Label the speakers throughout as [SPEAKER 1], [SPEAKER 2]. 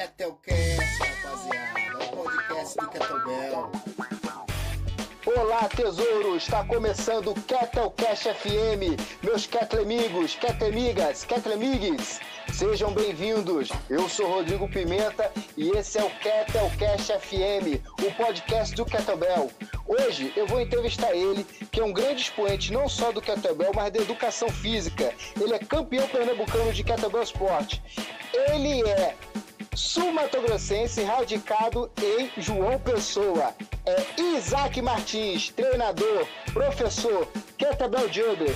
[SPEAKER 1] Ketelcast, rapaziada. O podcast do Kettlebell.
[SPEAKER 2] Olá, tesouro! Está começando o Kettlecast FM. Meus Kettlemigos, Kettlemigas, Kettlemigues, sejam bem-vindos. Eu sou Rodrigo Pimenta e esse é o Kettlecast FM, o podcast do Kettlebell. Hoje eu vou entrevistar ele, que é um grande expoente não só do Kettlebell, mas da educação física. Ele é campeão pernambucano de Kettlebell Sport. Ele é sul-matogrossense radicado em João Pessoa. É Isaac Martins, treinador, professor, kettlebell juggler,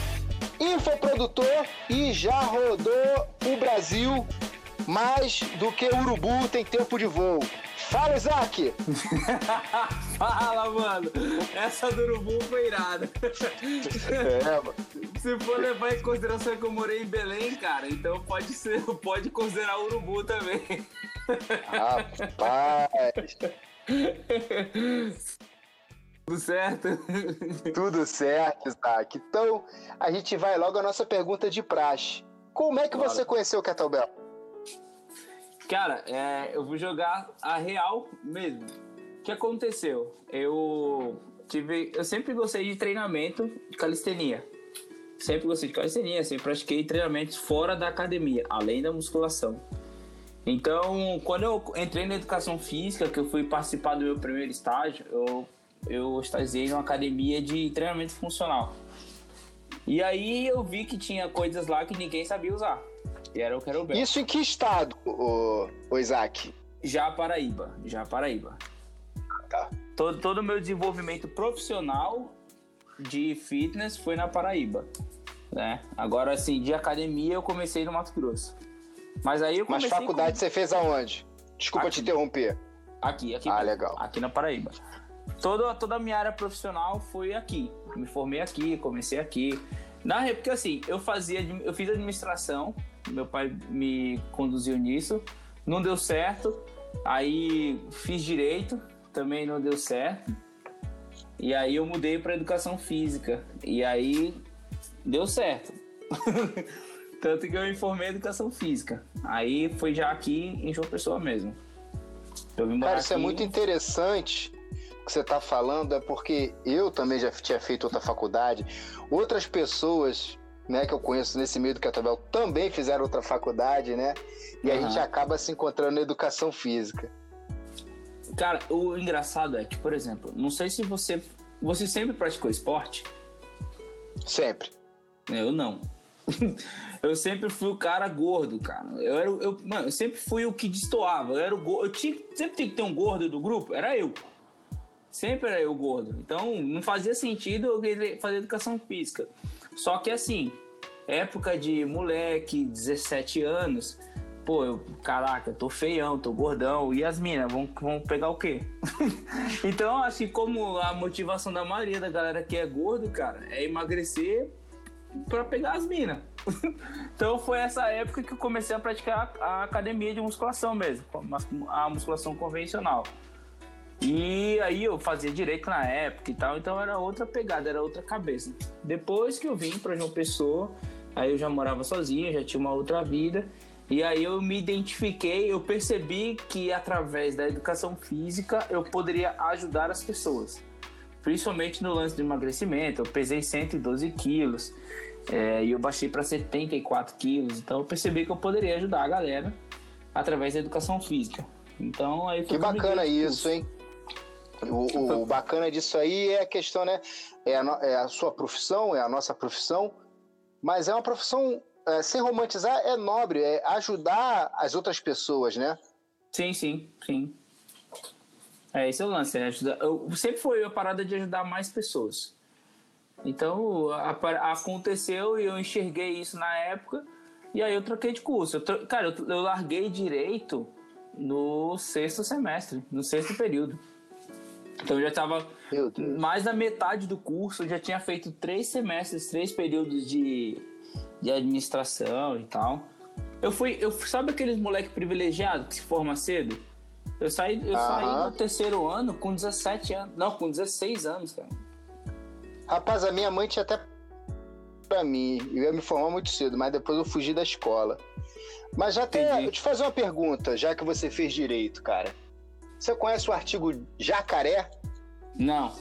[SPEAKER 2] infoprodutor e já rodou o Brasil mais do que urubu tem tempo de voo. Fala, Isaac!
[SPEAKER 3] Fala, mano! Essa do urubu foi irada.
[SPEAKER 2] É, mano.
[SPEAKER 3] Se for levar em consideração que eu morei em Belém, cara, então pode ser, pode considerar urubu também.
[SPEAKER 2] Rapaz,
[SPEAKER 3] Tudo certo?
[SPEAKER 2] tudo certo, Isaac. Então, a gente vai logo à nossa pergunta de praxe. Como é que
[SPEAKER 3] Bora.
[SPEAKER 2] você conheceu o kettlebell?
[SPEAKER 3] Cara, é, eu vou jogar a real mesmo. O que aconteceu? Eu tive, eu sempre gostei de treinamento de calistenia. Sempre gostei de calistenia, sempre pratiquei treinamentos fora da academia, além da musculação. Então, quando eu entrei na educação física, que eu fui participar do meu primeiro estágio, eu, eu estagiei numa academia de treinamento funcional. E aí eu vi que tinha coisas lá que ninguém sabia usar. E era o.
[SPEAKER 2] Isso em que estado, o, o Isaac?
[SPEAKER 3] Já Paraíba, já Paraíba.
[SPEAKER 2] Tá.
[SPEAKER 3] Todo todo o meu desenvolvimento profissional de fitness foi na Paraíba, né? Agora, assim, de academia eu comecei no Mato Grosso. Mas aí eu
[SPEAKER 2] Mas
[SPEAKER 3] comecei
[SPEAKER 2] faculdade você fez aonde? Desculpa
[SPEAKER 3] Aqui.
[SPEAKER 2] te interromper.
[SPEAKER 3] com... aqui, aqui,
[SPEAKER 2] Ah, legal.
[SPEAKER 3] aqui na Paraíba. Toda, toda a minha área profissional foi aqui. Me formei aqui, comecei aqui. Na porque assim, eu fazia, eu fiz administração, meu pai me conduziu nisso, não deu certo. Aí fiz direito, também não deu certo. E aí eu mudei para educação física. E aí deu certo. Tanto que eu me formei em educação física. Aí foi já aqui em João Pessoa mesmo.
[SPEAKER 2] Cara, isso é
[SPEAKER 3] aqui-
[SPEAKER 2] muito interessante que você está falando, é porque eu também já tinha feito outra faculdade, outras pessoas né, que eu conheço nesse meio do kettlebell também fizeram outra faculdade, né? E a
[SPEAKER 3] Aham.
[SPEAKER 2] gente acaba se encontrando na educação física.
[SPEAKER 3] Cara, o engraçado é que, por exemplo, não sei se você. Você sempre praticou esporte?
[SPEAKER 2] Sempre.
[SPEAKER 3] Eu não. eu sempre fui o cara gordo, cara. Eu era, eu, mano, eu sempre fui o que destoava. Eu era o gordo. Eu tinha, sempre tinha que ter um gordo do grupo, era eu. Sempre era eu gordo. Então não fazia sentido eu fazer educação física. Só que assim, época de moleque, 17 anos, pô, eu, caraca, eu tô feião, tô gordão. E as minas vão, vão pegar o quê? então, que como a motivação da maioria da galera que é gordo, cara, é emagrecer pra pegar as minas. então foi essa época que eu comecei a praticar a academia de musculação mesmo, a musculação convencional. E aí eu fazia direito na época e tal, então era outra pegada, era outra cabeça. Depois que eu vim para João Pessoa, aí eu já morava sozinho, já tinha uma outra vida. E aí eu me identifiquei, eu percebi que através da educação física eu poderia ajudar as pessoas. Principalmente no lance de emagrecimento, eu pesei 112 quilos é, e eu baixei para 74 quilos. Então eu percebi que eu poderia ajudar a galera através da educação física. Então aí
[SPEAKER 2] Que bacana isso, hein? O, o- bacana disso aí é a questão, né? É a, no- é a sua profissão, é a nossa profissão, mas é uma profissão, é, sem romantizar, é nobre, é ajudar as outras pessoas, né?
[SPEAKER 3] Sim, sim, sim. É, esse é o lance. É ajudar, eu, sempre foi a parada de ajudar mais pessoas. Então, a- a- aconteceu e eu enxerguei isso na época. E aí eu troquei de curso. Eu tro- cara, eu, eu larguei direito no sexto semestre, no sexto período. Então eu já estava mais da metade do curso, eu já tinha feito três semestres, três períodos de, de administração e tal. Eu fui, eu sabe aqueles moleque privilegiado que se forma cedo? Eu saí, eu saí
[SPEAKER 2] Aham.
[SPEAKER 3] do terceiro ano com 17 anos, não, com 16 anos, cara.
[SPEAKER 2] Rapaz, a minha mãe tinha até pra mim. Eu ia me formar muito cedo, mas depois eu fugi da escola. Mas já.
[SPEAKER 3] Entendi.
[SPEAKER 2] Eu te fazer uma pergunta, já que você fez direito, cara. Você conhece o artigo jacaré?
[SPEAKER 3] Não.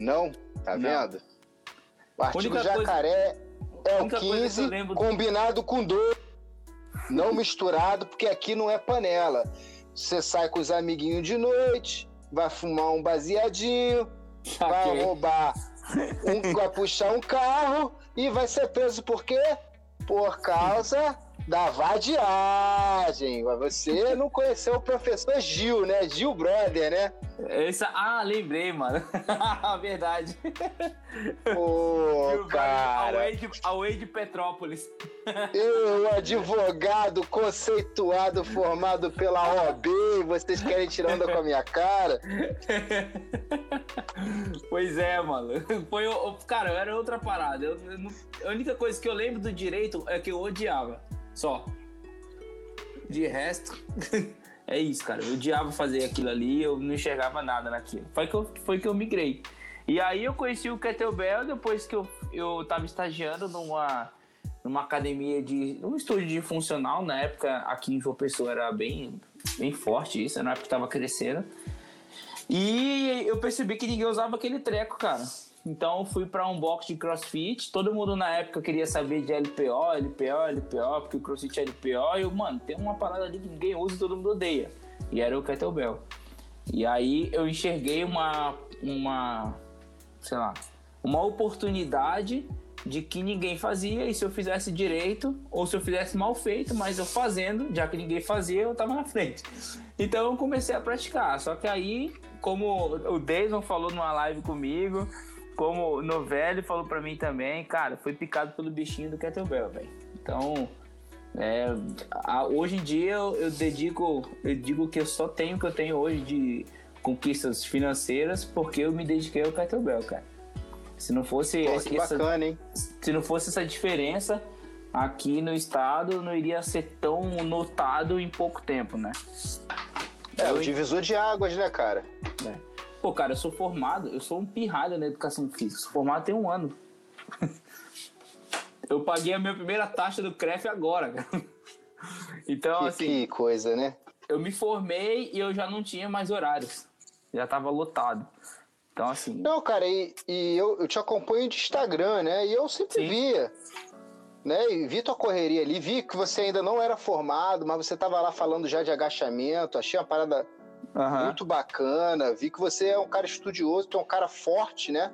[SPEAKER 2] Não? Tá
[SPEAKER 3] Não.
[SPEAKER 2] vendo? O artigo
[SPEAKER 3] coisa-
[SPEAKER 2] jacaré é o
[SPEAKER 3] coisa que eu
[SPEAKER 2] 15
[SPEAKER 3] lembro-
[SPEAKER 2] combinado com 2. Não misturado, porque aqui não é panela. Você sai com os amiguinhos de noite, vai fumar um baseadinho, vai
[SPEAKER 3] Saquei.
[SPEAKER 2] roubar, um, vai puxar um carro e vai ser preso por quê? Por causa da vadiagem. Mas você não conheceu o professor Gil, né? Gil Brother, né?
[SPEAKER 3] Essa... Ah, lembrei, mano. Verdade.
[SPEAKER 2] Pô, cara.
[SPEAKER 3] Away de, away de Petrópolis.
[SPEAKER 2] Eu, advogado conceituado, formado pela OAB, e vocês querem tirar onda com a minha cara?
[SPEAKER 3] Pois é, mano. Foi, cara, era outra parada. Eu- eu a única coisa que eu lembro do direito é que eu odiava. Só. De resto, é isso, cara. Eu odiava fazer aquilo ali, eu não enxergava nada naquilo. Foi que eu, foi que eu migrei. E aí eu conheci o Kettlebell depois que eu, eu tava estagiando numa, numa academia de. um estúdio de funcional. Na época, aqui em João Pessoa era bem, bem forte isso, na época tava crescendo. E eu percebi que ninguém usava aquele treco, cara. Então fui pra um box de crossfit. Todo mundo na época queria saber de LPO, LPO, LPO, porque o crossfit é LPO. E eu, mano, tem uma parada ali que ninguém usa e todo mundo odeia. E era o kettlebell. E aí eu enxerguei uma, uma, sei lá, uma oportunidade de que ninguém fazia e se eu fizesse direito ou se eu fizesse mal feito, mas eu fazendo, já que ninguém fazia, eu tava na frente. Então eu comecei a praticar. Só que aí, como o Deison falou numa live comigo, como o Novelli falou pra mim também, cara, foi picado pelo bichinho do kettlebell, velho. Então, é, a- hoje em dia eu, eu dedico, eu digo que eu só tenho o que eu tenho hoje de conquistas financeiras porque eu me dediquei ao kettlebell, cara. Se não fosse
[SPEAKER 2] Pô,
[SPEAKER 3] essa,
[SPEAKER 2] bacana, hein?
[SPEAKER 3] se não fosse essa diferença aqui no estado, não iria ser tão notado em pouco tempo, né?
[SPEAKER 2] É,
[SPEAKER 3] Eu-
[SPEAKER 2] o divisor de águas, né, cara?
[SPEAKER 3] É. Pô, cara, eu sou formado, eu sou um pirralho na educação física. Sou formado tem um ano. eu paguei a minha primeira taxa do CREF agora, cara. Então,
[SPEAKER 2] Que,
[SPEAKER 3] assim,
[SPEAKER 2] que coisa, né?
[SPEAKER 3] eu me formei e eu já não tinha mais horários. Já tava lotado. Então, assim,
[SPEAKER 2] Não, cara, e, e eu, eu te acompanho de Instagram, né? E eu sempre
[SPEAKER 3] Sim.
[SPEAKER 2] via, né? E vi tua correria ali, vi que você ainda não era formado, mas você tava lá falando já de agachamento, achei uma parada
[SPEAKER 3] aham.
[SPEAKER 2] muito bacana, vi que você é um cara estudioso, tu é um cara forte, né?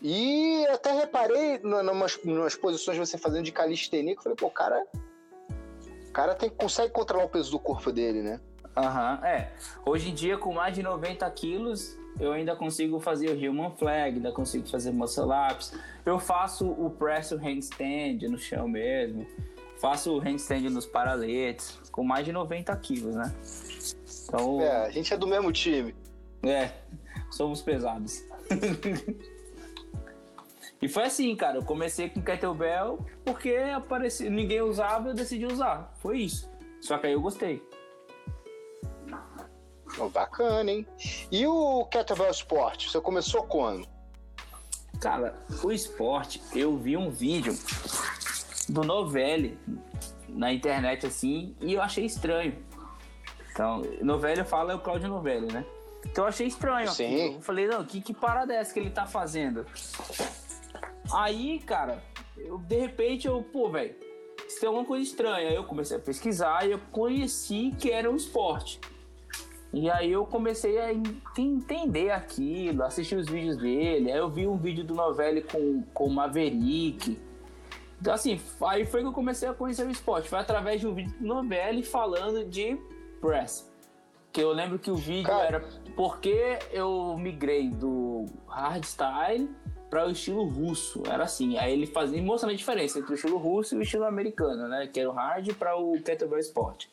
[SPEAKER 2] E até reparei n- numas, numas posições de você fazendo de calistenia, que eu falei, pô, o cara, o cara tem, consegue controlar o peso do corpo dele, né?
[SPEAKER 3] Aham, é. Hoje em dia, com mais de 90 quilos, eu ainda consigo fazer o human flag, ainda consigo fazer muscle ups. Eu faço o press handstand no chão mesmo. Faço o handstand nos paraletes, com mais de 90 quilos, né? Então,
[SPEAKER 2] É, a gente é do mesmo time.
[SPEAKER 3] é, somos pesados. e foi assim, cara. Eu comecei com kettlebell porque apareceu, ninguém usava, eu decidi usar. Foi isso. Só que aí eu gostei.
[SPEAKER 2] Pô, bacana, hein? E o Kettlebell Sport, você começou quando?
[SPEAKER 3] Cara, o esporte, eu vi um vídeo do Novelli na internet assim e eu achei estranho. Então, Novelli fala é o Claudio Novelli, né? Então eu achei estranho.
[SPEAKER 2] Sim.
[SPEAKER 3] Eu falei, não, que, que parada é essa que ele tá fazendo? Aí, cara, eu, de repente eu, pô, velho, isso tem alguma coisa estranha. Aí eu comecei a pesquisar e eu conheci que era um esporte. E aí eu comecei a en- entender aquilo, assistir os vídeos dele. Aí eu vi um vídeo do Novelli com, com o Maverick. Então, assim, aí foi que eu comecei a conhecer o esporte. Foi através de um vídeo do Novelli falando de press. Que eu lembro que o vídeo
[SPEAKER 2] Cara.
[SPEAKER 3] era porque eu migrei do hardstyle para o estilo russo. Era assim. Aí ele fazia mostrando a diferença entre o estilo russo e o estilo americano, né? Que era o hard para o kettlebell sport.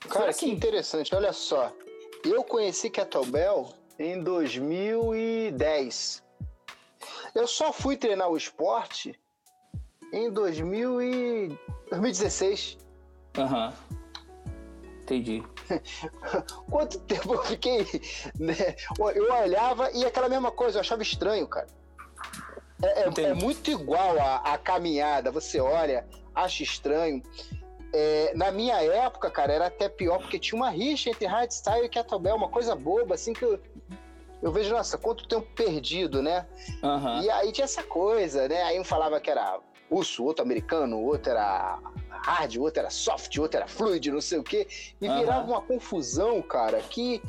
[SPEAKER 2] Cara, que
[SPEAKER 3] assim.
[SPEAKER 2] interessante, olha só. Eu conheci Kettlebell em 2010. Eu só fui treinar o esporte em 2000 e 2016.
[SPEAKER 3] Aham. Entendi.
[SPEAKER 2] Quanto tempo eu fiquei, né? Eu olhava e aquela mesma coisa, eu achava estranho, cara. É, é, é muito igual a, a, caminhada. Você olha, acha estranho. É, na minha época, cara, era até pior, porque tinha uma rixa entre hardstyle e kettlebell, uma coisa boba, assim, que eu, eu vejo, nossa, quanto tempo perdido, né?
[SPEAKER 3] Uhum.
[SPEAKER 2] E aí tinha essa coisa, né? Aí um falava que era russo, outro americano, outro era hard, outro era soft, outro era fluid, não sei o quê. E uhum. virava uma confusão, cara, que.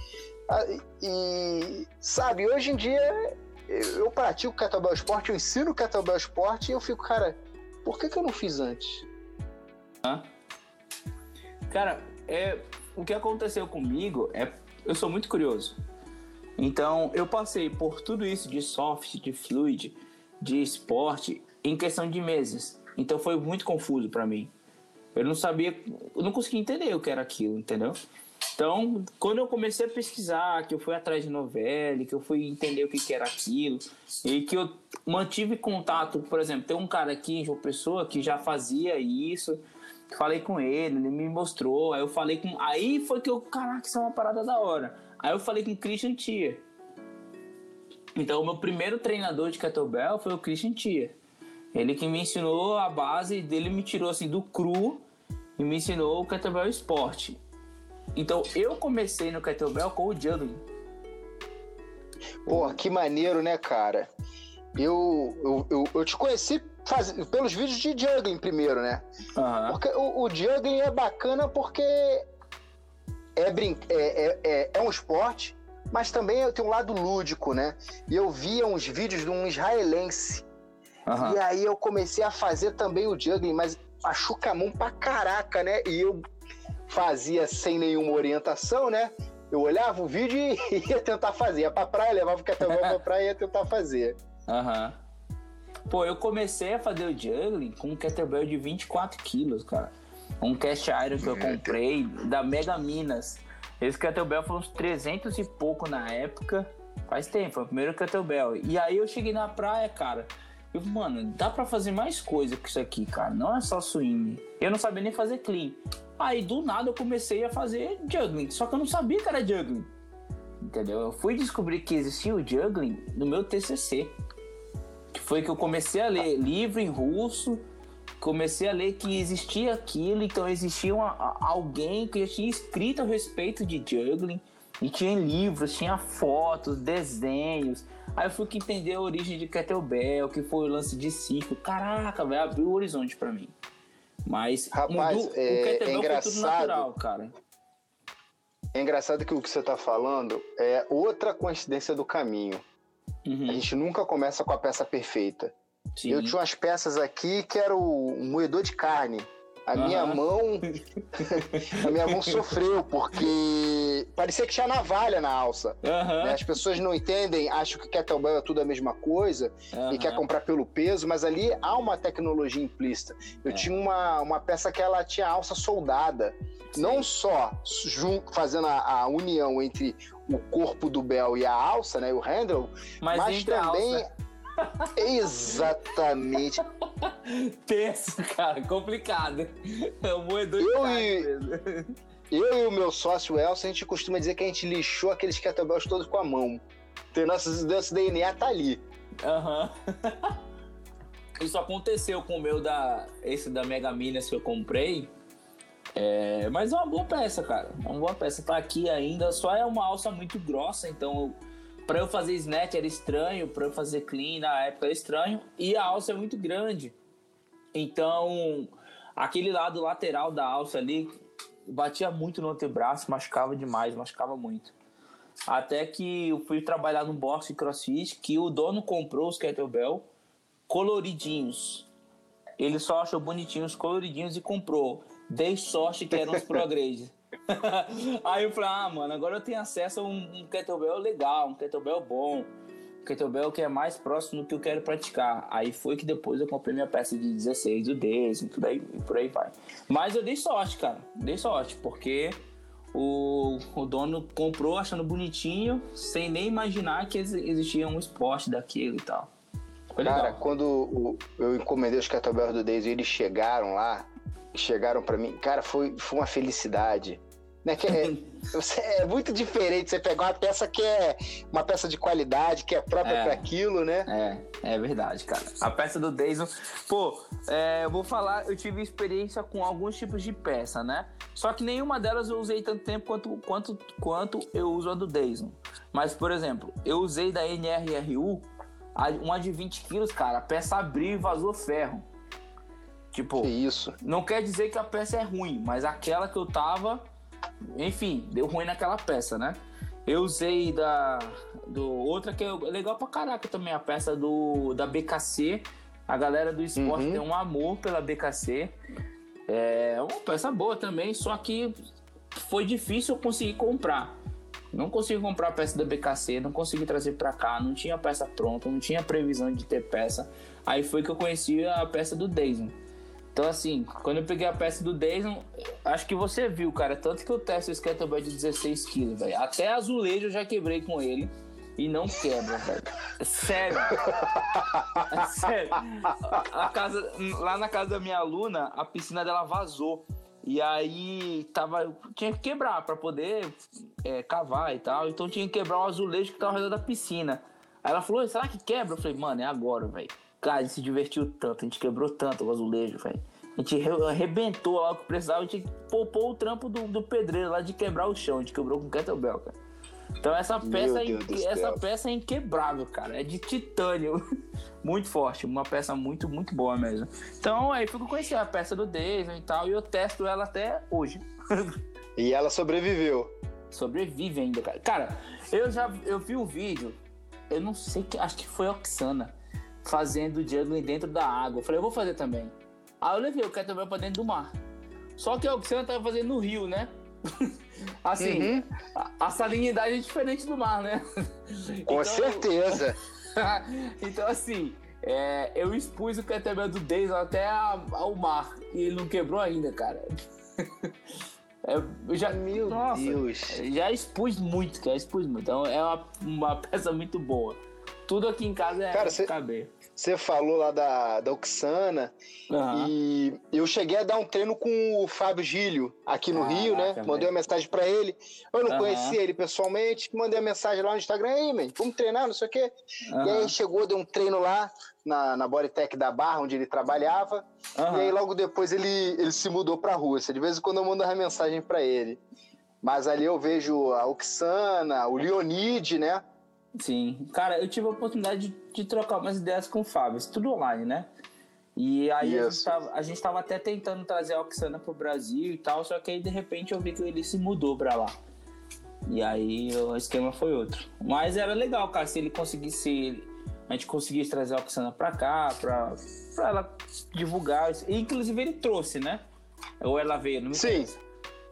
[SPEAKER 2] E, sabe, hoje em dia eu pratico kettlebell esporte, eu ensino kettlebell esporte e eu fico, cara, por que, que eu não fiz antes?
[SPEAKER 3] Ah. Cara, é, o que aconteceu comigo é. Eu sou muito curioso. Então, eu passei por tudo isso de soft, de fluid, de esporte, em questão de meses. Então, foi muito confuso para mim. Eu não sabia, eu não conseguia entender o que era aquilo, entendeu? Então, quando eu comecei a pesquisar, que eu fui atrás de novela, que eu fui entender o que, que era aquilo, e que eu mantive contato, por exemplo, tem um cara aqui em João Pessoa que já fazia isso, falei com ele, ele me mostrou, aí eu falei com. Aí foi que eu, caraca, isso é uma parada da hora. Aí eu falei com o Christian Tia. Então, o meu primeiro treinador de kettlebell foi o Christian Tia. Ele que me ensinou a base, dele me tirou assim do cru e me ensinou o kettlebell esporte. Então eu comecei no kettlebell com o juggling.
[SPEAKER 2] Pô, que maneiro, né, cara? Eu, eu, eu, eu te conheci faz, pelos vídeos de juggling primeiro, né?
[SPEAKER 3] Uhum.
[SPEAKER 2] Porque o, o juggling é bacana porque é, brin é, é, é, é um esporte, mas também tem um lado lúdico, né? E eu via uns vídeos de um israelense. Uhum. E aí eu comecei a fazer também o juggling, mas machuca a mão pra caraca, né? E eu fazia sem nenhuma orientação, né? Eu olhava o vídeo e ia tentar fazer. Ia pra praia, levava o kettlebell pra praia e ia tentar fazer.
[SPEAKER 3] Aham. Uhum. Pô, eu comecei a fazer o juggling com um kettlebell de 24 quilos, cara. Um cast iron que eu comprei da Mega Minas. Esse kettlebell foi uns 300 e pouco na época. Faz tempo, foi o primeiro kettlebell. E aí eu cheguei na praia, cara. Eu, mano, dá pra fazer mais coisa que isso aqui, cara. Não é só swing. Eu não sabia nem fazer clean. Aí do nada eu comecei a fazer juggling, só que eu não sabia que era juggling. Entendeu? Eu fui descobrir que existia o juggling no meu TCC. Que foi que eu comecei a ler livro em russo, comecei a ler que existia aquilo, então existia uma, alguém que já tinha escrito a respeito de juggling, e tinha livros, tinha fotos, desenhos. Aí eu fui que entender a origem de kettlebell, que foi o lance de ciclo. Caraca, velho, abriu o horizonte para mim. Mas
[SPEAKER 2] Rapaz,
[SPEAKER 3] mudou,
[SPEAKER 2] é,
[SPEAKER 3] o
[SPEAKER 2] é engraçado. natural,
[SPEAKER 3] cara.
[SPEAKER 2] É engraçado que o que você está falando é outra coincidência do caminho. Uhum. A gente nunca começa com a peça perfeita. Sim. Eu tinha umas peças aqui que era o moedor de carne. A uhum. minha mão. a minha mão sofreu, porque parecia que tinha navalha na alça.
[SPEAKER 3] Uhum.
[SPEAKER 2] Né? As pessoas não entendem, acham que kettlebell é tudo a mesma coisa uhum. e quer comprar pelo peso, mas ali há uma tecnologia implícita. Eu é. tinha uma, uma peça que ela tinha alça soldada. Sim. Não só fazendo a, a, união entre o corpo do Bell e a alça, né? O handle, mas, mas também. Exatamente.
[SPEAKER 3] Tenso, cara, complicado. É um moedor eu de e,
[SPEAKER 2] Eu e o meu sócio Elson, a gente costuma dizer que a gente lixou aqueles kettlebells todos com a mão. Então, nosso, nosso DNA tá ali.
[SPEAKER 3] Aham. Uhum. Isso aconteceu com o meu da. Esse da Mega Minas que eu comprei. É, mas é uma boa peça, cara. É uma boa peça. Tá aqui ainda. Só é uma alça muito grossa, então para eu fazer snatch era estranho, para eu fazer clean na época era estranho, e a alça é muito grande. Então, aquele lado lateral da alça ali batia muito no antebraço, machucava demais, machucava muito. Até que eu fui trabalhar no boxe crossfit, que o dono comprou os kettlebell coloridinhos. Ele só achou bonitinhos, coloridinhos e comprou. Dei sorte que eram os progrades. Aí eu falei, ah, mano, agora eu tenho acesso a um, um kettlebell legal, um kettlebell bom, um kettlebell que é mais próximo do que eu quero praticar. Aí foi que depois eu comprei minha peça de 16, o décimo, tudo aí, e por aí vai. Mas eu dei sorte, cara, dei sorte, porque o, o dono comprou achando bonitinho, sem nem imaginar que existia um esporte daquilo e tal.
[SPEAKER 2] Foi cara, legal. quando eu encomendei os kettlebells do Daisy e eles chegaram lá, chegaram para mim, cara, foi, foi uma felicidade. Né? Que é, é muito diferente você pegar uma peça que é uma peça de qualidade, que é própria
[SPEAKER 3] É.
[SPEAKER 2] para aquilo, né?
[SPEAKER 3] É, é verdade, cara. A peça do Dyson. Pô, é, eu vou falar, eu tive experiência com alguns tipos de peça, né? Só que nenhuma delas eu usei tanto tempo quanto, quanto, quanto eu uso a do Dyson. Mas, por exemplo, eu usei da NRRU uma de 20 quilos, cara. A peça abriu e vazou ferro. Tipo,
[SPEAKER 2] Que isso.
[SPEAKER 3] não quer dizer que a peça é ruim, mas aquela que eu tava, enfim, deu ruim naquela peça, né? Eu usei da do outra que é legal pra caraca também, a peça do da BKC. A galera do esporte
[SPEAKER 2] Uhum.
[SPEAKER 3] tem um amor pela BKC. É uma peça boa também, só que foi difícil eu conseguir comprar. Não consegui comprar a peça da BKC, não consegui trazer pra cá, não tinha peça pronta, não tinha previsão de ter peça. Aí foi que eu conheci a peça do Dyson. Então, assim, quando eu peguei a peça do Dyson, acho que você viu, cara. Tanto que eu testo esse kettlebell de 16 quilos, velho. Até azulejo eu já quebrei com ele. E não quebra, velho. É Sério. É sério. A, casa, lá na casa da minha aluna, a piscina dela vazou. E aí tava. Tinha que quebrar pra poder é, cavar e tal. Então tinha que quebrar o azulejo que tava ao redor da piscina. Aí ela falou, será que quebra? Eu falei, mano, é agora, velho. Cara, a gente se divertiu tanto, a gente quebrou tanto o azulejo, velho. A gente re- arrebentou lá o que precisava, a gente poupou o trampo do, do pedreiro lá de quebrar o chão, a gente quebrou com kettlebell, cara. Então essa peça, é essa peça é inquebrável, cara. É de titânio. muito forte, uma peça muito, muito boa mesmo. Então aí eu conheci a peça do Dyson e tal, e eu testo ela até hoje.
[SPEAKER 2] E ela sobreviveu.
[SPEAKER 3] Sobrevive ainda, cara. Cara, eu já eu vi um vídeo, eu não sei que, acho que foi a Oxana, fazendo juggling dentro da água. Eu falei, eu vou fazer também. Aí eu levei o kettlebell pra dentro do mar. Só que a Oxana tava fazendo no rio, né? assim,
[SPEAKER 2] Uhum.
[SPEAKER 3] a, a salinidade é diferente do mar, né?
[SPEAKER 2] Com
[SPEAKER 3] Então,
[SPEAKER 2] certeza.
[SPEAKER 3] então, assim, é, eu expus o kettlebell do Dyson até a- ao mar. E ele não quebrou ainda, cara. É, eu já,
[SPEAKER 2] Meu
[SPEAKER 3] nossa,
[SPEAKER 2] Deus.
[SPEAKER 3] Já expus muito, cara. Expus muito. Então é uma, uma peça muito boa. Tudo aqui em casa é
[SPEAKER 2] Cara, cê-. Você falou lá da, da Oxana
[SPEAKER 3] Aham.
[SPEAKER 2] e eu cheguei a dar um treino com o Fábio Gílio aqui no
[SPEAKER 3] Caraca,
[SPEAKER 2] Rio, né?
[SPEAKER 3] velho.
[SPEAKER 2] Mandei uma mensagem pra ele. Eu não
[SPEAKER 3] Aham.
[SPEAKER 2] conhecia ele pessoalmente, mandei a mensagem lá no Instagram, aí, man, vamos treinar, não sei o quê. E
[SPEAKER 3] Aham.
[SPEAKER 2] aí chegou, deu um treino lá na, na Bodytech da Barra, onde ele trabalhava. E aí logo depois ele, ele se mudou pra Rússia. De vez em quando eu mando uma mensagem pra ele. Mas ali eu vejo a Oxana, o Leonide, né?
[SPEAKER 3] Sim. Cara, eu tive a oportunidade de, de trocar umas ideias com o Fábio. Isso tudo online, né? E aí a gente, tava, a gente tava até tentando trazer a Oxana pro Brasil e tal, só que aí de repente eu vi que ele se mudou pra lá. E aí o esquema foi outro. Mas era legal, cara, se ele conseguisse. A gente conseguisse trazer a Oxana pra cá, pra, pra ela divulgar. E, inclusive ele trouxe, né? Ou ela veio, não me
[SPEAKER 2] Sim.
[SPEAKER 3] interessa.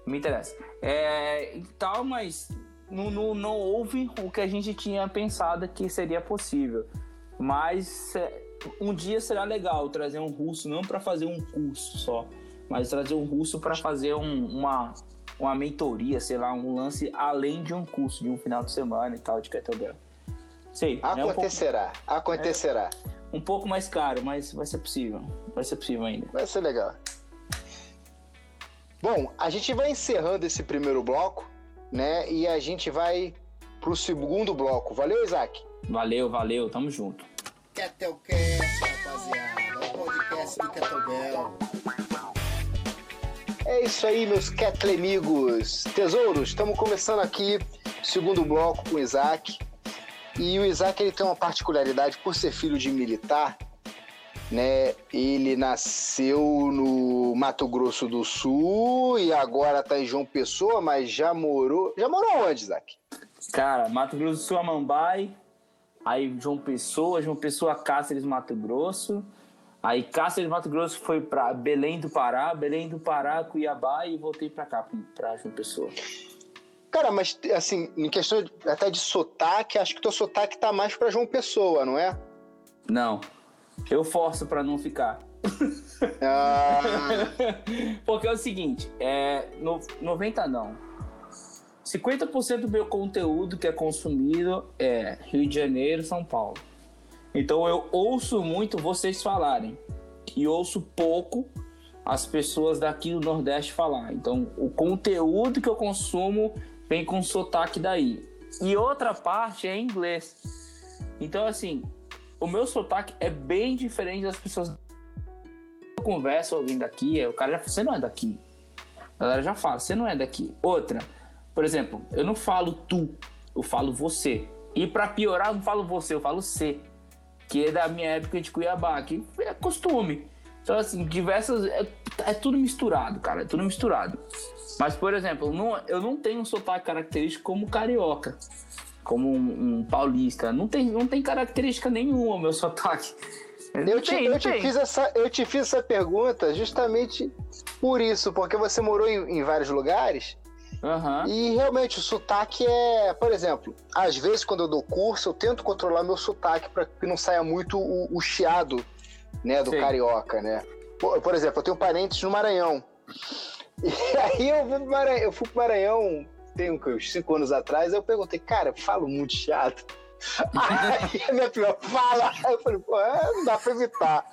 [SPEAKER 3] Não me interessa. É, e tal, mas não, não, não houve o que a gente tinha pensado que seria possível. Mas é, um dia será legal trazer um russo, não para fazer um curso só, mas trazer um russo para fazer um- uma, uma mentoria, sei lá, um lance além de um curso, de um final de semana e tal, de kettlebell. Sei, é um pouco,
[SPEAKER 2] Acontecerá, acontecerá.
[SPEAKER 3] um pouco mais caro, mas vai ser possível. Vai ser possível ainda.
[SPEAKER 2] Vai ser legal. Bom, a gente vai encerrando esse primeiro bloco, né? E a gente vai pro segundo bloco. Valeu, Isaac?
[SPEAKER 3] Valeu, valeu, tamo junto.
[SPEAKER 1] Ketelcast, rapaziada. É o podcast do Kettlebell.
[SPEAKER 2] É isso aí, meus Ketlemigos. Tesouros, estamos começando aqui o segundo bloco com o Isaac. E o Isaac ele tem uma particularidade por ser filho de militar, né? Ele nasceu no Mato Grosso do Sul e agora tá em João Pessoa, mas já morou. Já morou onde, Isaac?
[SPEAKER 3] Cara, Mato Grosso do Sul, Amambai, aí João Pessoa, João Pessoa, Cáceres, Mato Grosso, aí Cáceres, Mato Grosso foi pra Belém do Pará, Belém do Pará, Cuiabá e voltei pra cá, pra João Pessoa.
[SPEAKER 2] Cara, mas assim, em questão de- até de sotaque, acho que teu sotaque tá mais pra João Pessoa, não é?
[SPEAKER 3] Não, eu forço pra não ficar.
[SPEAKER 2] Ah,
[SPEAKER 3] Porque é o seguinte, é, no, 90 não. 50% do meu conteúdo que é consumido é Rio de Janeiro, São Paulo. Então eu ouço muito vocês falarem. E ouço pouco as pessoas daqui do Nordeste falar. Então, o conteúdo que eu consumo vem com sotaque daí. E outra parte é inglês. Então, assim, o meu sotaque é bem diferente das pessoas. Eu converso alguém daqui, o cara já fala, você não é daqui. A galera já fala, você não é daqui. Outra, por exemplo, eu não falo tu, eu falo você. E para piorar, eu não falo você, eu falo você. Que é da minha época de Cuiabá, que é costume. Então, assim, diversas. É, é tudo misturado, cara, é tudo misturado. Mas, por exemplo, não, eu não tenho um sotaque característico como carioca, como um, um paulista. Não tem, não tem característica nenhuma o meu sotaque.
[SPEAKER 2] Eu te, eu, te fiz essa, eu te fiz essa pergunta justamente por isso, porque você morou em, em vários lugares
[SPEAKER 3] Uhum.
[SPEAKER 2] e realmente o sotaque é, por exemplo, às vezes quando eu dou curso eu tento controlar meu sotaque para que não saia muito o, o chiado, né, do
[SPEAKER 3] Sim.
[SPEAKER 2] carioca, né? Por, por exemplo, eu tenho parentes no Maranhão e aí eu fui pro Maranhão, eu fui pro Maranhão tem uns cinco anos atrás, eu perguntei, cara, eu falo muito chiado. Aí a minha prima fala, eu falei, pô, é, não dá pra evitar.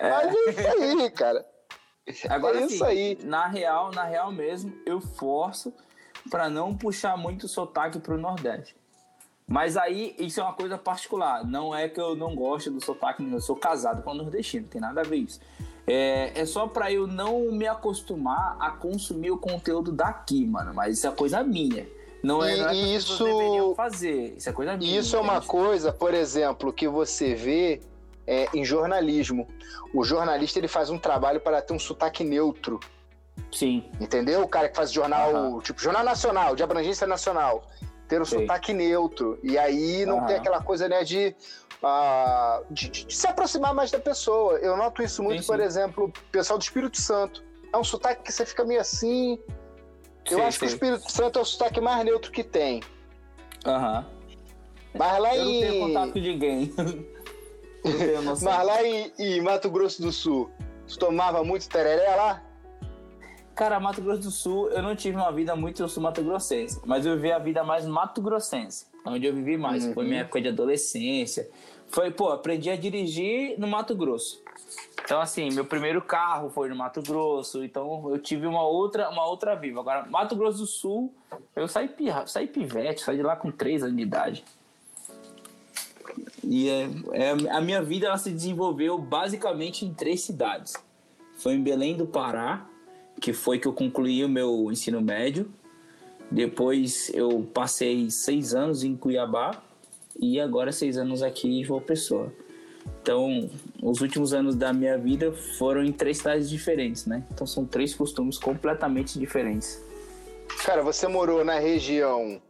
[SPEAKER 2] Mas é isso aí, cara.
[SPEAKER 3] Agora,
[SPEAKER 2] é
[SPEAKER 3] assim,
[SPEAKER 2] isso aí.
[SPEAKER 3] na real, na real mesmo, eu forço para não puxar muito sotaque pro Nordeste. Mas aí, isso é uma coisa particular. Não é que eu não gosto do sotaque, eu sou casado com um nordestino, não tem nada a ver isso. É, é só para eu não me acostumar a consumir o conteúdo daqui, mano. Mas isso é coisa minha. Não é,
[SPEAKER 2] E-
[SPEAKER 3] não é
[SPEAKER 2] isso-
[SPEAKER 3] deveriam fazer. Isso é coisa minha.
[SPEAKER 2] Isso é uma coisa, por exemplo, que você vê é, em jornalismo. O jornalista ele faz um trabalho para ter um sotaque neutro,
[SPEAKER 3] Sim,
[SPEAKER 2] entendeu? O cara que faz jornal,
[SPEAKER 3] Aham.
[SPEAKER 2] tipo, jornal nacional, de abrangência nacional, ter um
[SPEAKER 3] Sei.
[SPEAKER 2] sotaque neutro. E aí não
[SPEAKER 3] Aham.
[SPEAKER 2] tem aquela coisa, né, de, ah, de, de se aproximar mais da pessoa. Eu noto isso muito,
[SPEAKER 3] Sim,
[SPEAKER 2] por
[SPEAKER 3] sim.
[SPEAKER 2] exemplo, o pessoal do Espírito Santo. É um sotaque que você fica meio assim. Eu
[SPEAKER 3] Sei,
[SPEAKER 2] acho que o. Espírito Santo é o sotaque mais neutro que tem.
[SPEAKER 3] Aham.
[SPEAKER 2] Mas lá
[SPEAKER 3] Eu não tenho
[SPEAKER 2] em.
[SPEAKER 3] contato com ninguém.
[SPEAKER 2] Mas lá em, em Mato Grosso do Sul, tu tomava muito tereré lá?
[SPEAKER 3] Cara, Mato Grosso do Sul, eu não tive uma vida muito sul-mato-grossense, mas eu vivi a vida mais mato-grossense, onde eu vivi mais. Foi
[SPEAKER 2] Uhum.
[SPEAKER 3] minha época de adolescência. Foi, pô, aprendi a dirigir no Mato Grosso. Então, assim, meu primeiro carro foi no Mato Grosso, então eu tive uma outra, uma outra vida. Agora, Mato Grosso do Sul, eu saí, pirra, saí pivete, saí de lá com 3 anos de idade. E é, é, a minha vida ela se desenvolveu basicamente em três cidades. Foi em Belém do Pará, que foi que eu concluí o meu ensino médio. Depois eu passei seis anos em Cuiabá e agora seis anos aqui em João Pessoa. Então, os últimos anos da minha vida foram em três cidades diferentes, né? Então são três costumes completamente diferentes.
[SPEAKER 2] Cara, você morou na região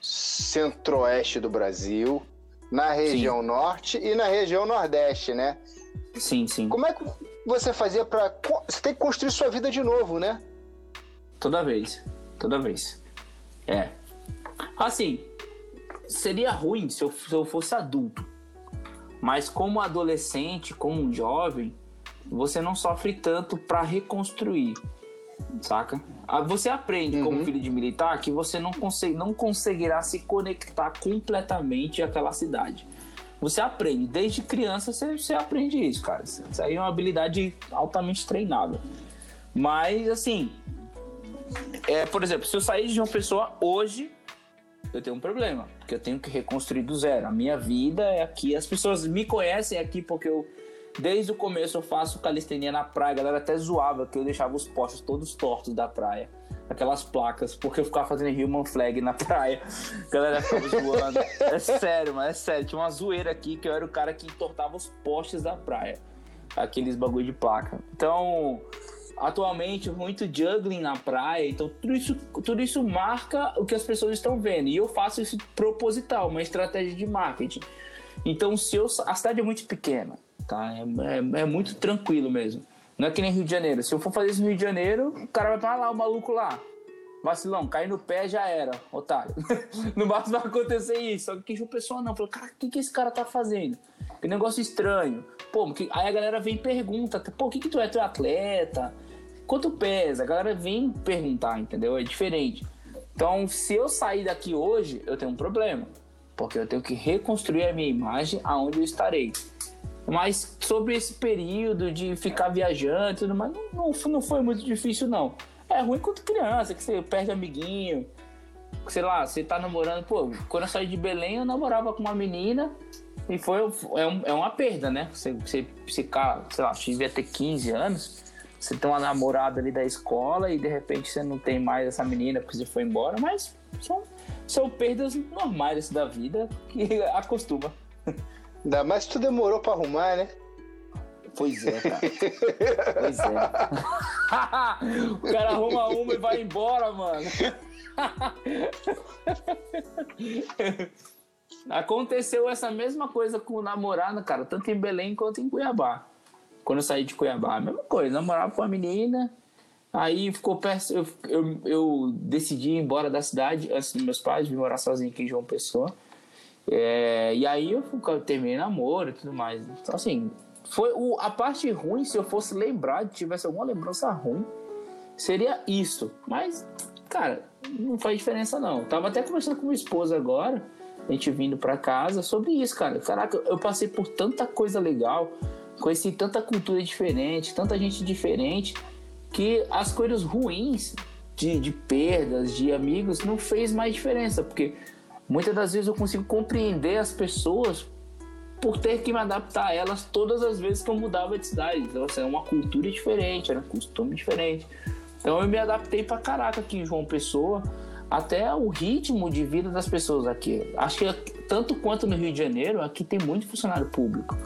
[SPEAKER 2] centro-oeste do Brasil, na região norte e na região nordeste, né?
[SPEAKER 3] Sim, sim.
[SPEAKER 2] Como é que você fazia pra. co- Você tem que construir sua vida de novo, né?
[SPEAKER 3] Toda vez. Toda vez. É. Assim, seria ruim se eu, se eu fosse adulto. Mas como adolescente, como um jovem, você não sofre tanto para reconstruir. Saca? Ah, Você aprende como
[SPEAKER 2] Uhum.
[SPEAKER 3] filho de militar que você não, consegue, não conseguirá se conectar completamente àquela cidade. Você aprende, desde criança você, você aprende isso, cara. Isso aí é uma habilidade altamente treinável. Mas, assim, é, por exemplo, se eu sair de uma pessoa hoje, eu tenho um problema, porque eu tenho que reconstruir do zero. A minha vida é aqui, as pessoas me conhecem aqui porque eu, desde o começo, eu faço calistenia na praia. A galera até zoava que eu deixava os postes todos tortos da praia. Aquelas placas, porque eu ficava fazendo human flag na praia. A galera ficava zoando. É sério, mas é sério. Tinha uma zoeira aqui que eu era o cara que entortava os postes da praia. Aqueles bagulho de placa. Então, atualmente muito juggling na praia, então tudo isso, tudo isso marca o que as pessoas estão vendo. E eu faço isso proposital, uma estratégia de marketing. Então, se eu, a cidade é muito pequena, tá? É, é- é muito tranquilo mesmo. Não é que nem Rio de Janeiro. Se eu for fazer isso no Rio de Janeiro, o cara vai falar lá, o maluco lá. Vacilão, cai no pé já era, otário. no máximo vai acontecer isso. Só que o pessoal não. Falou, cara, o que, que esse cara tá fazendo? Que negócio estranho. Pô, aí a galera vem e pergunta, pô, o que, que tu é? Tu é atleta? Quanto pesa? A galera vem perguntar, entendeu? É diferente. Então, se eu sair daqui hoje, eu tenho um problema. Porque eu tenho que reconstruir a minha imagem aonde eu estarei. Mas sobre esse período de ficar viajando e tudo mais, não, não foi muito difícil, não. É ruim quando criança, que você perde amiguinho. Sei lá, você tá namorando. Pô, quando eu saí de Belém, eu namorava com uma menina e foi é, um, é uma perda, né? Você, você ficar, sei lá, devia ter 15 anos. Você tem uma namorada ali da escola e de repente você não tem mais essa menina porque você foi embora, mas são, são perdas normais da vida que acostuma.
[SPEAKER 2] Ainda mais que tu demorou pra arrumar, né?
[SPEAKER 3] Pois é, cara. pois é. o cara arruma uma e vai embora, mano. Aconteceu essa mesma coisa com o namorado, cara, tanto em Belém quanto em Cuiabá. Quando eu saí de Cuiabá, a mesma coisa, namorava com a menina, aí ficou perto, eu, eu, eu, decidi ir embora da cidade antes dos meus pais, vim morar sozinho aqui em João Pessoa. É, e aí eu, eu terminei namoro e tudo mais. Então, assim, foi o, a parte ruim, se eu fosse lembrar, tivesse alguma lembrança ruim, seria isso. Mas, cara, não faz diferença não. tava até conversando com minha esposa agora, a gente vindo para casa, sobre isso, cara. Caraca, eu passei por tanta coisa legal, conheci tanta cultura diferente, tanta gente diferente, que as coisas ruins de, de perdas, de amigos, não fez mais diferença, porque muitas das vezes eu consigo compreender as pessoas por ter que me adaptar a elas todas as vezes que eu mudava de cidade. Então, assim, era uma cultura diferente, era um costume diferente. Então eu me adaptei pra caraca aqui em João Pessoa, até o ritmo de vida das pessoas aqui. Acho que tanto quanto no Rio de Janeiro, aqui tem muito funcionário público.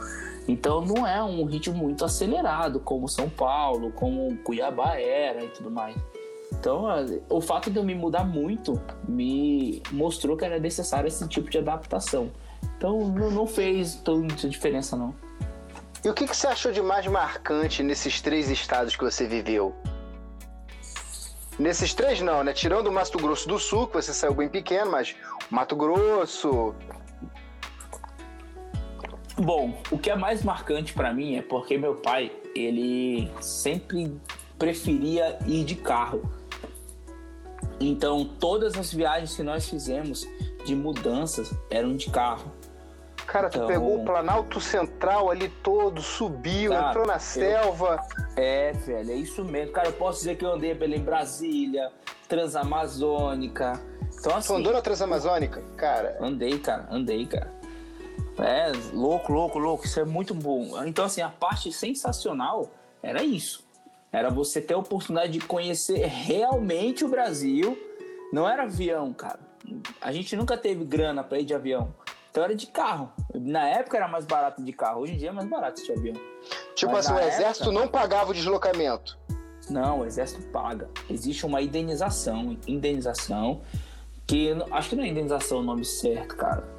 [SPEAKER 3] Então não é um ritmo muito acelerado como São Paulo, como Cuiabá era e tudo mais. Então, o fato de eu me mudar muito me mostrou que era necessário esse tipo de adaptação. Então, não fez tanta diferença, não.
[SPEAKER 2] E o que, que você achou de mais marcante nesses três estados que você viveu? Nesses três não, né? Tirando o Mato Grosso do Sul, que você saiu bem pequeno, mas Mato Grosso.
[SPEAKER 3] Bom, o que é mais marcante para mim é porque meu pai, ele sempre preferia ir de carro. Então, todas as viagens que nós fizemos de mudanças eram de carro.
[SPEAKER 2] Cara, tu então, pegou o Planalto Central ali todo, subiu, cara, entrou na selva.
[SPEAKER 3] É, velho, é isso mesmo. Cara, eu posso dizer que eu andei pela em Brasília, Transamazônica.
[SPEAKER 2] Então, assim, tu andou na Transamazônica? Cara.
[SPEAKER 3] Andei, cara, andei, cara. É, louco, louco, louco. Isso é muito bom. Então, assim, a parte sensacional era isso. Era você ter a oportunidade de conhecer realmente o Brasil. Não era avião, cara. A gente nunca teve grana para ir de avião. Então era de carro. Na época era mais barato de carro, hoje em dia é mais barato de avião.
[SPEAKER 2] Tipo Mas assim, o exército época... não pagava o deslocamento.
[SPEAKER 3] Não, o exército paga. Existe uma indenização, indenização que acho que não é indenização o nome certo, cara.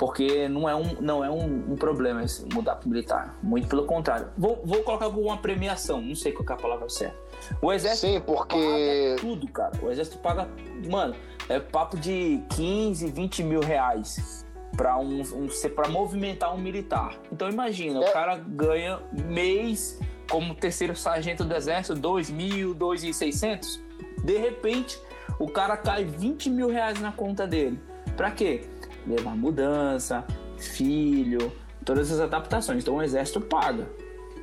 [SPEAKER 3] Porque não é um, não é um, um problema esse, mudar para militar. Muito pelo contrário. Vou, vou colocar alguma premiação, não sei qual é a palavra certa. O exército
[SPEAKER 2] Sim, porque...
[SPEAKER 3] paga tudo, cara. O exército paga. Mano, é papo de 15, 20 mil reais para um, um para movimentar um militar. Então imagina, é. o cara ganha mês como terceiro sargento do exército, dois mil, dois e seiscentos. De repente, o cara cai 20 mil reais na conta dele. Para quê? Levar mudança, filho, todas as adaptações. Então o exército paga.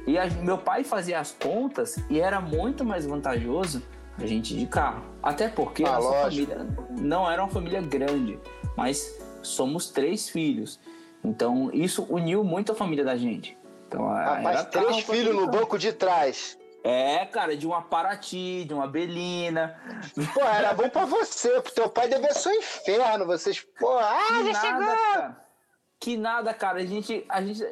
[SPEAKER 3] E a, meu pai fazia as contas e era muito mais vantajoso a gente ir de carro. Até porque ah, a nossa lógico. família não era uma família grande, mas somos três filhos. Então, isso uniu muito a família da gente. Então,
[SPEAKER 2] Rapaz, três filhos no banco de trás.
[SPEAKER 3] É, cara, de uma Paraty, de uma Belina.
[SPEAKER 2] Pô, era bom pra você, pro teu pai deve ser um inferno, vocês. Pô, ah, já nada, chegou!
[SPEAKER 3] Cara. Que nada, cara. A gente, a gente.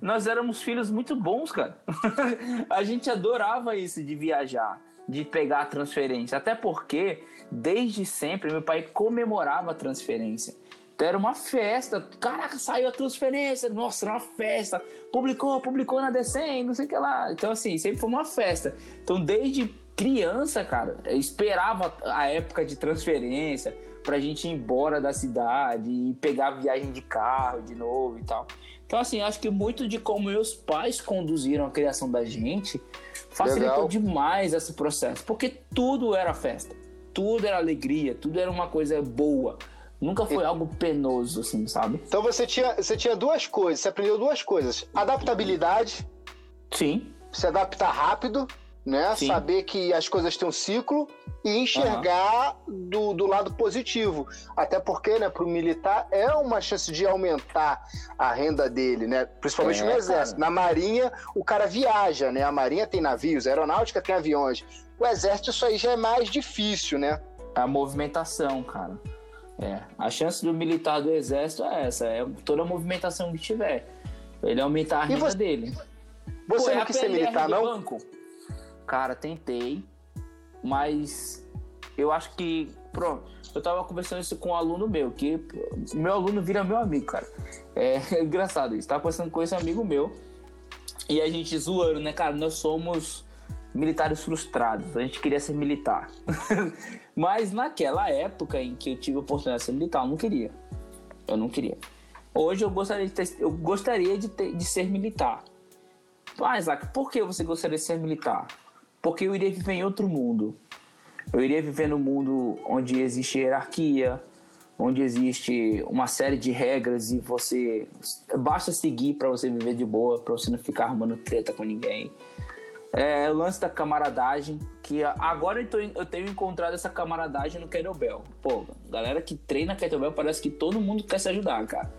[SPEAKER 3] Nós éramos filhos muito bons, cara. a gente adorava isso de viajar, de pegar a transferência. Até porque, desde sempre, meu pai comemorava a transferência. Era uma festa. Caraca, saiu a transferência. Nossa, era uma festa. Publicou, publicou na DCM, não sei o que lá. Então, assim, sempre foi uma festa. Então, desde criança, cara, eu esperava a época de transferência pra gente ir embora da cidade e pegar viagem de carro de novo e tal. Então, assim, acho que muito de como meus pais conduziram a criação da gente facilitou Legal. demais esse processo. Porque tudo era festa, tudo era alegria, tudo era uma coisa boa Nunca foi algo penoso, assim, sabe?
[SPEAKER 2] Então você tinha, você tinha duas coisas, você aprendeu duas coisas. Adaptabilidade,
[SPEAKER 3] Sim.
[SPEAKER 2] se adaptar rápido, né?
[SPEAKER 3] Sim.
[SPEAKER 2] Saber que as coisas têm um ciclo e enxergar do, do lado positivo. Até porque, né, para o militar é uma chance de aumentar a renda dele, né? Principalmente
[SPEAKER 3] É,
[SPEAKER 2] no exército.
[SPEAKER 3] cara.
[SPEAKER 2] Na marinha, o cara viaja, né? A marinha tem navios, a aeronáutica tem aviões. O exército, isso aí já é mais difícil, né?
[SPEAKER 3] A movimentação, cara. É. A chance do militar do exército é essa. É toda a movimentação que tiver. Ele aumentar a renda
[SPEAKER 2] você-
[SPEAKER 3] dele.
[SPEAKER 2] Você
[SPEAKER 3] Pô, é
[SPEAKER 2] não
[SPEAKER 3] a
[SPEAKER 2] quis ser militar, não?
[SPEAKER 3] Banco? Cara, tentei, mas eu acho que. Pronto, eu tava conversando isso com um aluno meu, que meu aluno vira meu amigo, cara. É, engraçado isso. Tava conversando com esse amigo meu e a gente zoando, né, cara? Nós somos militares frustrados, a gente queria ser militar. mas naquela época em que eu tive a oportunidade de ser militar, eu não queria. Eu não queria. Hoje eu gostaria de, ter, eu gostaria de, ter- de ser militar. Ah, Isaac, por que você gostaria de ser militar? Porque eu iria viver em outro mundo. Eu iria viver no mundo onde existe hierarquia, onde existe uma série de regras e você basta seguir para você viver de boa, para você não ficar arrumando treta com ninguém. É o lance da camaradagem, que agora eu, tô- eu tenho encontrado essa camaradagem no Kettlebell. Pô, galera que treina Kettlebell parece que todo mundo quer se ajudar, cara.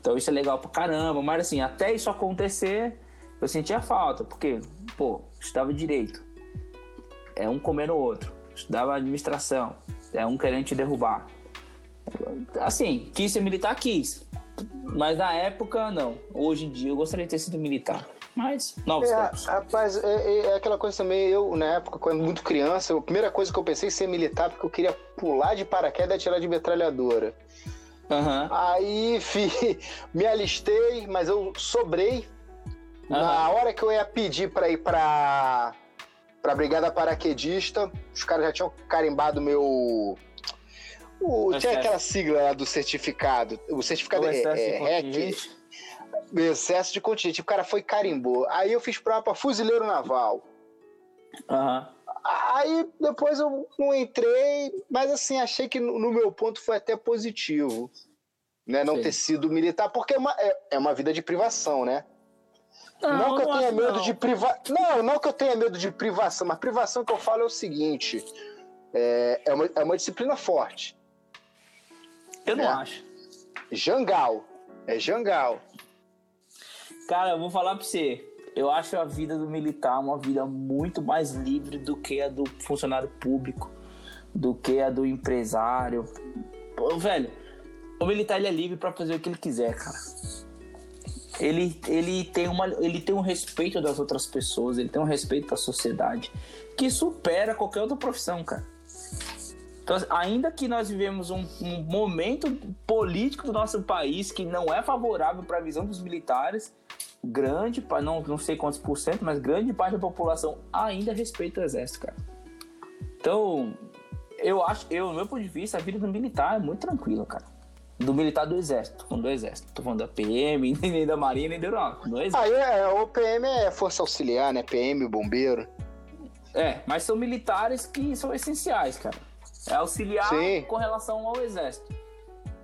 [SPEAKER 3] Então isso é legal pra caramba, mas assim, até isso acontecer, eu sentia falta, porque, pô, estudava direito, é um comendo o outro, estudava administração, é um querendo te derrubar. Assim, quis ser militar, quis, mas na época, não. Hoje em dia eu gostaria de ter sido militar, mas novos
[SPEAKER 2] É,
[SPEAKER 3] tempos.
[SPEAKER 2] rapaz, é, é- é aquela coisa também, eu, na época, quando muito criança, a primeira coisa que eu pensei em ser militar, porque eu queria pular de paraquedas e atirar de metralhadora.
[SPEAKER 3] Aham,
[SPEAKER 2] Aí fi, me alistei, mas eu sobrei. Na
[SPEAKER 3] Aham.
[SPEAKER 2] hora que eu ia pedir pra ir pra, pra Brigada Paraquedista, os caras já tinham carimbado meu. O, tinha aquela sigla lá do certificado. O certificado
[SPEAKER 3] O
[SPEAKER 2] é, é
[SPEAKER 3] contingente.
[SPEAKER 2] Excesso de contingente. O cara foi carimbou. Aí eu fiz prova pra fuzileiro naval.
[SPEAKER 3] Aham.
[SPEAKER 2] Aí depois eu não entrei, mas assim, achei que no meu ponto foi até positivo. Né, não
[SPEAKER 3] Sim.
[SPEAKER 2] ter sido militar, porque é uma, é, é uma vida de privação, né? Não, que eu
[SPEAKER 3] não
[SPEAKER 2] tenha medo
[SPEAKER 3] não.
[SPEAKER 2] de privação. Não, não que eu tenha medo de privação, mas privação que eu falo é o seguinte: é, é, uma, é uma disciplina forte.
[SPEAKER 3] Eu não
[SPEAKER 2] É.
[SPEAKER 3] acho.
[SPEAKER 2] Jangal. É jangal.
[SPEAKER 3] Cara, eu vou falar pra você. Eu acho a vida do militar uma vida muito mais livre do que a do funcionário público, do que a do empresário. Pô, velho, o militar ele é livre pra fazer o que ele quiser, cara. Ele, ele, tem uma, ele tem um respeito das outras pessoas, ele tem um respeito da sociedade que supera qualquer outra profissão, cara. Então, ainda que nós vivemos um, um momento político do nosso país que não é favorável para a visão dos militares, grande, não, não sei quantos por cento, mas grande parte da população ainda respeita o exército, cara. Então, eu acho, eu, do meu ponto de vista, a vida do militar é muito tranquila, cara. Do militar do exército, falando do exército. Tô falando da PM, nem da marinha, nem da aeronáutica, do exército.
[SPEAKER 2] Aí é, o PM é força auxiliar, né? PM, bombeiro.
[SPEAKER 3] É, mas são militares que são essenciais, cara. É auxiliar
[SPEAKER 2] Sim.
[SPEAKER 3] com relação ao exército.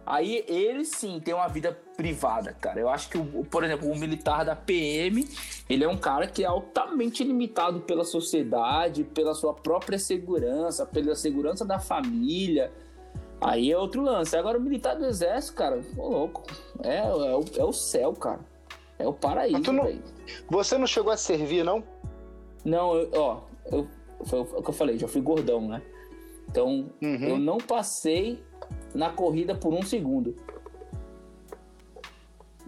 [SPEAKER 3] Aí eles sim têm uma vida privada, cara. Eu acho que, o, por exemplo, o militar da PM, ele é um cara que é altamente limitado pela sociedade, pela sua própria segurança, pela segurança da família. Aí é outro lance. Agora o militar do exército, cara, ô louco, é, é, o, é o céu, cara. É o paraíso,
[SPEAKER 2] não-. Você não chegou a servir, não?
[SPEAKER 3] Não, eu- ó, eu, foi o que eu falei, já fui gordão, né? Então,
[SPEAKER 2] Uhum.
[SPEAKER 3] eu não passei na corrida por um segundo.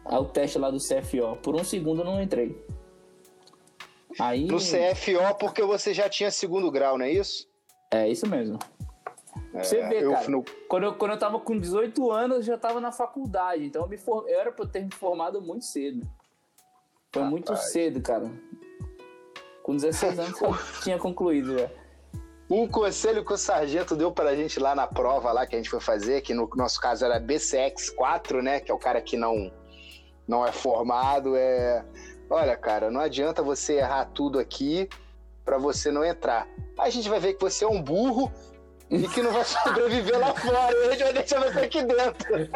[SPEAKER 3] Aí o teste lá do CFO, por um segundo eu não entrei. Aí.
[SPEAKER 2] No CFO, porque você já tinha segundo grau, não é isso?
[SPEAKER 3] É isso mesmo. Pra Você vê,
[SPEAKER 2] eu
[SPEAKER 3] cara.
[SPEAKER 2] no-
[SPEAKER 3] Quando, eu, quando eu tava com 18 anos, eu já tava na faculdade. Então eu, me for... eu era pra ter me formado muito cedo. Foi muito
[SPEAKER 2] Rapaz.
[SPEAKER 3] cedo, cara. Com 16 anos eu tinha concluído já.
[SPEAKER 2] Um conselho que o sargento deu pra gente lá na prova lá que a gente foi fazer, que no nosso caso era BCX4, né? Que é o cara que não, não é formado, é. Olha, cara, não adianta você errar tudo aqui pra você não entrar. A gente vai ver que você é um burro e que não vai sobreviver lá fora. E a gente vai deixar você aqui dentro.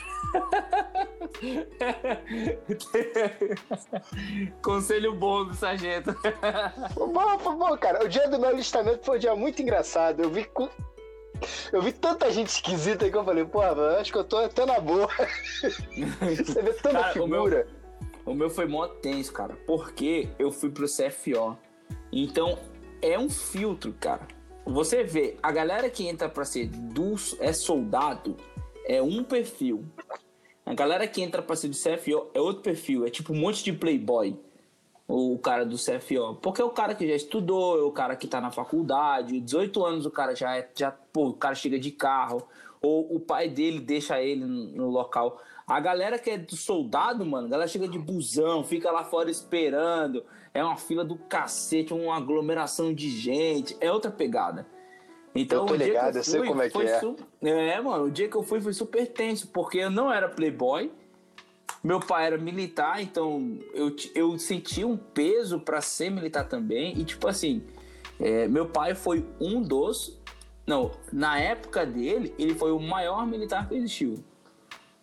[SPEAKER 3] Conselho bom do sargento.
[SPEAKER 2] Bom, bom, cara. O dia do meu alistamento foi um dia muito engraçado. Eu vi, cu- eu vi tanta gente esquisita que eu falei, pô, mano, acho que eu tô até na boa. Você vê tanta
[SPEAKER 3] Cara, o meu-
[SPEAKER 2] figura.
[SPEAKER 3] O meu foi mó tenso, cara, porque eu fui pro CFO. Então, é um filtro, cara. Você vê, a galera que entra pra ser do, é soldado é um perfil. A galera que entra pra ser do CFO é outro perfil. É tipo um monte de playboy. O cara do CFO. Porque é o cara que já estudou, é o cara que tá na faculdade, 18 anos o cara já é. Já, pô, o cara chega de carro. Ou o pai dele deixa ele no local. A galera que é do soldado, mano, a galera chega de busão, fica lá fora esperando. É uma fila do cacete, uma aglomeração de gente. É outra pegada. Então,
[SPEAKER 2] Eu tô
[SPEAKER 3] o dia
[SPEAKER 2] ligado,
[SPEAKER 3] que
[SPEAKER 2] eu sei
[SPEAKER 3] fui,
[SPEAKER 2] como é que
[SPEAKER 3] foi
[SPEAKER 2] é.
[SPEAKER 3] É, mano, o dia que eu fui foi super tenso, porque eu não era playboy. Meu pai era militar, então eu, eu senti um peso pra ser militar também. E, tipo assim, é, meu pai foi um dos. Não, na época dele, ele foi o maior militar que existiu.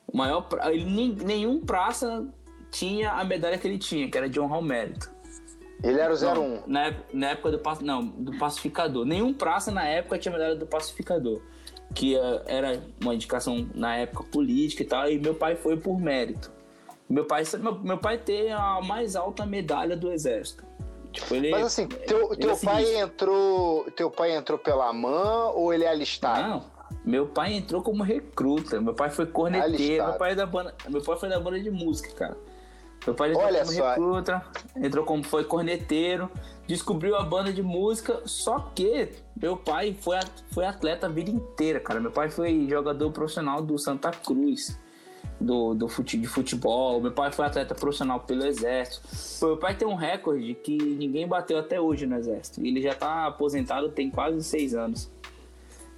[SPEAKER 3] O maior. Ele, nenhum praça tinha a medalha que ele tinha, que era de honrar o mérito.
[SPEAKER 2] Ele era o
[SPEAKER 3] Não,
[SPEAKER 2] 01.
[SPEAKER 3] na, ép- na época do, não, do pacificador. Nenhum praça na época tinha medalha do pacificador. Que eh, era uma indicação na época política e tal. E meu pai foi por mérito. Meu pai, meu, meu pai tem a mais alta medalha do exército. Tipo, ele,
[SPEAKER 2] Mas assim, teu, teu
[SPEAKER 3] é
[SPEAKER 2] pai entrou. Teu pai entrou pela MAN ou ele é alistado?
[SPEAKER 3] Não, meu pai entrou como recruta. Meu pai foi corneteiro.
[SPEAKER 2] Alistado.
[SPEAKER 3] Meu pai, é da banda, meu pai foi da banda de música, cara. Meu pai entrou
[SPEAKER 2] Olha
[SPEAKER 3] como
[SPEAKER 2] só.
[SPEAKER 3] recruta, entrou como foi corneteiro, descobriu a banda de música. Só que meu pai foi, foi atleta a vida inteira, cara. Meu pai foi jogador profissional do Santa Cruz. Do, do fute, de futebol, meu pai foi atleta profissional pelo exército. Meu pai tem um recorde que ninguém bateu até hoje no exército. Ele já tá aposentado tem quase seis anos.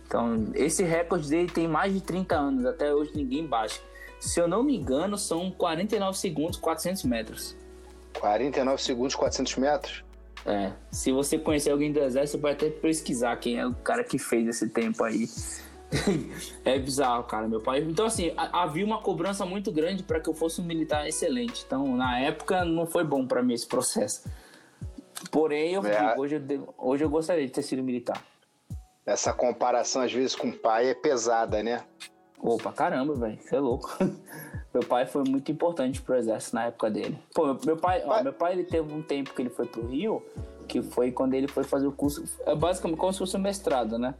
[SPEAKER 3] Então, esse recorde dele tem mais de 30 anos, até hoje ninguém bate. Se eu não me engano, são 49 segundos, 400 metros.
[SPEAKER 2] 49 segundos, 400 metros?
[SPEAKER 3] É, se você conhecer alguém do exército, você pode até pesquisar quem é o cara que fez esse tempo aí. é bizarro, cara, meu pai. Então, assim, ha- havia uma cobrança muito grande para que eu fosse um militar excelente. Então, na época, não foi bom para mim esse processo. Porém, eu
[SPEAKER 2] É.
[SPEAKER 3] digo, hoje, eu hoje eu gostaria de ter sido militar.
[SPEAKER 2] Essa comparação, às vezes, com o pai é pesada, né?
[SPEAKER 3] Opa, caramba, velho, você é louco. meu pai foi muito importante pro exército na época dele. Pô, meu- meu pai, ó, meu pai ele teve um tempo que ele foi pro Rio, que foi quando ele foi fazer o curso, é basicamente como se fosse um mestrado, né?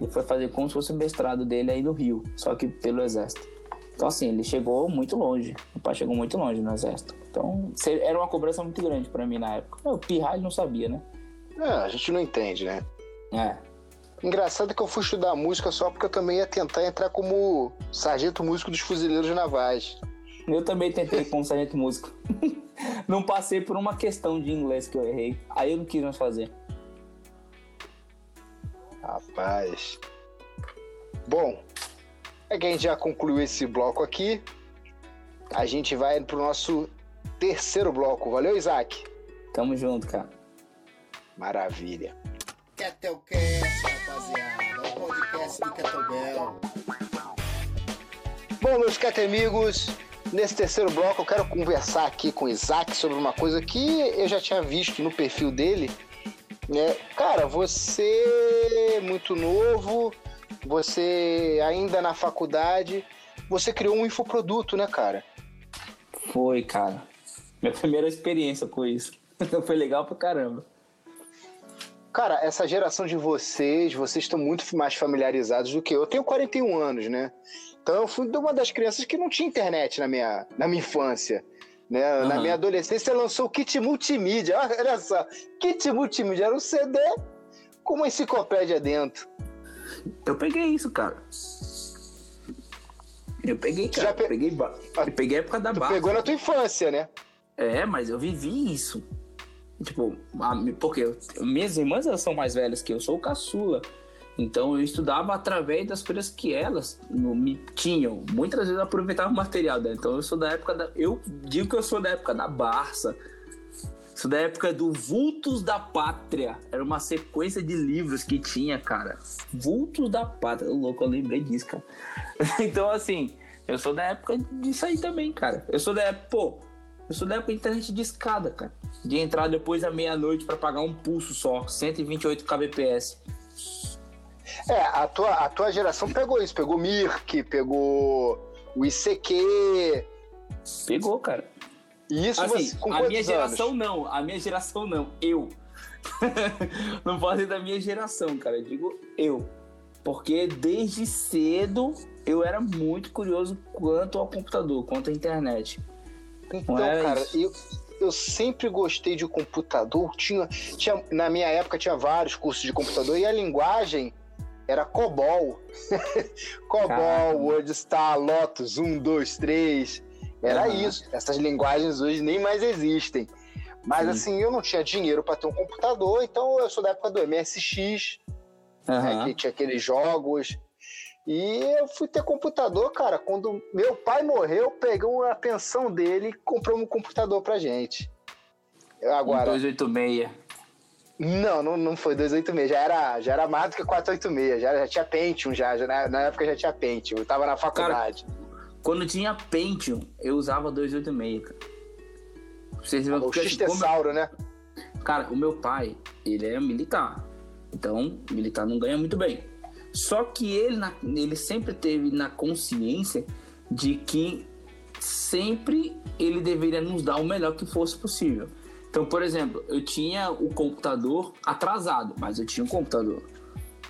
[SPEAKER 3] Ele foi fazer como se fosse o mestrado dele aí no Rio, só que pelo exército. Então assim, ele chegou muito longe. Meu pai chegou muito longe no exército. Então, era uma cobrança muito grande pra mim na época. O pirra ele não sabia, né?
[SPEAKER 2] É, a gente não entende, né?
[SPEAKER 3] É.
[SPEAKER 2] Engraçado que eu fui estudar música só porque eu também ia tentar entrar como sargento músico dos fuzileiros navais.
[SPEAKER 3] Eu também tentei como sargento músico. não passei por uma questão de inglês que eu errei. Aí eu não quis mais fazer.
[SPEAKER 2] Rapaz. Bom, é que a gente já concluiu esse bloco aqui. A gente vai pro nosso terceiro bloco. Valeu, Isaac?
[SPEAKER 3] Tamo junto, cara.
[SPEAKER 2] Maravilha.
[SPEAKER 1] Ketelcast, rapaziada. O podcast do Kettlebell.
[SPEAKER 2] Bom, meus cat amigos, nesse terceiro bloco eu quero conversar aqui com o Isaac sobre uma coisa que eu já tinha visto no perfil dele. Né? Cara, você é muito novo, você ainda na faculdade, você criou um infoproduto, né, cara?
[SPEAKER 3] Foi, cara. Minha primeira experiência com isso. Foi legal pra caramba.
[SPEAKER 2] Cara, essa geração de vocês, vocês estão muito mais familiarizados do que eu. Eu tenho 41 anos, né? Então eu fui uma das crianças que não tinha internet na minha, na minha infância. Né? Na
[SPEAKER 3] Aham.
[SPEAKER 2] minha adolescência lançou o kit multimídia. Olha só, kit multimídia era um CD com uma enciclopédia dentro.
[SPEAKER 3] Eu peguei isso, cara. Eu peguei, cara.
[SPEAKER 2] Já pe-
[SPEAKER 3] Eu peguei, ba... eu peguei a época da barra.
[SPEAKER 2] pegou na tua infância, né?
[SPEAKER 3] É, mas eu vivi isso. Tipo, porque minhas irmãs elas são mais velhas que eu, sou o caçula. Então eu estudava através das coisas que elas no- me tinham. Muitas vezes eu aproveitava o material dela. Então eu sou da época da. Eu digo que eu sou da época da Barça. Sou da época do Vultos da Pátria. Era uma sequência de livros que tinha, cara. Vultos da Pátria. Louco, eu lembrei disso, cara. então, assim, eu sou da época disso aí também, cara. Eu sou da época, pô, eu sou da época de internet de escada, cara. De entrar depois da meia-noite para pagar um pulso só, 128 kbps.
[SPEAKER 2] É, a tua, a tua geração pegou isso, pegou Mirk, pegou o ICQ.
[SPEAKER 3] Pegou, cara.
[SPEAKER 2] E isso
[SPEAKER 3] assim,
[SPEAKER 2] você, com
[SPEAKER 3] a minha geração
[SPEAKER 2] anos?
[SPEAKER 3] não, a minha geração não, eu. não ser da minha geração, cara, eu digo eu. Porque desde cedo eu era muito curioso quanto ao computador, quanto à internet.
[SPEAKER 2] Então,
[SPEAKER 3] Não é
[SPEAKER 2] cara, eu, eu sempre gostei de computador. Tinha, tinha, na minha época tinha vários cursos de computador e a linguagem era COBOL. COBOL,
[SPEAKER 3] Caraca.
[SPEAKER 2] WordStar, Lotus, 1, 2, 3. Era
[SPEAKER 3] Aham.
[SPEAKER 2] isso. Essas linguagens hoje nem mais existem. Mas
[SPEAKER 3] Sim.
[SPEAKER 2] assim, eu não tinha dinheiro para ter um computador, então eu sou da época do MSX, né,
[SPEAKER 3] Aham.
[SPEAKER 2] que tinha aqueles jogos. E eu fui ter computador, cara, quando meu pai morreu, pegou a pensão dele e comprou um computador pra gente. Eu
[SPEAKER 3] Um
[SPEAKER 2] Agora,
[SPEAKER 3] 286.
[SPEAKER 2] não, não, não foi 286, já era, já era mais do que 486, já, já tinha Pentium, já, já na, na época já tinha Pentium, eu tava na faculdade.
[SPEAKER 3] Quando tinha Pentium, eu usava 286, cara. Vocês verem
[SPEAKER 2] o
[SPEAKER 3] assim,
[SPEAKER 2] X-Tessauro, né?
[SPEAKER 3] Cara, o meu pai, ele é militar. Então, militar não ganha muito bem. Só que ele, na- ele sempre teve na consciência de que sempre ele deveria nos dar o melhor que fosse possível. Então, por exemplo, eu tinha o computador atrasado, mas eu tinha um computador.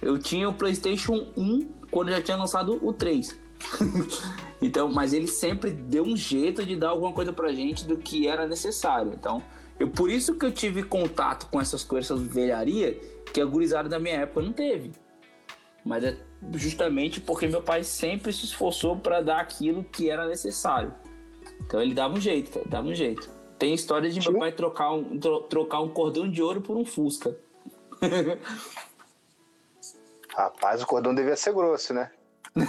[SPEAKER 3] Eu tinha o PlayStation 1 quando já tinha lançado o 3. então, mas ele sempre deu um jeito de dar alguma coisa pra gente do que era necessário. Então, eu, por isso que eu tive contato com essas coisas, essas velharia, que a gurizada da minha época não teve. Mas é justamente porque meu pai sempre se esforçou para dar aquilo que era necessário. Então ele dava um jeito, cara, dava um jeito. Tem história de meu pai trocar um, tro- trocar um cordão de ouro por um Fusca.
[SPEAKER 2] Rapaz, o cordão devia ser grosso, né?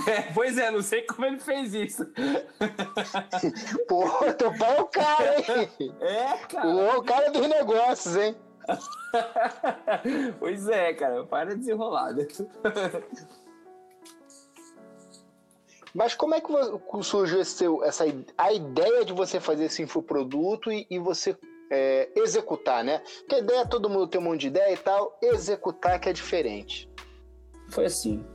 [SPEAKER 3] É, pois é, não sei como ele fez isso.
[SPEAKER 2] Pô, teu pai é o cara, hein?
[SPEAKER 3] É, cara.
[SPEAKER 2] O, o cara dos negócios, hein?
[SPEAKER 3] pois é, cara, para desenrolado.
[SPEAKER 2] Mas como é que surgiu esse essa, a ideia de você fazer esse infoproduto e, e você é, executar, né? Porque a ideia, todo mundo tem um monte de ideia e tal, executar que é diferente.
[SPEAKER 3] Foi assim.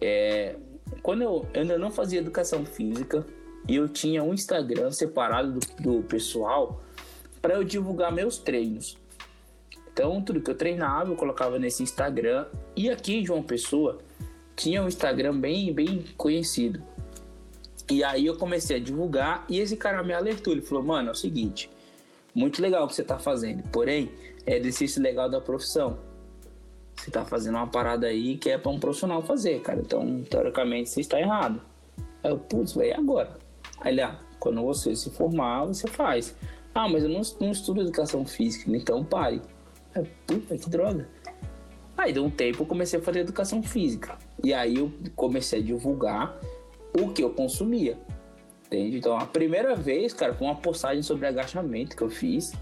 [SPEAKER 3] é, quando eu, eu ainda não fazia educação física e eu tinha um Instagram separado do, do pessoal para eu divulgar meus treinos. Então, tudo que eu treinava, eu colocava nesse Instagram. E aqui João Pessoa tinha um Instagram bem, bem conhecido. E aí eu comecei a divulgar e esse cara me alertou. Ele falou: Mano, é o seguinte, muito legal o que você tá fazendo, porém, é exercício legal da profissão. Você tá fazendo uma parada aí que é para um profissional fazer, cara. Então, teoricamente, você está errado. Aí eu, putz, e agora? Aí ele, ah, quando você se formar, você faz. Ah, mas eu não, não estudo educação física, então pare. Aí, puta, que droga. Aí deu um tempo, eu comecei a fazer educação física. E aí eu comecei a divulgar o que eu consumia. Entende? Então, a primeira vez, cara, foi uma postagem sobre agachamento que eu fiz.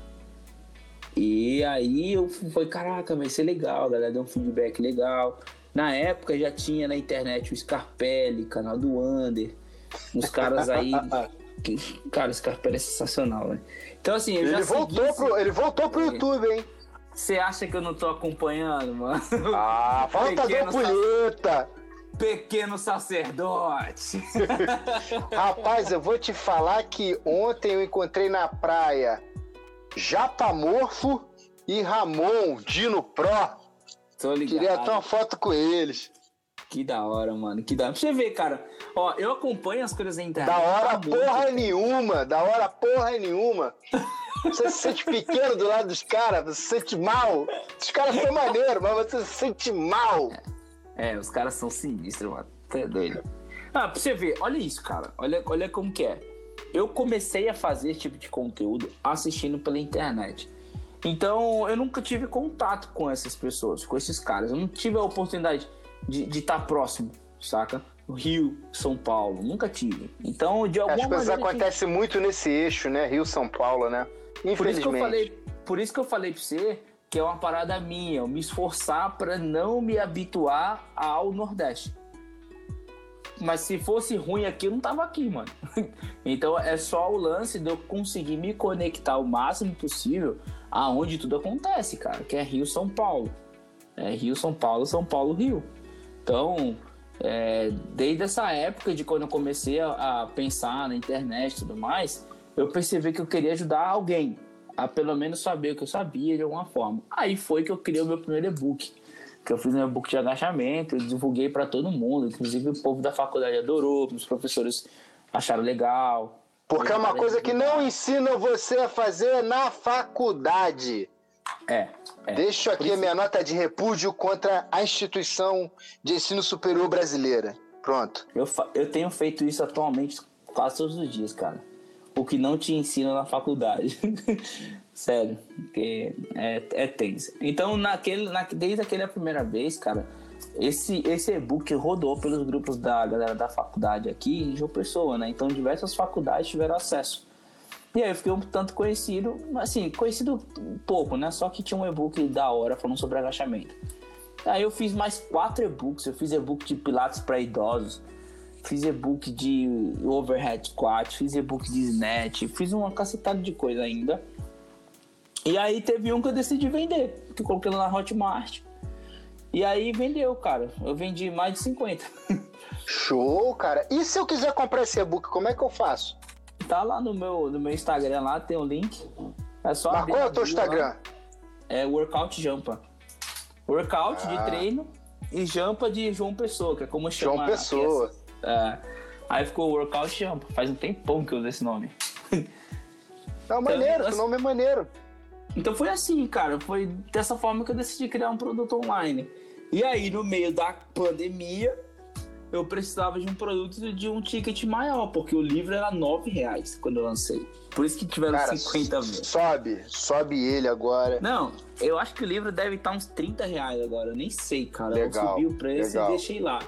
[SPEAKER 3] E aí eu foi, caraca, vai ser legal, a galera deu um feedback legal. Na época já tinha na internet o Scarpelli, canal do Under, uns caras aí. que- cara, o Scarpelli é sensacional, né? Então, assim, eu já
[SPEAKER 2] Ele voltou,
[SPEAKER 3] segui-
[SPEAKER 2] pro, ele voltou pro
[SPEAKER 3] É.
[SPEAKER 2] YouTube, hein?
[SPEAKER 3] Você acha que eu não tô acompanhando, mano?
[SPEAKER 2] Ah, fala da punheta.
[SPEAKER 3] Pequeno sacerdote.
[SPEAKER 2] Rapaz, eu vou te falar que ontem eu encontrei na praia Japamorfo e Ramon, Dino Pro.
[SPEAKER 3] Tô ligado.
[SPEAKER 2] Queria ter uma foto com eles.
[SPEAKER 3] Que da hora, mano. Que da hora. Pra você ver, cara. Ó, eu acompanho as coisas na internet.
[SPEAKER 2] Da hora
[SPEAKER 3] muito
[SPEAKER 2] porra nenhuma, da hora porra nenhuma. Você se sente pequeno do lado dos caras, você se sente mal. Os caras são maneiros, mas você se sente mal.
[SPEAKER 3] É, os caras são sinistros, mano. Tá doido. Ah, pra você ver, olha isso, cara. Olha, olha como que é. Eu comecei a fazer esse tipo de conteúdo assistindo pela internet. Então, eu nunca tive contato com essas pessoas, com esses caras. Eu não tive a oportunidade de estar próximo, saca? Rio, São Paulo, nunca tive. Então, de alguma
[SPEAKER 2] As coisas
[SPEAKER 3] maneira.
[SPEAKER 2] acontecem muito nesse eixo, né? Rio-São Paulo, né?
[SPEAKER 3] Por isso que eu falei, por isso que eu falei pra você que é uma parada minha, eu me esforçar para não me habituar ao Nordeste. Mas se fosse ruim aqui, eu não tava aqui, mano. Então é só o lance de eu conseguir me conectar o máximo possível aonde tudo acontece, cara, que é Rio, São Paulo. É Rio, São Paulo, São Paulo, Rio. Então, é, desde essa época de quando eu comecei a, a pensar na internet e tudo mais, eu percebi que eu queria ajudar alguém a pelo menos saber o que eu sabia de alguma forma. Aí foi que eu criei o meu primeiro e-book, que eu fiz um e-book de agachamento, eu divulguei para todo mundo, inclusive o povo da faculdade adorou, os professores acharam legal.
[SPEAKER 2] Porque é uma coisa que não ensinam você a fazer na faculdade.
[SPEAKER 3] É. é.
[SPEAKER 2] Deixo aqui a minha nota de repúdio contra a instituição de ensino superior brasileira. Pronto.
[SPEAKER 3] Eu, eu tenho feito isso atualmente quase todos os dias, cara. O que não te ensina na faculdade. Sério, porque é, é tenso. Então, naquele, na, desde aquela primeira vez, cara, esse, esse e-book rodou pelos grupos da galera da faculdade aqui em João Pessoa, né? Então diversas faculdades tiveram acesso. E aí eu fiquei um tanto conhecido, assim, conhecido pouco, né? Só que tinha um e-book da hora falando sobre agachamento. Aí eu fiz mais quatro e-books. Eu fiz e-book de pilates para idosos, fiz e-book de overhead squat, fiz e-book de snatch, fiz uma cacetada de coisa ainda. E aí teve um que eu decidi vender, que eu coloquei lá na Hotmart. E aí vendeu, cara. Eu vendi mais de 50.
[SPEAKER 2] Show, cara. E se eu quiser comprar esse e-book, como é que eu faço?
[SPEAKER 3] Tá lá no meu, no meu Instagram, lá tem o um link. É só
[SPEAKER 2] Mas qual é o teu Instagram? Lá.
[SPEAKER 3] É Workout Jampa. Workout ah. de treino e Jampa de João Pessoa, que é como chama.
[SPEAKER 2] João Pessoa.
[SPEAKER 3] É. Aí ficou Workout. Faz um tempão que eu uso esse nome.
[SPEAKER 2] Maneiro, então, assim, o nome é maneiro.
[SPEAKER 3] Então foi assim, cara. Foi dessa forma que eu decidi criar um produto online. E aí, no meio da pandemia, eu precisava de um produto de um ticket maior, porque o livro era nove reais quando eu lancei. Por isso que tiveram Cara, 50 mil.
[SPEAKER 2] Sobe, sobe ele agora.
[SPEAKER 3] Não, eu acho que o livro deve estar uns 30 reais agora. Eu nem sei, cara.
[SPEAKER 2] Legal,
[SPEAKER 3] eu subi o preço
[SPEAKER 2] legal.
[SPEAKER 3] e deixei lá.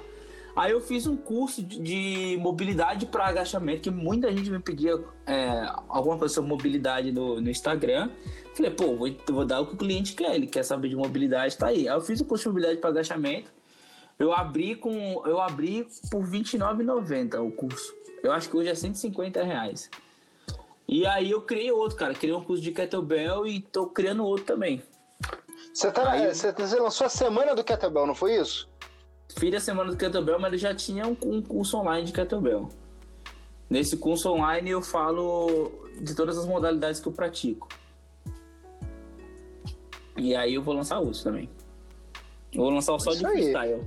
[SPEAKER 3] Aí eu fiz um curso de mobilidade para agachamento, que muita gente me pedia é, alguma coisa sobre mobilidade no, no Instagram. Falei, pô, vou, vou, dar o que o cliente quer, ele quer saber de mobilidade, tá aí. Aí eu fiz o curso de mobilidade para agachamento. Eu abri com. Eu abri por R$29,90 o curso. Eu acho que hoje é 150 reais. E aí eu criei outro, cara. Criei um curso de kettlebell e tô criando outro também.
[SPEAKER 2] Você, tá, aí, você, você lançou a semana do kettlebell, não foi isso?
[SPEAKER 3] Fiz a semana do kettlebell, mas ele já tinha um, um curso online de kettlebell. Nesse curso online eu falo de todas as modalidades que eu pratico. E aí eu vou lançar outros também. Eu vou lançar só Isso de freestyle. Aí.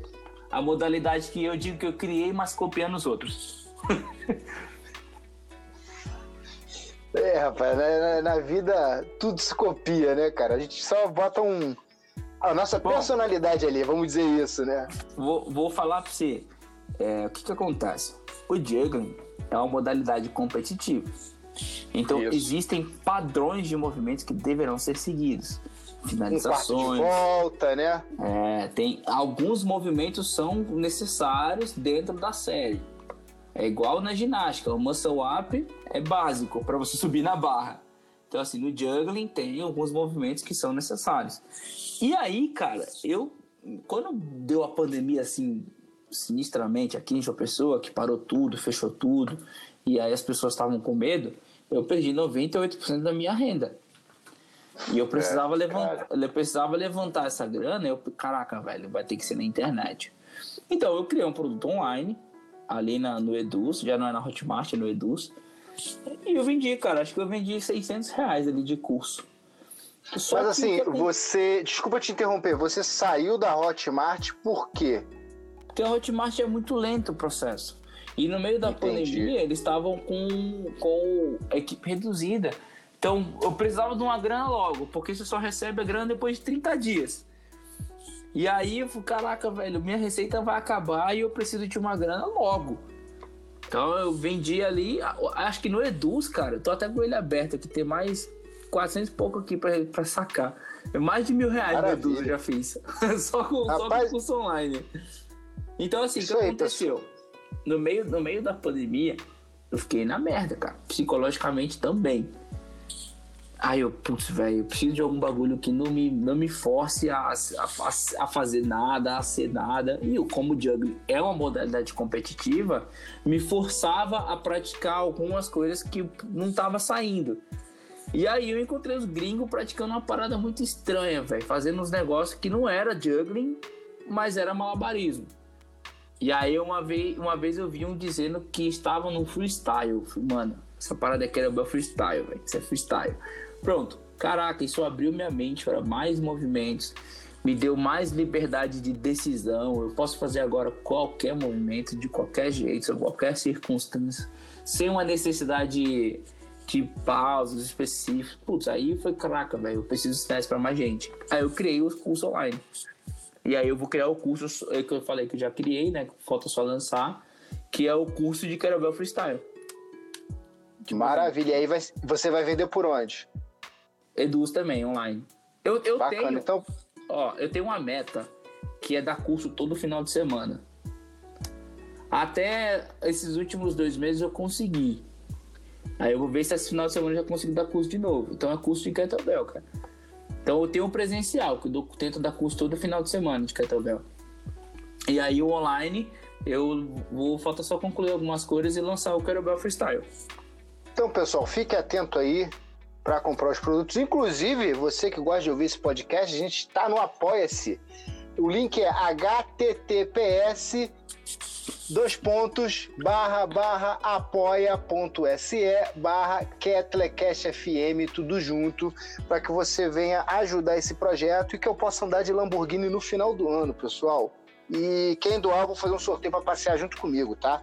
[SPEAKER 3] A modalidade que eu digo que eu criei, mas copiando os outros.
[SPEAKER 2] é, rapaz, na, na, vida tudo se copia, né, cara? A gente só bota um. A nossa Bom, personalidade ali, vamos dizer isso, né?
[SPEAKER 3] Vou, vou falar pra você. É, o que que acontece? O juggling é uma modalidade competitiva. Então, isso. existem padrões de movimentos que deverão ser seguidos finalizações.
[SPEAKER 2] Um volta, né?
[SPEAKER 3] É, tem alguns movimentos são necessários dentro da série. É igual na ginástica, o muscle up é básico para você subir na barra. Então assim, no juggling tem alguns movimentos que são necessários. E aí, cara, eu quando deu a pandemia assim sinistramente aqui em João Pessoa, que parou tudo, fechou tudo, e aí as pessoas estavam com medo, eu perdi 98% da minha renda. E eu precisava, é, levantar, eu precisava levantar essa grana. Eu, caraca, velho, vai ter que ser na internet. Então eu criei um produto online, ali na, no Eduz, já não é na Hotmart, é no Eduz. E eu vendi, cara, acho que eu vendi 600 reais ali de curso.
[SPEAKER 2] Só Mas assim, você. Desculpa te interromper, você saiu da Hotmart por quê?
[SPEAKER 3] Porque a Hotmart é muito lento o processo. E no meio da Entendi. pandemia, eles estavam com, com equipe reduzida. Então, eu precisava de uma grana logo, porque você só recebe a grana depois de 30 dias. E aí, eu falei, caraca, velho, minha receita vai acabar e eu preciso de uma grana logo. Então, eu vendi ali, acho que no Eduz, cara, eu tô até com ele aberto aqui, tem mais 400 e pouco aqui pra, pra sacar. É mais de mil reais no Eduz eu já fiz. só, com, Rapaz, só com curso online. Então, assim, o que aconteceu? No meio, no meio da pandemia, eu fiquei na merda, cara. Psicologicamente também. Aí eu, putz, velho, eu preciso de algum bagulho que não me, não me force a, a, a, fazer nada, a ser nada. E eu, como o juggling é uma modalidade competitiva, me forçava a praticar algumas coisas que não tava saindo. E aí eu encontrei os gringos praticando uma parada muito estranha, velho, fazendo uns negócios que não era juggling, mas era malabarismo. E aí uma vez, uma vez eu vi um dizendo que estavam no freestyle. Mano, essa parada aqui era o freestyle, velho. Isso é freestyle. Pronto. Caraca, isso abriu minha mente para mais movimentos, me deu mais liberdade de decisão. Eu posso fazer agora qualquer movimento, de qualquer jeito, em qualquer circunstância, sem uma necessidade de pausas específicas. Putz, aí foi caraca, velho. Eu preciso ensinar isso para mais gente. Aí eu criei os cursos online. E aí eu vou criar o curso é que eu falei que eu já criei, né? Falta só lançar, que é o curso de Kettlebell Freestyle.
[SPEAKER 2] Maravilha. E aí vai, você vai vender por onde?
[SPEAKER 3] Eduz também, online. Eu, eu
[SPEAKER 2] Bacana,
[SPEAKER 3] tenho.
[SPEAKER 2] Então...
[SPEAKER 3] Ó, eu tenho uma meta que é dar curso todo final de semana. Até esses últimos dois meses eu consegui. Aí eu vou ver se esse final de semana eu já consigo dar curso de novo. Então é curso de kettlebell, cara. Então eu tenho um presencial, que eu tento dar curso todo final de semana de kettlebell. E aí o online, eu vou falta só concluir algumas coisas e lançar o kettlebell freestyle.
[SPEAKER 2] Então, pessoal, fique atento aí para comprar os produtos. Inclusive, você que gosta de ouvir esse podcast, a gente está no Apoia-se. O link é https dois pontos barra barra apoia.se barra tudo junto, para que você venha ajudar esse projeto e que eu possa andar de Lamborghini no final do ano, pessoal. E quem doar, vou fazer um sorteio para passear junto comigo, tá?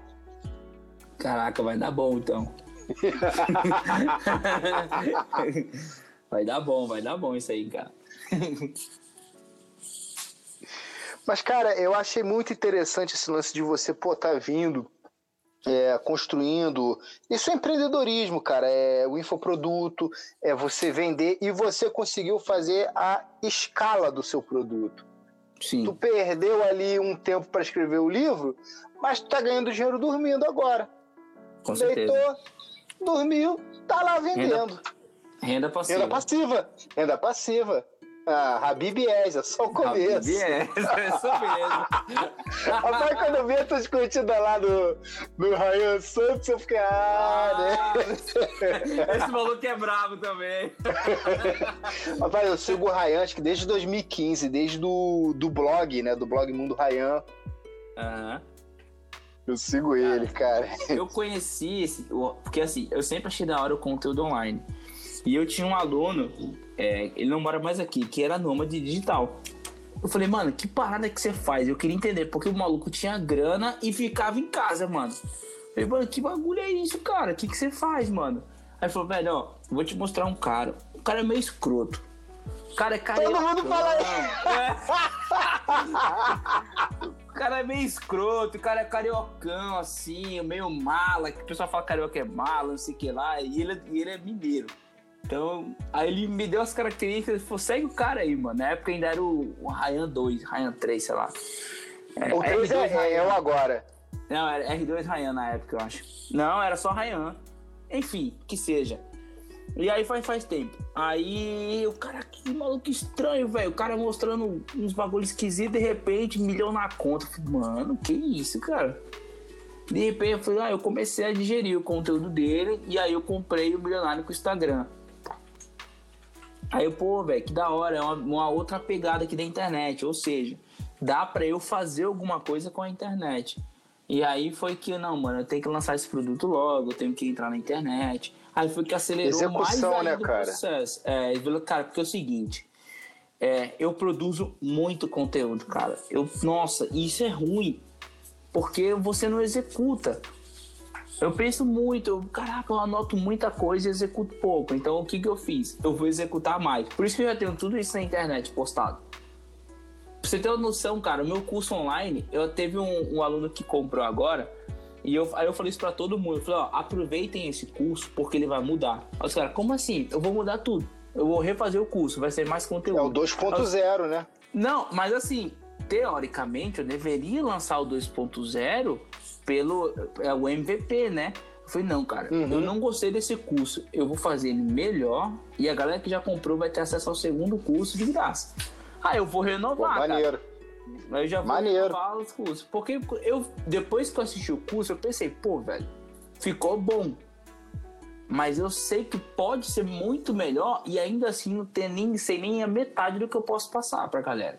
[SPEAKER 3] Caraca, vai dar bom então. vai dar bom, vai dar bom isso aí, cara.
[SPEAKER 2] Mas, cara, eu achei muito interessante esse lance de você, pô, tá vindo, é, construindo. Isso é empreendedorismo, cara. É o infoproduto, é você vender e você conseguiu fazer a escala do seu produto.
[SPEAKER 3] Sim.
[SPEAKER 2] Tu perdeu ali um tempo para escrever o livro, mas tu tá ganhando dinheiro dormindo agora.
[SPEAKER 3] Com
[SPEAKER 2] Deitou,
[SPEAKER 3] certeza.
[SPEAKER 2] Dormiu, tá lá vendendo.
[SPEAKER 3] Renda passiva.
[SPEAKER 2] Renda passiva. Renda passiva. Ah, Habib é só o começo.
[SPEAKER 3] Habib é isso mesmo.
[SPEAKER 2] Rapaz, quando eu vi a tua discutida lá do, do Ryan Santos, eu fiquei, ah, né?
[SPEAKER 3] Esse maluco é brabo também.
[SPEAKER 2] Rapaz, eu sigo o Ryan, acho que desde 2015, desde do, do blog, né? Do blog Mundo Ryan.
[SPEAKER 3] Aham.
[SPEAKER 2] Eu sigo ele, cara.
[SPEAKER 3] Eu conheci esse, porque assim, eu sempre achei da hora o conteúdo online. E eu tinha um aluno, é, ele não mora mais aqui, que era nômade digital. Eu falei, mano, que parada que você faz? Eu queria entender, porque o maluco tinha grana e ficava em casa, mano. Eu falei, mano, que bagulho é isso, cara? O que, que você faz, mano? Aí ele falou, velho, ó, vou te mostrar um cara. O cara é meio escroto. Cara é carioca.
[SPEAKER 2] Todo mundo fala
[SPEAKER 3] É. O cara é meio escroto, o cara é cariocão, assim, meio mala, que o pessoal fala carioca é mala, não sei o que lá, e ele, e ele é mineiro. Então, aí ele me deu as características, ele falou, segue o cara aí, mano. Na época ainda era o, o Ryan 2, Ryan 3, sei lá.
[SPEAKER 2] É, o 3 é, é, é o agora.
[SPEAKER 3] Não, era R2 Ryan na época, eu acho. Não, era só Ryan. Enfim, que seja. E aí faz, faz tempo. Aí o cara, que maluco estranho, velho. O cara mostrando uns bagulho esquisitos, de repente, milhão na conta. Falei, Mano, que isso, cara? De repente eu falei, ah, eu comecei a digerir o conteúdo dele e aí eu comprei o Milionário com o Instagram. Aí eu, pô, velho, que da hora, é uma, uma, outra pegada aqui da internet. Ou seja, dá pra eu fazer alguma coisa com a internet. E aí foi que, não, mano, eu tenho que lançar esse produto logo, eu tenho que entrar na internet. Aí foi que acelerou
[SPEAKER 2] Execução,
[SPEAKER 3] mais
[SPEAKER 2] né,
[SPEAKER 3] ainda
[SPEAKER 2] cara?
[SPEAKER 3] o processo. É, cara, porque é o seguinte, é, eu produzo muito conteúdo, cara. Eu, nossa, isso é ruim, porque você não executa. Eu penso muito, eu, caraca, eu anoto muita coisa e executo pouco. Então o que, que eu fiz? Eu vou executar mais. Por isso que eu já tenho tudo isso na internet postado. Pra você ter uma noção, cara, o meu curso online, eu teve um, um aluno que comprou agora, e eu, aí eu falei isso pra todo mundo. Eu falei, ó, aproveitem esse curso porque ele vai mudar. Aí os caras, como assim? Eu vou mudar tudo. Eu vou refazer o curso, vai ser mais conteúdo.
[SPEAKER 2] É o 2.0, né?
[SPEAKER 3] Não, mas assim, teoricamente eu deveria lançar o 2.0 pelo é o MVP, né? Eu falei, não, cara,
[SPEAKER 2] Uhum.
[SPEAKER 3] eu não gostei desse curso. Eu vou fazer ele melhor e a galera que já comprou vai ter acesso ao segundo curso de graça. Ah, eu vou
[SPEAKER 2] Pô,
[SPEAKER 3] renovar, cara. Aí eu já vou
[SPEAKER 2] Maneiro.
[SPEAKER 3] renovar os cursos. Porque eu, depois que eu assisti o curso, eu pensei, pô, velho, ficou bom. Mas eu sei que pode ser muito melhor e ainda assim não ter nem, sei nem a metade do que eu posso passar pra galera.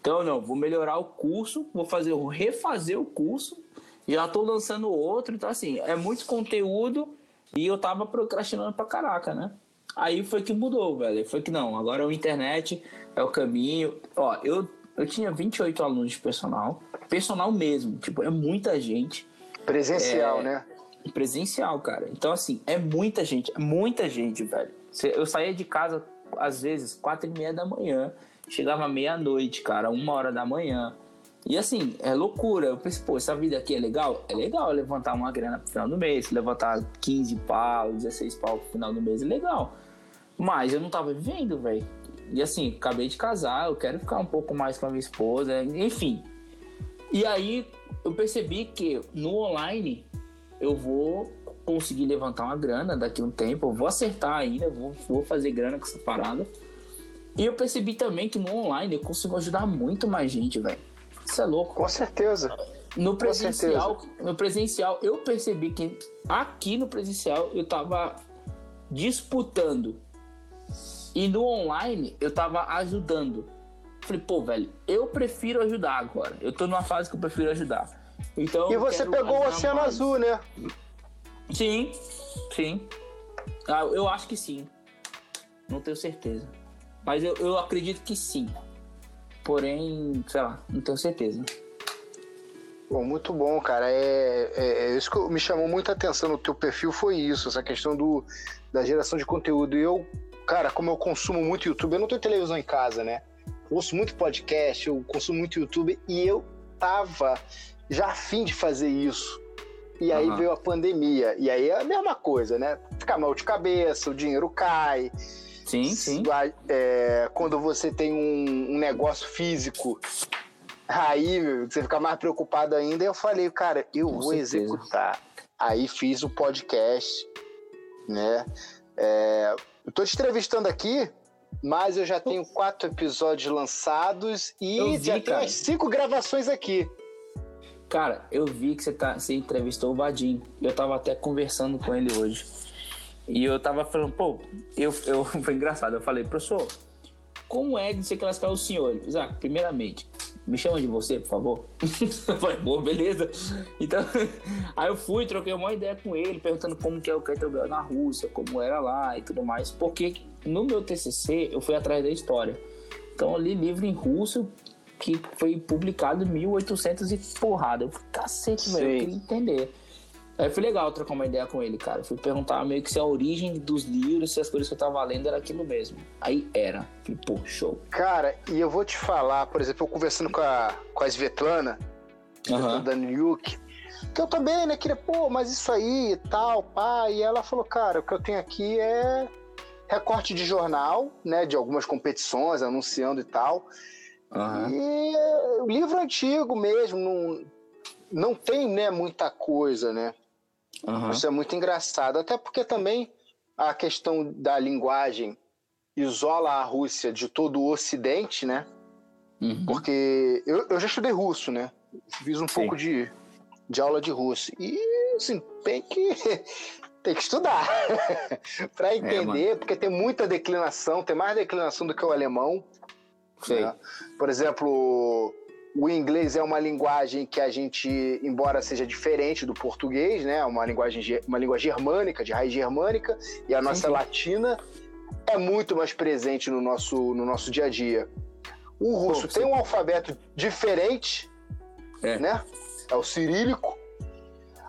[SPEAKER 3] Então, não, vou melhorar o curso, vou fazer, vou refazer o curso, já tô lançando outro, então assim, é muito conteúdo e eu tava procrastinando pra caraca, né? Aí foi que mudou, velho. Foi que não, agora a internet é o caminho. Ó, eu, eu tinha 28 alunos de personal, personal mesmo, tipo, é muita gente
[SPEAKER 2] Presencial,
[SPEAKER 3] É.
[SPEAKER 2] né?
[SPEAKER 3] presencial, cara. Então, assim, é muita gente, é muita gente, velho. Eu saía de casa, às vezes, quatro e meia da manhã, chegava meia-noite, cara, uma hora da manhã. E assim, é loucura. Eu pensei, pô, essa vida aqui é legal? É legal levantar uma grana pro final do mês, levantar 15 pau, 16 pau pro final do mês, é legal. Mas eu não tava vivendo, velho. E assim, acabei de casar, eu quero ficar um pouco mais com a minha esposa, enfim. E aí eu percebi que no online eu vou conseguir levantar uma grana daqui a um tempo, eu vou acertar ainda, vou, vou fazer grana com essa parada. E eu percebi também que no online eu consigo ajudar muito mais gente, velho. Isso é louco.
[SPEAKER 2] Com certeza.
[SPEAKER 3] No presencial, no presencial, eu percebi que aqui no presencial eu tava disputando. E no online eu tava ajudando. Falei, pô, velho, eu prefiro ajudar agora. Eu tô numa fase que eu prefiro ajudar. Então,
[SPEAKER 2] E você pegou o Oceano
[SPEAKER 3] mais.
[SPEAKER 2] Azul, né?
[SPEAKER 3] Sim, sim. Ah, eu acho que sim. Não tenho certeza. Mas eu, eu acredito que sim. Porém, sei lá, não tenho certeza.
[SPEAKER 2] Pô, muito bom, cara. É, é- é isso que me chamou muita atenção no teu perfil foi isso, essa questão do, da geração de conteúdo. E eu, cara, como eu consumo muito YouTube, eu não tenho televisão em casa, né? Eu ouço muito podcast, eu consumo muito YouTube e eu tava já afim de fazer isso. E aí
[SPEAKER 3] Aham.
[SPEAKER 2] veio a pandemia. E aí é a mesma coisa, né? Fica mal de cabeça, o dinheiro cai.
[SPEAKER 3] Sim, sim.
[SPEAKER 2] É, quando você tem um, um negócio físico, aí meu, você fica mais preocupado ainda. Eu falei, cara, eu
[SPEAKER 3] Com
[SPEAKER 2] vou
[SPEAKER 3] certeza.
[SPEAKER 2] executar. Aí fiz o podcast, né? É, eu tô te entrevistando aqui, mas eu já tenho quatro episódios lançados e
[SPEAKER 3] Eu vi,
[SPEAKER 2] já tenho as cinco gravações aqui.
[SPEAKER 3] Cara, eu vi que você, tá, você entrevistou o Vadim. Eu tava até conversando com ele hoje. E eu tava falando, pô, eu, eu, foi engraçado. Eu falei, professor, como é de se classificar o senhor? Isaac, primeiramente, me chama de você, por favor. falei, pô, beleza. Então, aí eu fui, troquei uma ideia com ele, perguntando como que é o Kettlebell na Rússia, como era lá e tudo mais. Porque no meu TCC, eu fui atrás da história. Então, eu li livro em russo, que foi publicado em 1800 e porrada. Eu falei, cacete, velho, eu queria entender. Aí foi legal trocar uma ideia com ele, cara. Fui perguntar meio que se a origem dos livros, se as coisas que eu tava lendo era aquilo mesmo. Aí era. Falei, pô, show.
[SPEAKER 2] Cara, e eu vou te falar, por exemplo, eu conversando com a, com a Svetlana,
[SPEAKER 3] Aham.
[SPEAKER 2] da Nuyuk, que eu também, né, queria, pô, mas isso aí e tal, pá, e ela falou, cara, o que eu tenho aqui é recorte de jornal, né, de algumas competições, anunciando e tal,
[SPEAKER 3] Aham.
[SPEAKER 2] e é, o livro antigo mesmo, não, não tem, né, muita coisa, né,
[SPEAKER 3] Aham.
[SPEAKER 2] isso é muito engraçado, até porque também a questão da linguagem isola a Rússia de todo o Ocidente, né,
[SPEAKER 3] Uhum.
[SPEAKER 2] porque eu, eu já estudei russo, né? Fiz um
[SPEAKER 3] Sim.
[SPEAKER 2] pouco de, de aula de russo. E, assim, tem que, tem que estudar para entender, porque tem muita declinação, tem mais declinação do que o alemão. Né? Por exemplo, o inglês é uma linguagem que a gente, embora seja diferente do português, né? Uma linguagem, ge- uma língua germânica, de raiz germânica, e a nossa
[SPEAKER 3] sim.
[SPEAKER 2] latina é muito mais presente no nosso, no nosso dia a dia. O russo
[SPEAKER 3] Pô,
[SPEAKER 2] tem um alfabeto diferente,
[SPEAKER 3] É.
[SPEAKER 2] né? É o cirílico.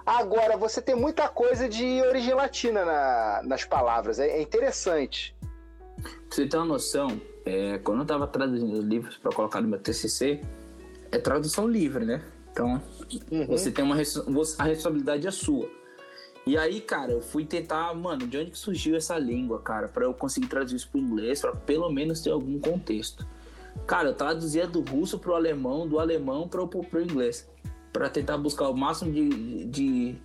[SPEAKER 2] Agora, você tem muita coisa de origem latina na- nas palavras. É, é interessante.
[SPEAKER 3] Pra você ter uma noção, é, quando eu tava traduzindo os livros pra colocar no meu TCC, é tradução livre, né? Então,
[SPEAKER 2] Uhum.
[SPEAKER 3] Você tem uma a responsabilidade é sua. E aí, cara, eu fui tentar, mano, de onde que surgiu essa língua, cara, Pra eu conseguir traduzir isso pro inglês, pra pelo menos ter algum contexto. Cara, eu traduzia do russo pro alemão, do alemão pro, pro, pro inglês, Pra tentar buscar o máximo de, de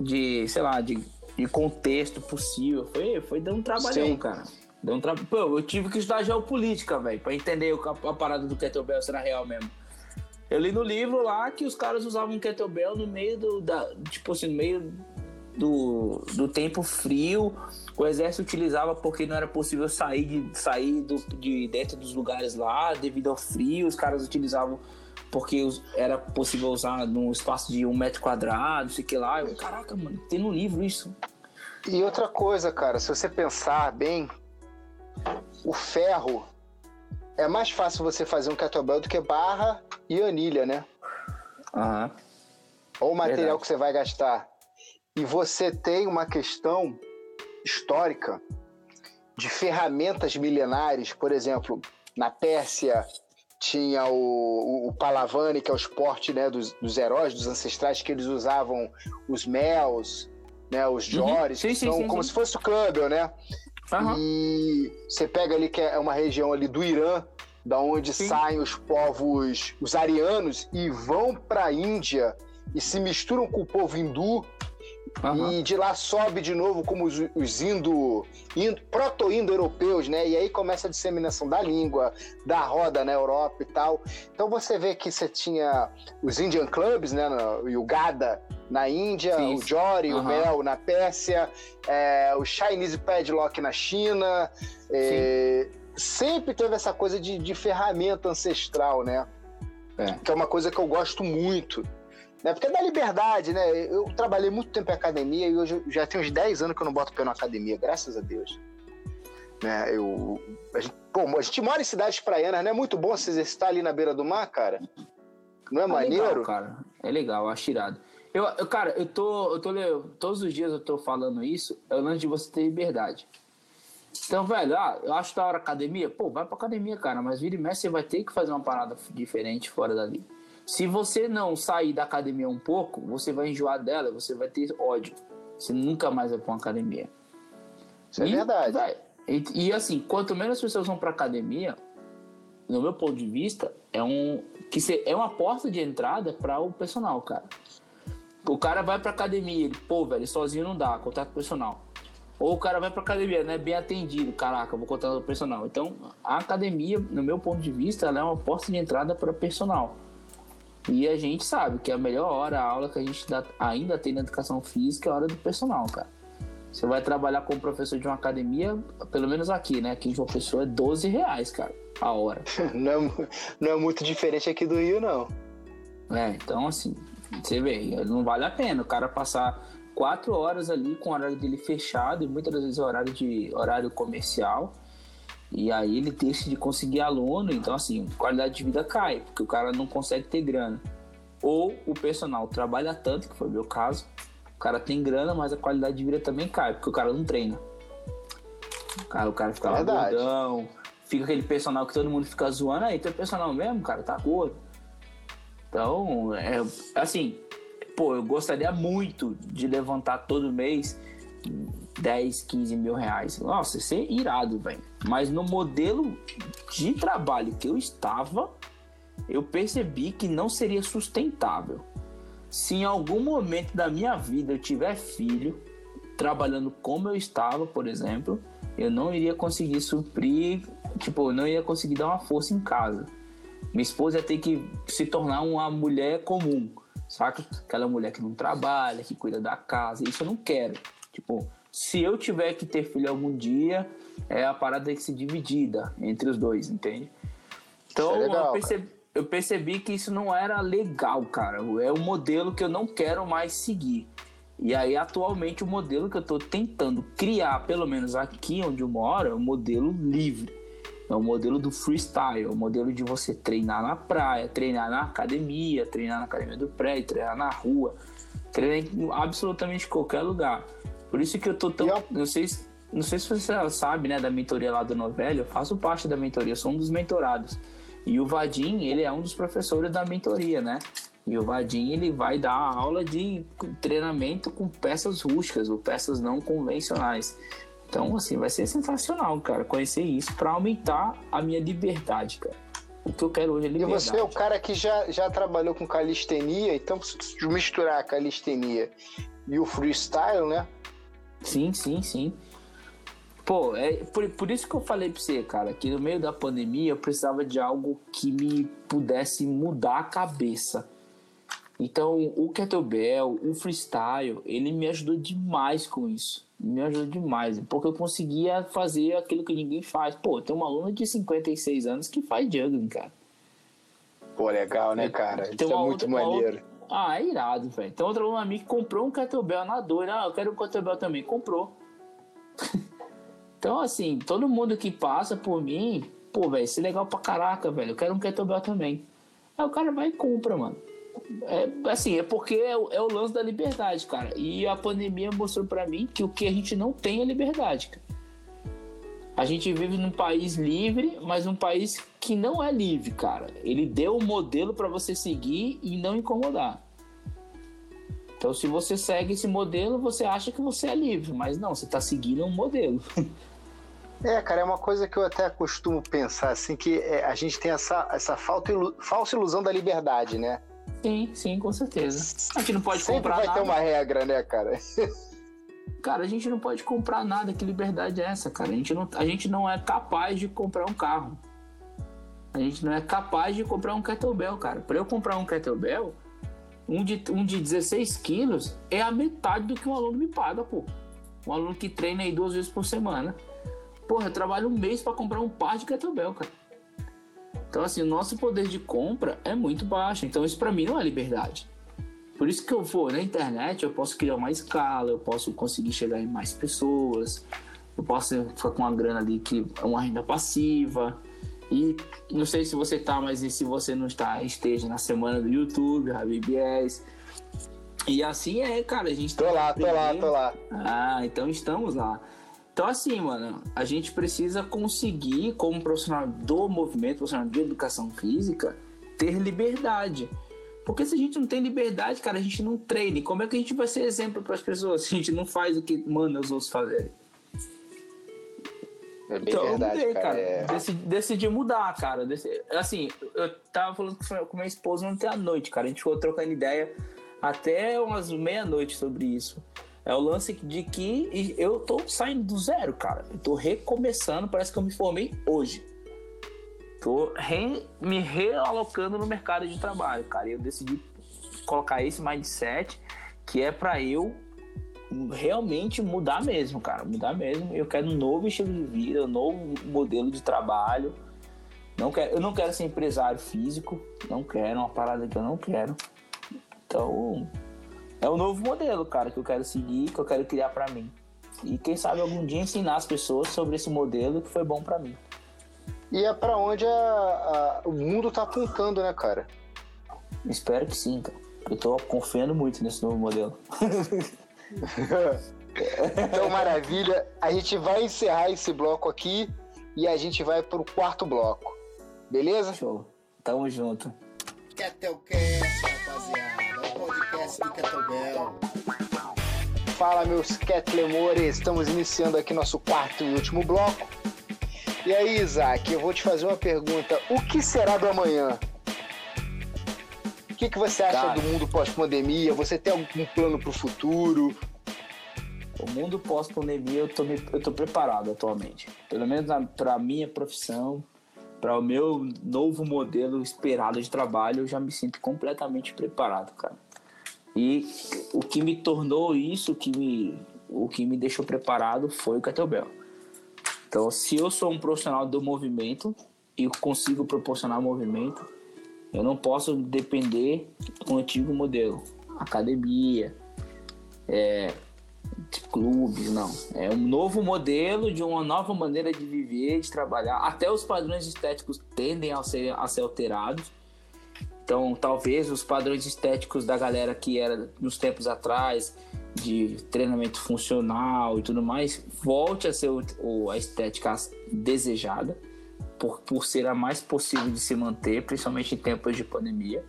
[SPEAKER 3] de sei lá, de, de contexto possível. Foi, foi dando um trabalhão,
[SPEAKER 2] Sim.
[SPEAKER 3] cara. Deu um tra... Pô, eu tive que estudar geopolítica, velho, pra entender a, a parada do kettlebell se era real mesmo. Eu li no livro lá que os caras usavam kettlebell no meio do. Da, tipo assim, no meio do, do tempo frio. O exército utilizava porque não era possível sair de, sair do, de dentro dos lugares lá devido ao frio. Os caras utilizavam porque era possível usar num espaço de um metro quadrado, sei que lá. Eu, caraca, mano, tem no livro isso.
[SPEAKER 2] E outra coisa, cara, se você pensar bem, o ferro é mais fácil você fazer um kettlebell do que barra e anilha, né?
[SPEAKER 3] Aham.
[SPEAKER 2] Ou o material
[SPEAKER 3] Verdade.
[SPEAKER 2] que você vai gastar. E você tem uma questão histórica de ferramentas milenares, por exemplo, na Pérsia tinha o, o, o palavane, que é o esporte né, dos, dos heróis, dos ancestrais, que eles usavam os mels, né, os jores,
[SPEAKER 3] Sim,
[SPEAKER 2] que
[SPEAKER 3] sim,
[SPEAKER 2] são
[SPEAKER 3] sim,
[SPEAKER 2] como se fosse o Campbell, né?
[SPEAKER 3] Aham.
[SPEAKER 2] E você pega ali que é uma região ali do Irã, da onde
[SPEAKER 3] Sim.
[SPEAKER 2] saem os povos, os arianos, e vão para a Índia e se misturam com o povo hindu,
[SPEAKER 3] Aham.
[SPEAKER 2] e de lá sobe de novo como os, os indo, indo proto-indo-europeus, né? E aí começa a disseminação da língua, da roda na Europa e tal. Então você vê que você tinha os Indian Clubs, né? E o Gada na Índia,
[SPEAKER 3] Sim.
[SPEAKER 2] o Jory, o
[SPEAKER 3] Aham.
[SPEAKER 2] Mel na Pérsia, é, o Chinese Padlock na China. é, sempre teve essa coisa de, de ferramenta ancestral, né?
[SPEAKER 3] É.
[SPEAKER 2] Que é uma coisa que eu gosto muito. Né? Porque é da liberdade, né? Eu trabalhei muito tempo em academia e hoje já tem uns 10 anos que eu não boto pé na academia, graças a Deus. Né? Eu, a, gente, pô, a gente mora em cidades praianas, não é muito bom se exercitar ali na beira do mar, cara? Não é,
[SPEAKER 3] É
[SPEAKER 2] maneiro?
[SPEAKER 3] legal, cara. É legal, acho irado. Eu, eu, cara, eu tô, eu tô todos os dias eu tô falando isso, é o lance de você ter liberdade. Então, velho, ah, eu acho da hora academia. Pô, vai pra academia, cara, mas vira e mexe, você vai ter que fazer uma parada diferente fora dali. Se você não sair da academia um pouco, você vai enjoar dela, você vai ter ódio. Você nunca mais vai pra uma academia.
[SPEAKER 2] Isso é
[SPEAKER 3] E,
[SPEAKER 2] verdade.
[SPEAKER 3] véi, e, e, assim, quanto menos pessoas vão pra academia, no meu ponto de vista, é um que cê- é uma porta de entrada para o personal, cara. O cara vai pra academia, ele, pô, velho, sozinho não dá, contato personal. Ou o cara vai pra academia, não é bem atendido, caraca, vou contar o personal. Então, a academia, no meu ponto de vista, ela é uma porta de entrada para personal. E a gente sabe que a melhor hora, a aula que a gente dá- ainda tem na educação física é a hora do personal, cara. Você vai trabalhar como professor de uma academia, pelo menos aqui, né? Aqui em João Pessoa é 12 reais, cara, a hora.
[SPEAKER 2] Não, é, não é muito diferente aqui do Rio, não.
[SPEAKER 3] É, então assim, você vê, não vale a pena o cara passar quatro horas ali com o horário dele fechado e muitas das vezes é horário de horário comercial. E aí ele deixa de conseguir aluno, então assim, qualidade de vida cai, porque o cara não consegue ter grana. Ou o personal trabalha tanto, que foi o meu caso, o cara tem grana, mas a qualidade de vida também cai, porque o cara não treina. O cara, o cara fica lá gordão, fica aquele personal que todo mundo fica zoando, aí teu personal mesmo, cara, tá gordo. Então, é, assim, pô, eu gostaria muito de levantar todo mês 10, 15 mil reais. Nossa, isso é irado, velho. Mas no modelo de trabalho que eu estava, eu percebi que não seria sustentável. Se em algum momento da minha vida eu tiver filho, trabalhando como eu estava, por exemplo, eu não iria conseguir suprir, tipo, eu não ia conseguir dar uma força em casa. Minha esposa ia ter que se tornar uma mulher comum, saca? Aquela mulher que não trabalha, que cuida da casa. Isso eu não quero. Tipo, se eu tiver que ter filho algum dia, é a parada tem que ser dividida entre os dois, entende? Então,
[SPEAKER 2] é legal,
[SPEAKER 3] eu, percebi, eu percebi que isso não era legal, cara. É um modelo que eu não quero mais seguir. E aí, atualmente, o modelo que eu tô tentando criar, pelo menos aqui onde eu moro, é um modelo livre. É o modelo do freestyle, é o modelo de você treinar na praia, treinar na academia, treinar na academia do prédio, treinar na rua, treinar em absolutamente qualquer lugar. Por isso que eu tô tão.
[SPEAKER 2] É-
[SPEAKER 3] Não sei, se- não sei se você sabe, né, da mentoria lá do Novelli, eu faço parte da mentoria, sou um dos mentorados. E o Vadim, ele é um dos professores da mentoria, né? E o Vadim, ele vai dar aula de treinamento com peças rústicas ou peças não convencionais. Então, assim, vai ser sensacional, cara, conhecer isso para aumentar a minha liberdade, cara. O que eu quero hoje é
[SPEAKER 2] E
[SPEAKER 3] liberdade.
[SPEAKER 2] você é o cara que já, já trabalhou com calistenia, então misturar calistenia e o freestyle, né?
[SPEAKER 3] Sim, sim, sim. Pô, é por, por isso que eu falei pra você, cara, que no meio da pandemia eu precisava de algo que me pudesse mudar a cabeça. Então, o kettlebell, o freestyle, ele me ajudou demais com isso. Me ajudou demais, porque eu conseguia fazer aquilo que ninguém faz. Pô, tem uma aluna de 56 anos que faz juggling, cara.
[SPEAKER 2] Pô, legal, né, cara? Isso é
[SPEAKER 3] uma
[SPEAKER 2] muito
[SPEAKER 3] outra-
[SPEAKER 2] maneiro.
[SPEAKER 3] Ah, é irado, velho. Tem outra aluna minha que comprou um kettlebell na dor. Ah, eu quero um kettlebell também. Comprou. então, assim, todo mundo que passa por mim, pô, velho, isso é legal pra caraca, velho. Eu quero um kettlebell também. Aí o cara vai e compra, mano. É, assim, é porque é, o- é o lance da liberdade, cara. E a pandemia mostrou pra mim que o que a gente não tem é liberdade, cara. A gente vive num país livre, mas um país que não é livre, cara. Ele deu um modelo pra você seguir e não incomodar. Então, se você segue esse modelo, você acha que você é livre, mas não, você tá seguindo um modelo.
[SPEAKER 2] É, cara, é uma coisa que eu até costumo pensar, assim, que é, a gente tem essa, essa falta ilu- falsa ilusão da liberdade, né?
[SPEAKER 3] Sim, sim, com certeza. A gente não pode
[SPEAKER 2] Sempre
[SPEAKER 3] comprar
[SPEAKER 2] vai
[SPEAKER 3] nada.
[SPEAKER 2] ter uma regra, né, cara?
[SPEAKER 3] Cara, a gente não pode comprar nada. Que liberdade é essa, cara? A gente não, a gente não é capaz de comprar um carro. A gente não é capaz de comprar um kettlebell, cara. Para eu comprar um kettlebell, um de, um de 16 quilos é a metade do que um aluno me paga, pô. Um aluno que treina aí duas vezes por semana. Porra, eu trabalho um mês para comprar um par de kettlebell, cara. Então, assim, o nosso poder de compra é muito baixo. Então, isso para mim não é liberdade. Por isso que eu vou na internet, eu posso criar uma escala, eu posso conseguir chegar em mais pessoas, eu posso ficar com uma grana ali que é uma renda passiva. E não sei se você tá, mas e se você não está, esteja na semana do YouTube, Rabibies. E assim é, cara, a gente
[SPEAKER 2] Tô
[SPEAKER 3] tá
[SPEAKER 2] lá, tô lá, tô lá.
[SPEAKER 3] Ah, então estamos lá. Então, assim, mano, a gente precisa conseguir, como profissional do movimento, profissional de educação física, ter liberdade. Porque se a gente não tem liberdade, cara, a gente não treina. E como é que a gente vai ser exemplo para as pessoas se a gente não faz o que manda os outros fazerem?
[SPEAKER 2] É bem
[SPEAKER 3] Então, eu
[SPEAKER 2] verdade,
[SPEAKER 3] mudei,
[SPEAKER 2] cara. É...
[SPEAKER 3] Decidi, decidi mudar, cara. Decidi- assim, eu tava falando com minha esposa ontem à noite, cara. A gente ficou trocando ideia até umas meia-noite sobre isso. É o lance de que eu tô saindo do zero, cara. Eu tô recomeçando, parece que eu me formei hoje. Tô re- me realocando no mercado de trabalho, cara. E eu decidi colocar esse mindset que é pra eu realmente mudar mesmo, cara. Mudar mesmo. Eu quero um novo estilo de vida, um novo modelo de trabalho. Não quero, eu não quero ser empresário físico. Não quero, é uma parada que eu não quero. Então, é um novo modelo, cara, que eu quero seguir, que eu quero criar pra mim. E quem sabe algum dia ensinar as pessoas sobre esse modelo que foi bom pra mim.
[SPEAKER 2] E é pra onde a- a- o mundo tá apontando, né, cara?
[SPEAKER 3] Espero que sim, cara. Eu tô confiando muito nesse novo modelo.
[SPEAKER 2] Então, maravilha. A gente vai encerrar esse bloco aqui e a gente vai pro quarto bloco. Beleza?
[SPEAKER 3] Show. Tamo junto.
[SPEAKER 1] Kettlecast, rapaziada. É o podcast do Kettlebell.
[SPEAKER 2] Fala, meus Ketlemores. Estamos iniciando aqui nosso quarto e último bloco. E aí, Isaac, eu vou te fazer uma pergunta. O que será do amanhã? O que, que você acha
[SPEAKER 3] Cara.
[SPEAKER 2] do mundo pós-pandemia? Você tem algum plano pro futuro?
[SPEAKER 3] O mundo pós-pandemia, eu tô, me- eu tô preparado atualmente. Pelo menos na, pra minha profissão, para o meu novo modelo esperado de trabalho, eu já me sinto completamente preparado, cara. E o que me tornou isso, o que me, o que me deixou preparado foi o kettlebell. Então, se eu sou um profissional do movimento e consigo proporcionar movimento, eu não posso depender do antigo modelo. Academia, é, clubes, não. É um novo modelo de uma nova maneira de viver, de trabalhar. Até os padrões estéticos tendem a ser, a ser alterados. Então, talvez os padrões estéticos da galera que era nos tempos atrás, de treinamento funcional e tudo mais, volte a ser o- a estética desejada, por, por ser a mais possível de se manter, principalmente em tempos de pandemia.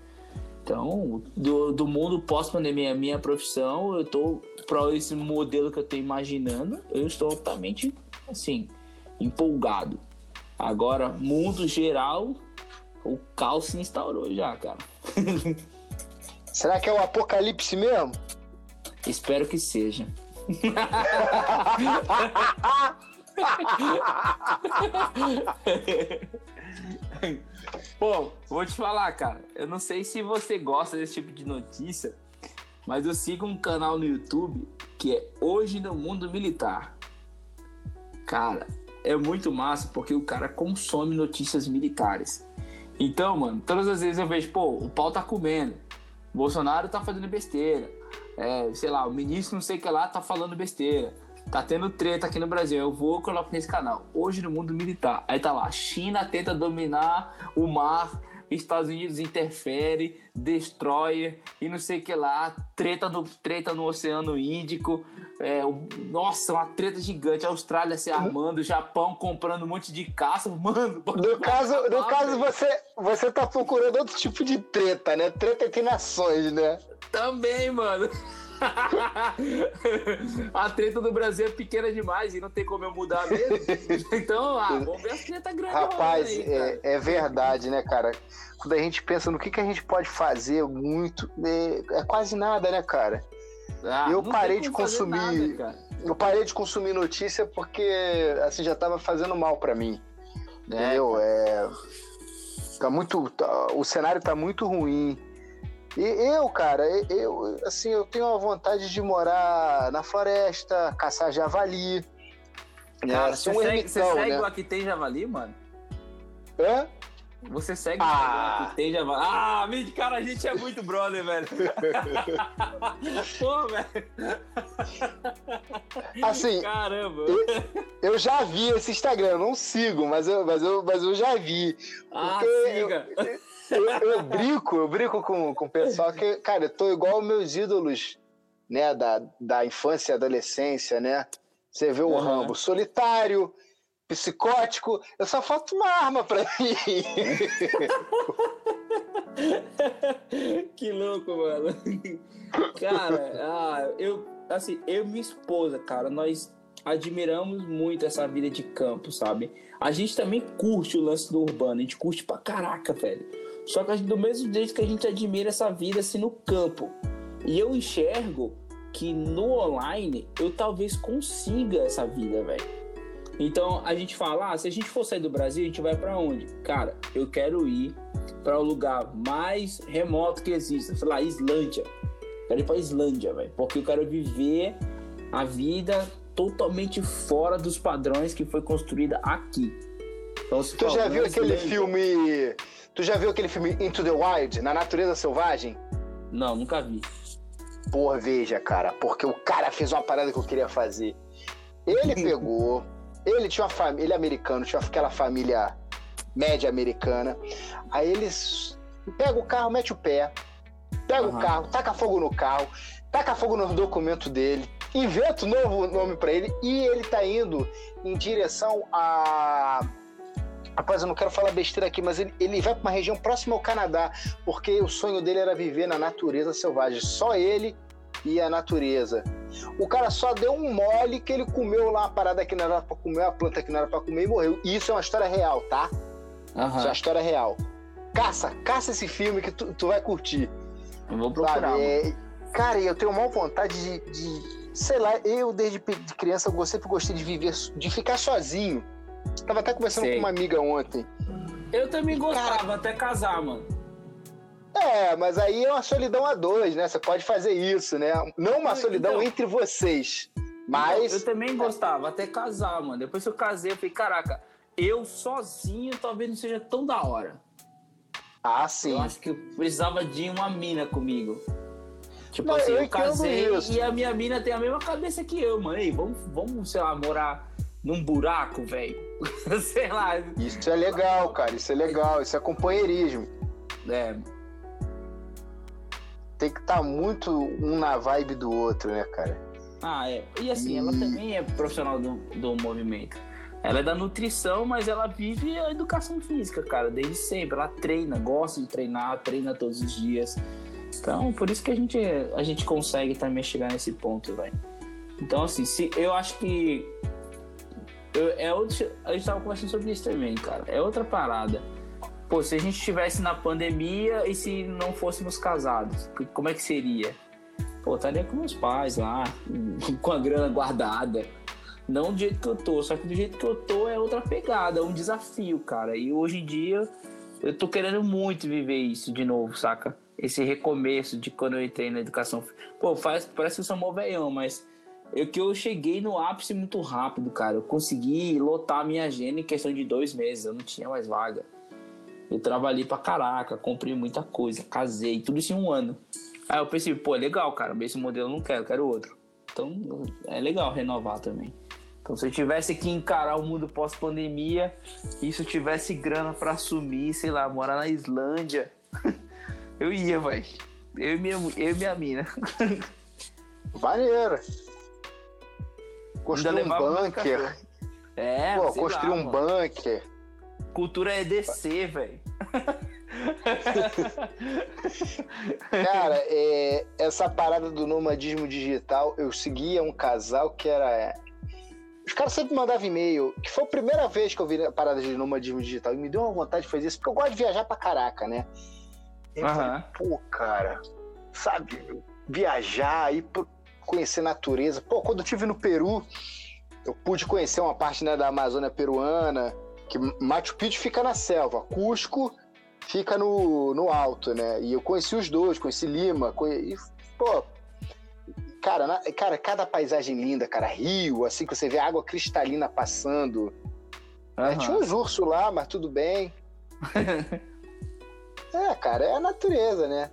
[SPEAKER 3] Então, do, do mundo pós-pandemia, minha profissão, eu tô para esse modelo que eu tô imaginando, eu estou totalmente, assim, empolgado. Agora, mundo geral, o caos se instaurou já, cara.
[SPEAKER 2] Será que é o apocalipse mesmo?
[SPEAKER 3] Espero que seja. Pô, vou te falar, cara. Eu não sei se você gosta desse tipo de notícia, mas eu sigo um canal no YouTube que é Hoje no Mundo Militar. Cara, é muito massa porque o cara consome notícias militares. Então, mano, todas as vezes eu vejo, pô, o pau tá comendo, Bolsonaro tá fazendo besteira, é, sei lá, o ministro não sei o que lá tá falando besteira. Tá tendo treta aqui no Brasil. Eu vou colocar nesse canal. Hoje no mundo militar. Aí tá lá. China tenta dominar o mar. Estados Unidos interfere, destrói e não sei o que lá. Treta no, treta no Oceano Índico. É, o, nossa, uma treta gigante. A Austrália se armando, o Japão comprando um monte de caça. Mano,
[SPEAKER 2] no caso, no caso você, você tá procurando outro tipo de treta, né? Treta entre nações, né?
[SPEAKER 3] Também, mano. a treta do Brasil é pequena demais e não tem como eu mudar mesmo. Então, ah, vamos ver a treta grande.
[SPEAKER 2] Rapaz, aí, é, é, verdade, né, cara? Quando a gente pensa no que, que a gente pode fazer muito, é, é quase nada, né, cara? Ah, eu parei de consumir. Nada, eu parei de consumir notícia porque assim já tava fazendo mal para mim. É, entendeu? É, tá muito. Tá, o cenário tá muito ruim. E eu, cara, eu, assim, eu tenho a vontade de morar na floresta, caçar javali.
[SPEAKER 3] Né? Cara, você, um segue, você segue né? o Aqui Tem Javali, mano?
[SPEAKER 2] Hã?
[SPEAKER 3] Você segue ah. o Aqui Tem Javali? Ah, cara, a gente é muito brother, velho. Pô, velho.
[SPEAKER 2] Assim,
[SPEAKER 3] Caramba.
[SPEAKER 2] Eu, eu, já vi esse Instagram, eu não sigo, mas eu, mas eu, mas eu já vi.
[SPEAKER 3] Ah, siga.
[SPEAKER 2] Eu, eu, eu, brinco, eu brinco com, com o pessoal que, cara, eu tô igual meus ídolos, né, da, da infância e adolescência, né? Você vê o uhum. Rambo solitário, psicótico, eu só falta uma arma pra mim.
[SPEAKER 3] que louco, mano. Cara, ah, eu, assim, eu e minha esposa, cara, nós admiramos muito essa vida de campo, sabe? A gente também curte o lance do urbano, a gente curte pra caraca, velho. Só que do mesmo jeito que a gente admira essa vida assim no campo. E eu enxergo que no online eu talvez consiga essa vida, velho. Então a gente fala, ah, se a gente for sair do Brasil, a gente vai para onde? Cara, eu quero ir para o lugar mais remoto que exista, sei lá, Islândia. Quero ir para Islândia, velho, porque eu quero viver a vida totalmente fora dos padrões que foi construída aqui.
[SPEAKER 2] Então, tu já viu aquele filme Tu já viu aquele filme Into the Wild, Na Natureza Selvagem?
[SPEAKER 3] Não, nunca vi.
[SPEAKER 2] Porra, veja, cara, porque o cara fez uma parada que eu queria fazer. Ele pegou, ele tinha uma família, ele é americano, tinha aquela família média americana. Aí eles pega o carro, mete o pé, pega uhum. o carro, taca fogo no carro, taca fogo no documento dele, inventa um novo nome para ele e ele tá indo em direção a Rapaz, eu não quero falar besteira aqui, mas ele, ele vai para uma região próxima ao Canadá, porque o sonho dele era viver na natureza selvagem. Só ele e a natureza. O cara só deu um mole que ele comeu lá uma parada que não era pra comer, uma planta que não era pra comer e morreu. E isso é uma história real, tá? Uhum. Isso é uma história real. Caça, caça esse filme que tu, tu vai curtir.
[SPEAKER 3] Eu vou procurar. É,
[SPEAKER 2] cara, eu tenho uma vontade de, de, Sei lá, eu desde de criança eu sempre gostei de viver, de ficar sozinho. Tava até conversando Sei. com uma amiga ontem.
[SPEAKER 3] Eu também gostava, Cara, até casar, mano.
[SPEAKER 2] É, mas aí é uma solidão a dois, né? Você pode fazer isso, né? Não uma solidão então, entre vocês. Mas.
[SPEAKER 3] Eu, eu também gostava, até casar, mano. Depois que eu casei, eu falei, caraca, eu sozinho talvez não seja tão da hora.
[SPEAKER 2] Ah, sim.
[SPEAKER 3] Eu acho que eu precisava de uma mina comigo. Tipo não, assim, eu, eu casei isso. e a minha mina tem a mesma cabeça que eu, mano. Ei, vamos, vamos, sei lá, morar num buraco, velho. Sei lá.
[SPEAKER 2] Isso é legal, cara. Isso é legal. Isso é companheirismo.
[SPEAKER 3] É.
[SPEAKER 2] Tem que estar tá muito um na vibe do outro, né, cara?
[SPEAKER 3] Ah, é. E assim, e... ela também é profissional do, do movimento. Ela é da nutrição, mas ela vive a educação física, cara, desde sempre. Ela treina, gosta de treinar, treina todos os dias. Então, por isso que a gente, a gente consegue também chegar nesse ponto, velho. Então, assim, se, eu acho que eu, é outro, a gente tava conversando sobre isso também, cara. É outra parada. Pô, se a gente estivesse na pandemia e se não fôssemos casados, como é que seria? pô, estaria com meus pais lá, com a grana guardada. Não do jeito que eu tô, só que do jeito que eu tô é outra pegada, é um desafio, cara. E hoje em dia eu tô querendo muito viver isso de novo, saca? Esse recomeço de quando eu entrei na educação. Pô, faz, parece que eu sou mó velhão, mas eu que eu cheguei no ápice muito rápido, cara. Eu consegui lotar a minha agenda em questão de dois meses, eu não tinha mais vaga. Eu trabalhei pra caraca, comprei muita coisa, casei, tudo isso em um ano. Aí eu pensei, pô, é legal, cara, esse modelo eu não quero, eu quero outro. Então é legal renovar também. Então se eu tivesse que encarar o mundo pós-pandemia e se eu tivesse grana para assumir, sei lá, morar na Islândia, eu ia, vai. Eu e minha, eu e minha mina.
[SPEAKER 2] Maneiro. Construir um bunker.
[SPEAKER 3] É,
[SPEAKER 2] Pô, construir
[SPEAKER 3] lá,
[SPEAKER 2] um
[SPEAKER 3] mano.
[SPEAKER 2] bunker.
[SPEAKER 3] Cultura é descer, velho.
[SPEAKER 2] Cara, é, essa parada do nomadismo digital, eu seguia um casal que era. Os caras sempre mandavam e-mail, que foi a primeira vez que eu vi a parada de nomadismo digital. E me deu uma vontade de fazer isso, porque eu gosto de viajar pra caraca, né? E eu
[SPEAKER 3] Aham.
[SPEAKER 2] falei, pô, cara, sabe, viajar, ir pro- conhecer natureza. Pô, quando eu estive no Peru, eu pude conhecer uma parte né, da Amazônia peruana, que Machu Picchu fica na selva, Cusco fica no, no alto, né? E eu conheci os dois, conheci Lima, conhe... e, pô, cara, na- cara, cada paisagem linda, cara, rio, assim que você vê água cristalina passando. né?
[SPEAKER 3] Aham.
[SPEAKER 2] Tinha uns ursos lá, mas tudo bem. é, cara, é a natureza, né?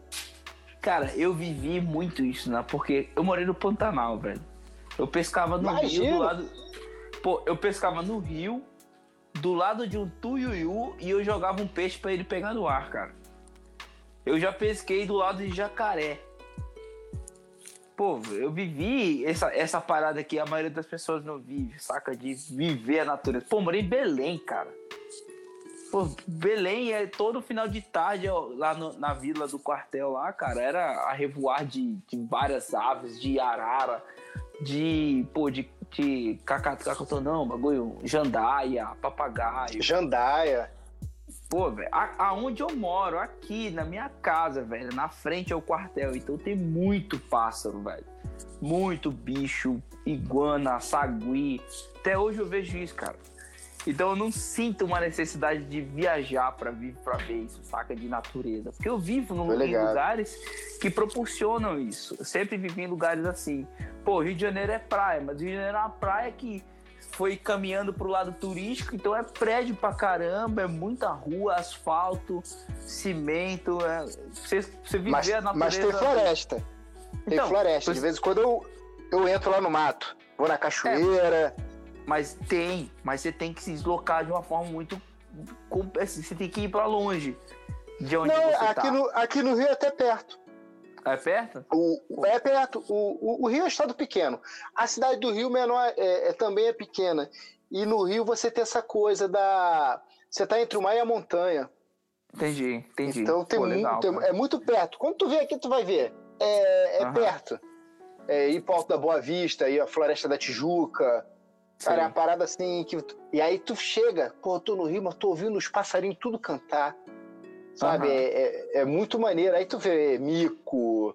[SPEAKER 3] Cara, eu vivi muito isso, né? Porque eu morei no Pantanal, velho. Eu pescava no rio
[SPEAKER 2] Imagino.
[SPEAKER 3] do lado. Pô, eu pescava no rio, do lado de um tuiuiu, e eu jogava um peixe pra ele pegar no ar, cara. Eu já pesquei do lado de jacaré. Pô, eu vivi essa, essa parada que a maioria das pessoas não vive, saca? De viver a natureza. Pô, morei em Belém, cara. Pô, Belém é todo final de tarde ó, lá no- na vila do quartel lá, cara, era a revoar de, de várias aves, de arara, de, pô, de, de não, bagulho, jandaia, papagaio.
[SPEAKER 2] Jandaia.
[SPEAKER 3] Pô, velho, aonde eu moro, aqui na minha casa, velho, na frente é o quartel, então tem muito pássaro, velho. Muito bicho, iguana, sagui. Até hoje eu vejo isso, cara. Então eu não sinto uma necessidade de viajar pra vir pra ver isso, saca? De natureza. Porque eu vivo num- em lugares que proporcionam isso. Eu sempre vivi em lugares assim. Pô, Rio de Janeiro é praia, mas Rio de Janeiro é uma praia que foi caminhando pro lado turístico, então é prédio pra caramba, é muita rua, asfalto, cimento. É... Você, você viver
[SPEAKER 2] Mas,
[SPEAKER 3] a
[SPEAKER 2] mas
[SPEAKER 3] natureza.
[SPEAKER 2] tem floresta. Tem
[SPEAKER 3] Então,
[SPEAKER 2] floresta. De vez em quando eu, eu entro lá no mato. Vou na cachoeira.
[SPEAKER 3] Mas tem, mas você tem que se deslocar de uma forma muito. assim, Você tem que ir pra longe de onde
[SPEAKER 2] Não,
[SPEAKER 3] você
[SPEAKER 2] aqui,
[SPEAKER 3] tá.
[SPEAKER 2] no, aqui no Rio é até perto.
[SPEAKER 3] É perto?
[SPEAKER 2] O, é perto. O, o, o Rio é um estado pequeno. A cidade do Rio menor é, é- também é pequena. E no Rio você tem essa coisa da. Você tá entre o mar e a montanha.
[SPEAKER 3] Entendi, entendi.
[SPEAKER 2] Então tem
[SPEAKER 3] Pô,
[SPEAKER 2] muito,
[SPEAKER 3] legal,
[SPEAKER 2] tem- é muito perto. Quando tu vem aqui, tu vai ver. É, é
[SPEAKER 3] Aham.
[SPEAKER 2] perto. É, ir pro Alto da Boa Vista, ir a Floresta da Tijuca. Cara, é uma parada assim que. E aí tu chega, pô, tô no Rio, mas tô ouvindo os passarinhos tudo cantar. Sabe?
[SPEAKER 3] Aham.
[SPEAKER 2] É, é- é muito maneiro. Aí tu vê mico.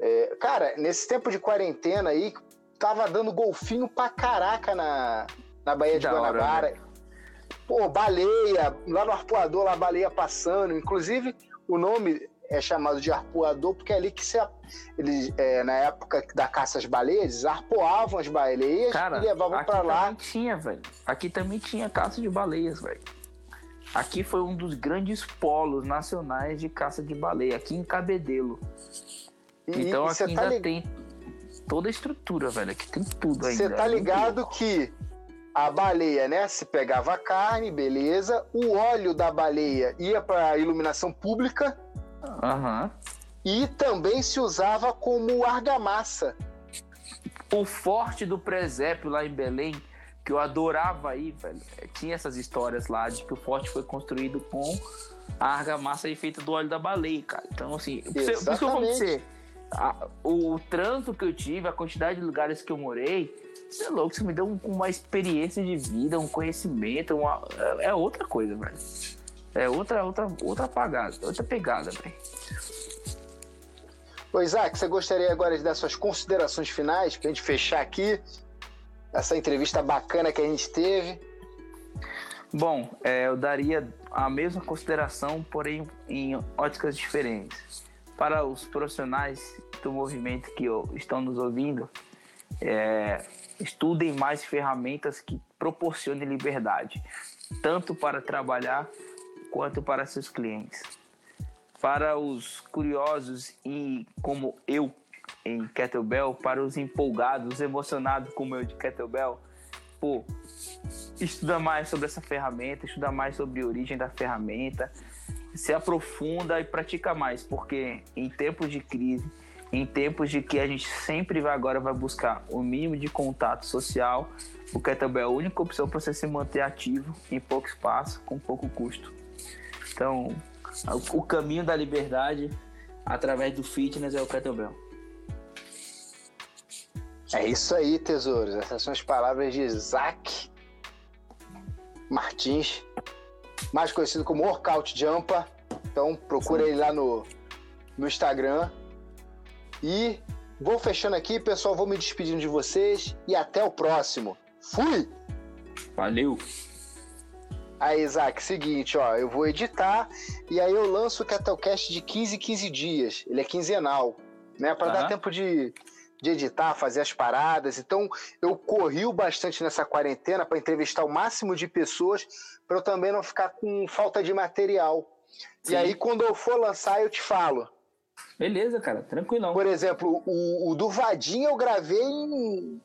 [SPEAKER 2] é, Cara, nesse tempo de quarentena aí, tava dando golfinho pra caraca na, na Baía de
[SPEAKER 3] da hora, né?
[SPEAKER 2] Guanabara. Pô, baleia, lá no arpoador, lá baleia passando. Inclusive, o nome é chamado de arpoador porque é ali que se, eles, é, na época da caça às baleias, arpoavam as baleias
[SPEAKER 3] Cara,
[SPEAKER 2] e levavam pra lá.
[SPEAKER 3] também tinha, velho. Aqui também tinha caça de baleias, velho. Aqui foi um dos grandes polos nacionais de caça de baleia, aqui em Cabedelo.
[SPEAKER 2] E
[SPEAKER 3] então
[SPEAKER 2] e
[SPEAKER 3] aqui
[SPEAKER 2] você tá,
[SPEAKER 3] ainda
[SPEAKER 2] li-
[SPEAKER 3] tem toda a estrutura, velho. Aqui tem tudo ainda.
[SPEAKER 2] cê tá
[SPEAKER 3] É
[SPEAKER 2] ligado que a baleia, né, se pegava a carne, beleza, o óleo da baleia ia para iluminação pública
[SPEAKER 3] Aham.
[SPEAKER 2] e também se usava como argamassa.
[SPEAKER 3] O forte do presépio lá em Belém, que eu adorava aí, velho. é, Tinha essas histórias lá de que o forte foi construído com a argamassa feita do óleo da baleia, cara. Então, assim, por isso que eu falo pra você, a- o trânsito que eu tive, a quantidade de lugares que eu morei, você é louco, isso me deu um- uma experiência de vida, um conhecimento, uma- é é outra coisa, velho. É outra, outra, outra pagada, outra pegada, velho.
[SPEAKER 2] Ô, Isaac, você gostaria agora de dar suas considerações finais para a gente fechar aqui essa entrevista bacana que a gente teve?
[SPEAKER 3] Bom, é, eu daria a mesma consideração, porém em óticas diferentes. Para os profissionais do movimento que estão nos ouvindo, é, estudem mais ferramentas que proporcionem liberdade, tanto para trabalhar quanto para seus clientes. Para os curiosos e como eu em kettlebell, para os empolgados, emocionados como eu de kettlebell, pô, estuda mais sobre essa ferramenta, estuda mais sobre a origem da ferramenta, se aprofunda e pratica mais, porque em tempos de crise, em tempos de que a gente sempre vai agora vai buscar o mínimo de contato social, o kettlebell é a única opção para você se manter ativo em pouco espaço, com pouco custo. Então, o caminho da liberdade através do fitness é o kettlebell.
[SPEAKER 2] É isso aí, tesouros. Essas são as palavras de Isaac Martins, mais conhecido como Workout Jumper. Então procura ele lá no, no Instagram. E vou fechando aqui, pessoal. Vou me despedindo de vocês e até o próximo. Fui!
[SPEAKER 3] Valeu!
[SPEAKER 2] Aí, Isaac, seguinte, ó, eu vou editar e aí eu lanço o Kettlecast de 15 em 15 dias. Ele é quinzenal, né? Para dar tempo de, de editar, fazer as paradas. Então, eu corri bastante nessa quarentena para entrevistar o máximo de pessoas, para eu também não ficar com falta de material. Sim. E aí, quando eu for lançar, eu te falo.
[SPEAKER 3] Beleza, cara, tranquilão.
[SPEAKER 2] Por exemplo, o, o do Vadinho eu gravei em.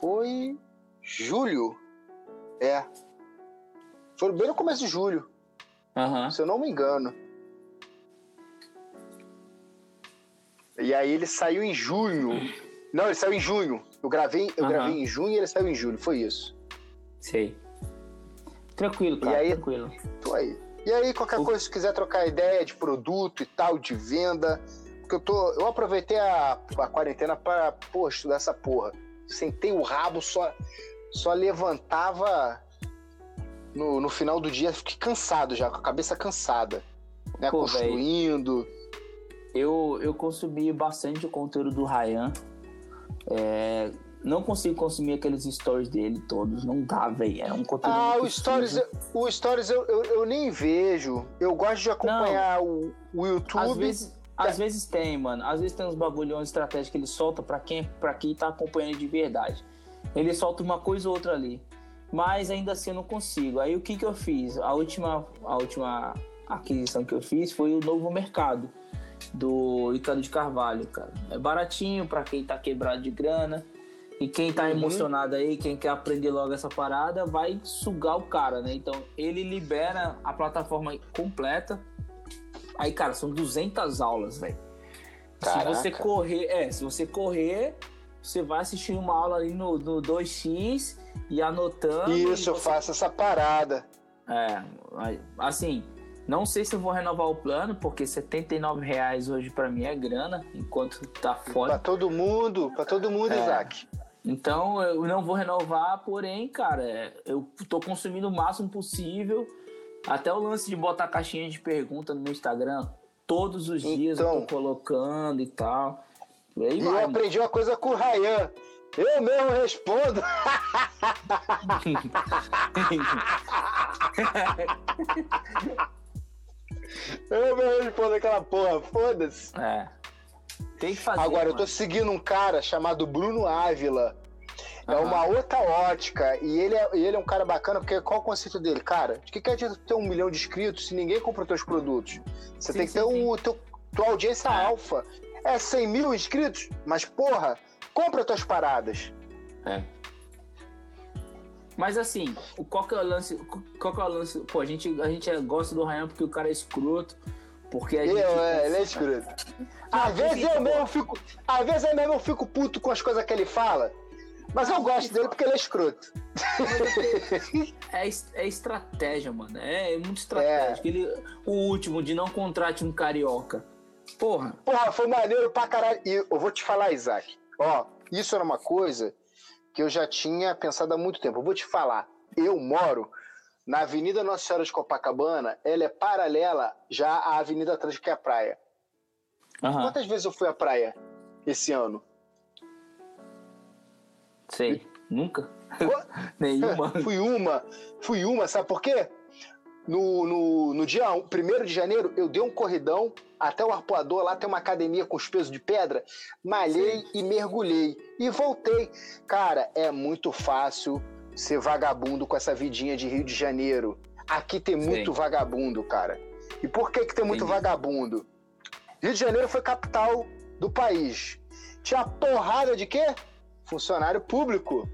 [SPEAKER 2] Foi. Julho. É. Foi bem no começo de julho.
[SPEAKER 3] Uhum.
[SPEAKER 2] Se eu não me engano. E aí ele saiu em junho. Não, ele saiu em junho. Eu gravei, eu uhum. gravei em junho e ele saiu em julho. Foi isso.
[SPEAKER 3] Sei. Tranquilo, cara.
[SPEAKER 2] E aí,
[SPEAKER 3] tranquilo.
[SPEAKER 2] Tô aí. E aí, qualquer o... coisa, se quiser trocar ideia de produto e tal, de venda. Porque eu tô. Eu aproveitei a, a quarentena para, pô, estudar essa porra. Sentei o rabo, só, só levantava no, no final do dia fiquei cansado já, com a cabeça cansada. Né? Pô, Construindo.
[SPEAKER 3] Véio, eu, eu consumi bastante o conteúdo do Ryan. É, não consigo consumir aqueles stories dele todos, não dá, velho. É um conteúdo.
[SPEAKER 2] Ah, o stories, o stories eu, eu, eu, nem vejo. Eu gosto de acompanhar o, o YouTube.
[SPEAKER 3] Às vezes, é. às vezes tem, mano. Às vezes tem uns bagulhões estratégicos que ele solta para quem, pra quem tá acompanhando de verdade. Ele solta uma coisa ou outra ali mas ainda assim eu não consigo. Aí o que, que eu fiz? A última, a última aquisição que eu fiz foi o novo mercado do Ricardo de Carvalho, cara. É baratinho para quem tá quebrado de grana. E quem tá uhum. emocionado aí, quem quer aprender logo essa parada, vai sugar o cara, né? Então, ele libera a plataforma completa. Aí, cara, são 200 aulas, velho. Se você correr, é, se você correr, você vai assistir uma aula ali no, no 2x e anotando.
[SPEAKER 2] Isso,
[SPEAKER 3] eu
[SPEAKER 2] faço essa parada.
[SPEAKER 3] É, assim, não sei se eu vou renovar o plano, porque 79 reais hoje para mim é grana, enquanto tá fora.
[SPEAKER 2] Para todo mundo, para todo mundo, é. Isaac.
[SPEAKER 3] Então eu não vou renovar, porém, cara, eu tô consumindo o máximo possível. Até o lance de botar caixinha de pergunta no meu Instagram, todos os dias então, eu tô colocando e tal.
[SPEAKER 2] E, aí e vai, eu aprendi uma coisa com o Ryan. Eu mesmo respondo. eu mesmo respondo aquela porra, foda-se.
[SPEAKER 3] É. Tem que fazer.
[SPEAKER 2] Agora, mano. eu tô seguindo um cara chamado Bruno Ávila. É uhum. uma outra ótica. E ele é, ele é um cara bacana, porque qual o conceito dele? Cara, de que, que adianta ter um milhão de inscritos se ninguém compra os teus produtos? Você sim, tem que sim, ter sim. o teu, tua audiência é. alfa. É 100 mil inscritos, mas porra, compra tuas paradas.
[SPEAKER 3] É. Mas assim, qual que é o lance? Qual que é o lance? Pô, a gente, a gente gosta do Ryan porque o cara é escroto. Porque a gente.
[SPEAKER 2] Eu, é, ele é escroto. Às vezes eu mesmo fico. Às vezes eu mesmo fico puto com as coisas que ele fala. Mas eu gosto dele porque ele é escroto.
[SPEAKER 3] É, é estratégia, mano. É, é muito estratégico. É. Ele, o último, de não contrate um carioca. Porra.
[SPEAKER 2] Porra, foi maneiro pra caralho. E eu vou te falar, Isaac. Ó, isso era uma coisa que eu já tinha pensado há muito tempo. Eu vou te falar. Eu moro na Avenida Nossa Senhora de Copacabana. Ela é paralela já à Avenida Atlântica e à praia.
[SPEAKER 3] Aham,
[SPEAKER 2] Quantas vezes eu fui à praia esse ano?
[SPEAKER 3] sei. Nunca?
[SPEAKER 2] Qu-
[SPEAKER 3] Nenhuma.
[SPEAKER 2] fui uma, fui uma, sabe por quê? No, no, no dia 1 de janeiro, eu dei um corridão até o arpoador, lá tem uma academia com os pesos de pedra, malhei e mergulhei. E voltei. Cara, é muito fácil ser vagabundo com essa vidinha de Rio de Janeiro. Aqui tem muito
[SPEAKER 3] Sim.
[SPEAKER 2] vagabundo, cara. E por que, que tem muito
[SPEAKER 3] Entendi.
[SPEAKER 2] vagabundo? Rio de Janeiro foi capital do país. Tinha porrada de quê? Funcionário público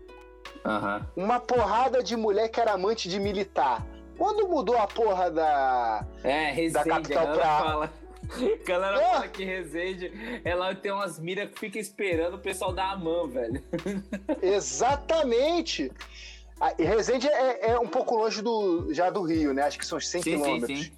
[SPEAKER 3] Aham.
[SPEAKER 2] uma porrada de mulher que era amante de militar. Quando mudou a porra da.
[SPEAKER 3] É, Resende,
[SPEAKER 2] capital
[SPEAKER 3] a galera
[SPEAKER 2] pra-
[SPEAKER 3] fala. A galera
[SPEAKER 2] É.
[SPEAKER 3] fala que Resende, ela tem umas miras que fica esperando o pessoal dar a mão, velho.
[SPEAKER 2] Exatamente! A- Resende é, é um pouco longe do, já do Rio, né? Acho que são uns 100
[SPEAKER 3] Sim, sim,
[SPEAKER 2] quilômetros.
[SPEAKER 3] sim.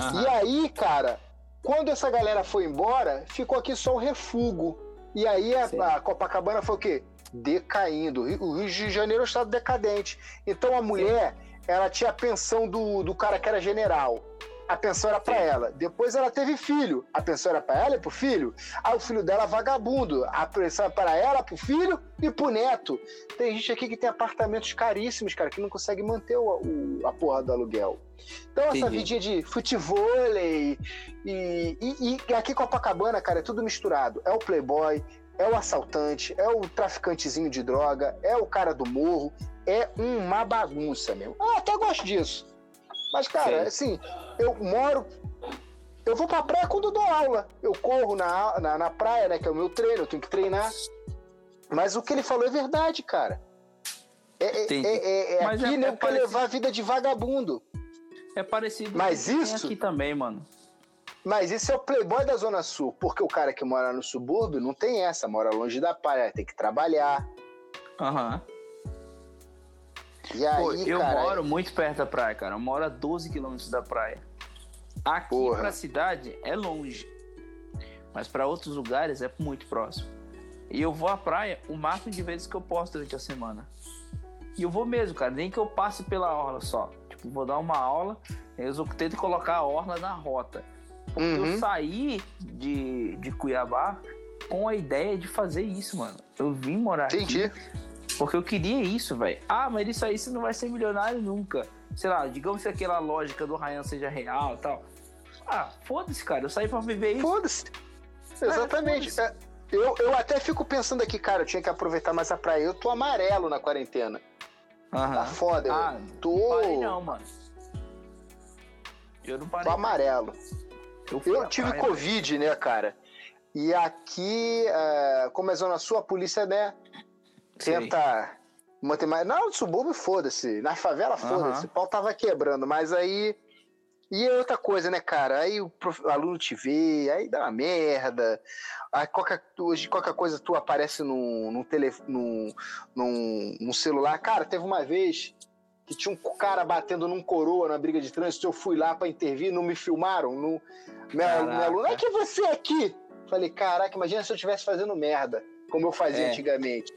[SPEAKER 3] Aham.
[SPEAKER 2] E aí, cara, quando essa galera foi embora, ficou aqui só o refugo. E aí a,
[SPEAKER 3] Sim.
[SPEAKER 2] a Copacabana foi o quê? Decaindo. O Rio- O Rio de Janeiro é um estado decadente. Então a mulher, ela tinha a pensão do, do cara que era general. A pensão era pra
[SPEAKER 3] Sim.
[SPEAKER 2] ela. Depois ela teve filho. A pensão era pra ela e pro filho. Aí o filho dela vagabundo. A pensão era pra ela, pro filho e pro neto. Tem gente aqui que tem apartamentos caríssimos, cara, que não consegue manter o, o- a porra do aluguel. Então essa
[SPEAKER 3] Entendi.
[SPEAKER 2] vidinha de futevôlei e, e, e aqui Copacabana, cara, é tudo misturado. É o playboy, é o assaltante, é o traficantezinho de droga, é o cara do morro, é uma bagunça, meu. Ah, até gosto disso. Mas, cara, assim, eu moro. Eu vou pra praia quando eu dou aula. Eu corro na, na, na praia, né? Que é o meu treino, eu tenho que treinar. Mas o que ele falou é verdade, cara. É, é,
[SPEAKER 3] Entendi.
[SPEAKER 2] é, é, é
[SPEAKER 3] Mas
[SPEAKER 2] aqui,
[SPEAKER 3] é-
[SPEAKER 2] né?
[SPEAKER 3] é parecido.
[SPEAKER 2] levar a vida de vagabundo.
[SPEAKER 3] É parecido
[SPEAKER 2] Mas
[SPEAKER 3] com o que tem
[SPEAKER 2] isso-
[SPEAKER 3] aqui também, mano.
[SPEAKER 2] Mas isso é o playboy da Zona Sul, porque o cara que mora no subúrbio não tem essa, mora longe da praia, tem que trabalhar.
[SPEAKER 3] Aham.
[SPEAKER 2] E aí,
[SPEAKER 3] Pô, eu
[SPEAKER 2] cara,
[SPEAKER 3] moro muito perto da praia, cara. Eu moro a 12 quilômetros da praia. Aqui
[SPEAKER 2] Porra.
[SPEAKER 3] pra cidade é longe. Mas pra outros lugares é muito próximo. E eu vou à praia o máximo de vezes que eu posso durante a semana. E eu vou mesmo, cara. Nem que eu passe pela orla só. Tipo, vou dar uma aula, eu tento colocar a orla na rota. Porque
[SPEAKER 2] Uhum.
[SPEAKER 3] eu saí de, de Cuiabá com a ideia de fazer isso, mano. Eu vim morar aqui
[SPEAKER 2] entendi.
[SPEAKER 3] Porque eu queria isso, velho. Ah, mas isso aí você não vai ser milionário nunca. Sei lá, digamos que aquela lógica do Ryan seja real e tal. Ah, foda-se, cara. Eu saí pra viver isso.
[SPEAKER 2] Foda-se. Exatamente.
[SPEAKER 3] foda-se.
[SPEAKER 2] É, eu, eu até fico pensando aqui, cara, eu tinha que aproveitar mais a praia. Eu tô amarelo na quarentena. Tá
[SPEAKER 3] Aham.
[SPEAKER 2] foda,
[SPEAKER 3] Ah, não
[SPEAKER 2] Tô,
[SPEAKER 3] parei não, mano. Eu não
[SPEAKER 2] tô
[SPEAKER 3] parei.
[SPEAKER 2] amarelo.
[SPEAKER 3] Eu,
[SPEAKER 2] Eu tive
[SPEAKER 3] praia,
[SPEAKER 2] Covid, né, cara? E aqui, é, como é zona sul, a polícia, né. Tenta manter mais. Não, no subúrbio, foda-se. Na favela, foda-se.
[SPEAKER 3] Aham.
[SPEAKER 2] O pau tava quebrando, mas aí. E é outra coisa, né, cara? Aí o, prof- aluno te vê, aí dá uma merda. Aí qualquer, hoje qualquer coisa tu aparece num, num, tele, num, num, num celular. Cara, teve uma vez que tinha um cara batendo num coroa na briga de trânsito. Eu fui lá pra intervir, não me filmaram. Não, minha, minha aluna, é que você aqui? Falei, caraca, imagina se eu estivesse fazendo merda, como eu fazia
[SPEAKER 3] É.
[SPEAKER 2] antigamente.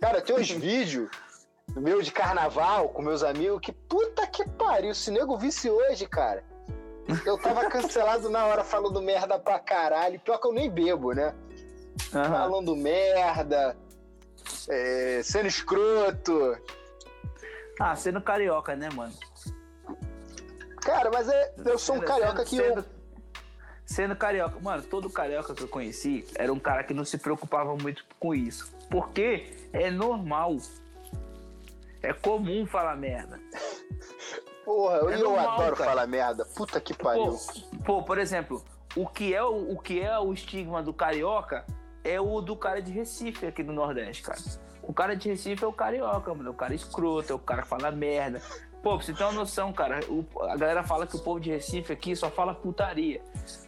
[SPEAKER 2] Cara, tem uns vídeos meu de carnaval com meus amigos que puta que pariu. Se nego visse hoje, cara. Eu tava cancelado na hora falando merda pra caralho. Pior que eu nem bebo, né?
[SPEAKER 3] Aham.
[SPEAKER 2] Falando merda, é, sendo escroto.
[SPEAKER 3] Ah, sendo carioca, né, mano?
[SPEAKER 2] Cara, mas é, eu sou um
[SPEAKER 3] Sendo-
[SPEAKER 2] carioca
[SPEAKER 3] sendo-
[SPEAKER 2] que eu.
[SPEAKER 3] sendo, sendo carioca. Mano, todo carioca que eu conheci era um cara que não se preocupava muito com isso. Porque é normal. É comum falar merda.
[SPEAKER 2] Porra, eu,
[SPEAKER 3] É
[SPEAKER 2] eu
[SPEAKER 3] normal,
[SPEAKER 2] adoro
[SPEAKER 3] cara.
[SPEAKER 2] falar merda. Puta que pariu.
[SPEAKER 3] Pô, pô, por exemplo, o que, é o, o que é o estigma do carioca é o do cara de Recife aqui no Nordeste, cara. O cara de Recife é o carioca, mano. É o cara escroto, é o cara que fala merda. Pô, pra você ter uma noção, cara, o- a galera fala que o povo de Recife aqui só fala putaria.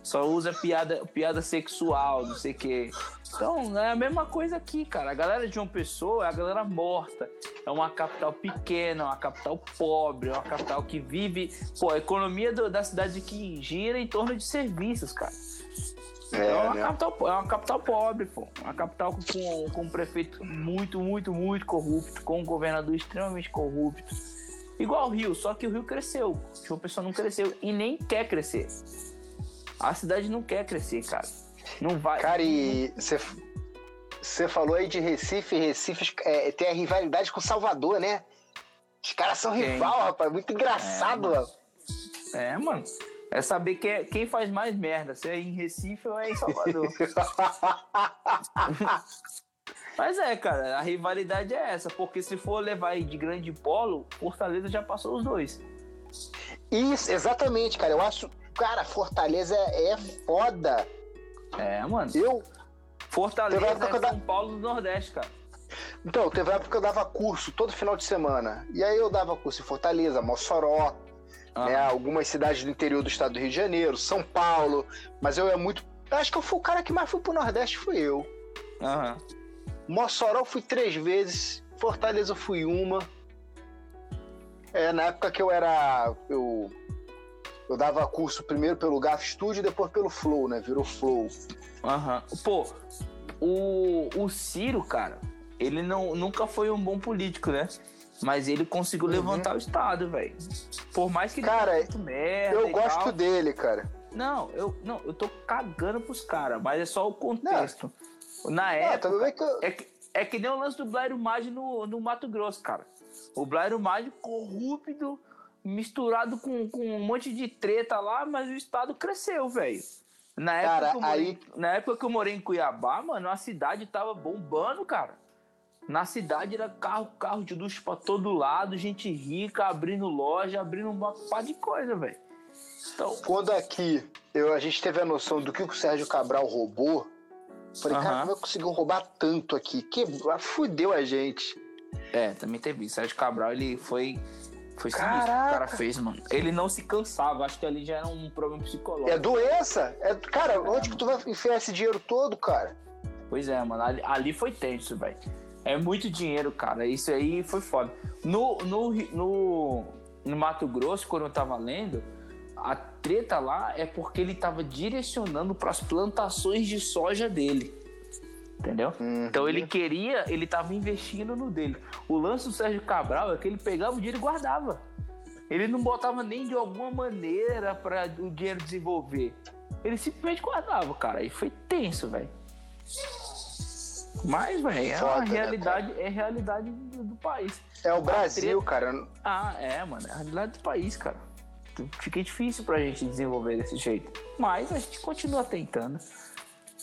[SPEAKER 3] Só usa piada, piada sexual, não sei o quê. Então, é a mesma coisa aqui, cara. A galera de uma pessoa é a galera morta. É uma capital pequena, é uma capital pobre, é uma capital que vive. Pô, a economia do- da cidade que gira em torno de serviços, cara. É, uma,
[SPEAKER 2] né?
[SPEAKER 3] capital, é uma capital pobre, pô. Uma capital com, com um prefeito muito, muito, muito corrupto, com um governador extremamente corrupto. Igual o Rio, só que o Rio cresceu. João Pessoa não cresceu e nem quer crescer. A cidade não quer crescer, cara. Não vai.
[SPEAKER 2] Cara, e você falou aí de Recife, Recife é, tem a rivalidade com Salvador, né? Os caras são
[SPEAKER 3] Tem.
[SPEAKER 2] rival, rapaz. Muito engraçado,
[SPEAKER 3] É,
[SPEAKER 2] mano.
[SPEAKER 3] É, mano. É saber quem, é- quem faz mais merda, se é em Recife ou é em Salvador. Mas é, cara, a rivalidade é essa, porque se for levar aí de grande polo, Fortaleza já passou os dois.
[SPEAKER 2] Isso, exatamente, cara. Eu acho. Cara, Fortaleza é, é foda.
[SPEAKER 3] É, mano.
[SPEAKER 2] Eu.
[SPEAKER 3] Fortaleza é
[SPEAKER 2] da-
[SPEAKER 3] São Paulo do Nordeste, cara.
[SPEAKER 2] Então, teve uma época que eu dava curso todo final de semana. E aí eu dava curso em Fortaleza, Mossoró,
[SPEAKER 3] Ah,
[SPEAKER 2] né, algumas cidades do interior do estado do Rio de Janeiro, São Paulo. Mas eu é muito. Acho que eu fui o cara que mais fui pro Nordeste, fui eu.
[SPEAKER 3] Aham.
[SPEAKER 2] Mossoró eu fui três vezes, Fortaleza eu fui uma. É, na época que eu era. Eu, eu dava curso primeiro pelo Gaf Studio e depois pelo Flow, né? Virou Flow.
[SPEAKER 3] Aham. Pô, o, o Ciro, cara, ele não, nunca foi um bom político, né? Mas ele conseguiu
[SPEAKER 2] Uhum.
[SPEAKER 3] levantar o Estado, velho. Por mais que ele
[SPEAKER 2] Cara,
[SPEAKER 3] feito merda
[SPEAKER 2] Eu gosto
[SPEAKER 3] tal.
[SPEAKER 2] dele, cara.
[SPEAKER 3] Não, eu, não, eu tô cagando pros caras, mas é só o contexto. Na
[SPEAKER 2] É,
[SPEAKER 3] época,
[SPEAKER 2] tudo bem que eu...
[SPEAKER 3] é que, é que nem o lance do Blairo Maggi no, no Mato Grosso, cara. O Blairo Maggi corrupto, misturado com, com um monte de treta lá, mas o estado cresceu, velho. Na época,
[SPEAKER 2] Cara,
[SPEAKER 3] que eu morei,
[SPEAKER 2] aí-
[SPEAKER 3] na época que eu morei em Cuiabá, mano, a cidade tava bombando, cara. Na cidade era carro, carro de luxo pra todo lado, gente rica, abrindo loja, abrindo uma pá de coisa, velho. Então,
[SPEAKER 2] Quando aqui eu, a gente teve a noção do que o Sérgio Cabral roubou, falei, cara,
[SPEAKER 3] Aham.
[SPEAKER 2] como é que conseguiu roubar tanto aqui? Que fudeu a gente.
[SPEAKER 3] É, também teve. Sérgio Cabral, ele foi. Foi sinistro que o cara fez, mano. Ele não se cansava. Acho que ali já era um problema psicológico.
[SPEAKER 2] É doença? É, cara, onde
[SPEAKER 3] mano.
[SPEAKER 2] que tu vai enfiar esse dinheiro todo, cara?
[SPEAKER 3] Pois é, mano. Ali, ali foi tenso, velho. É muito dinheiro, cara. Isso aí foi foda. No, no, no, no Mato Grosso, quando eu tava lendo, a treta lá é porque ele tava direcionando para as plantações de soja dele. Entendeu? Então ele queria, ele tava investindo no dele. O lance do Sérgio Cabral é que ele pegava o dinheiro e guardava. Ele não botava nem de alguma maneira para o dinheiro desenvolver. Ele simplesmente guardava, cara. E foi tenso, velho. Mas, velho, é uma
[SPEAKER 2] né,
[SPEAKER 3] realidade, é a realidade do, do país.
[SPEAKER 2] É o Brasil,
[SPEAKER 3] treta-
[SPEAKER 2] cara.
[SPEAKER 3] Ah, é, mano, é a realidade do país, cara. Fica difícil pra gente desenvolver desse jeito. Mas a gente continua tentando.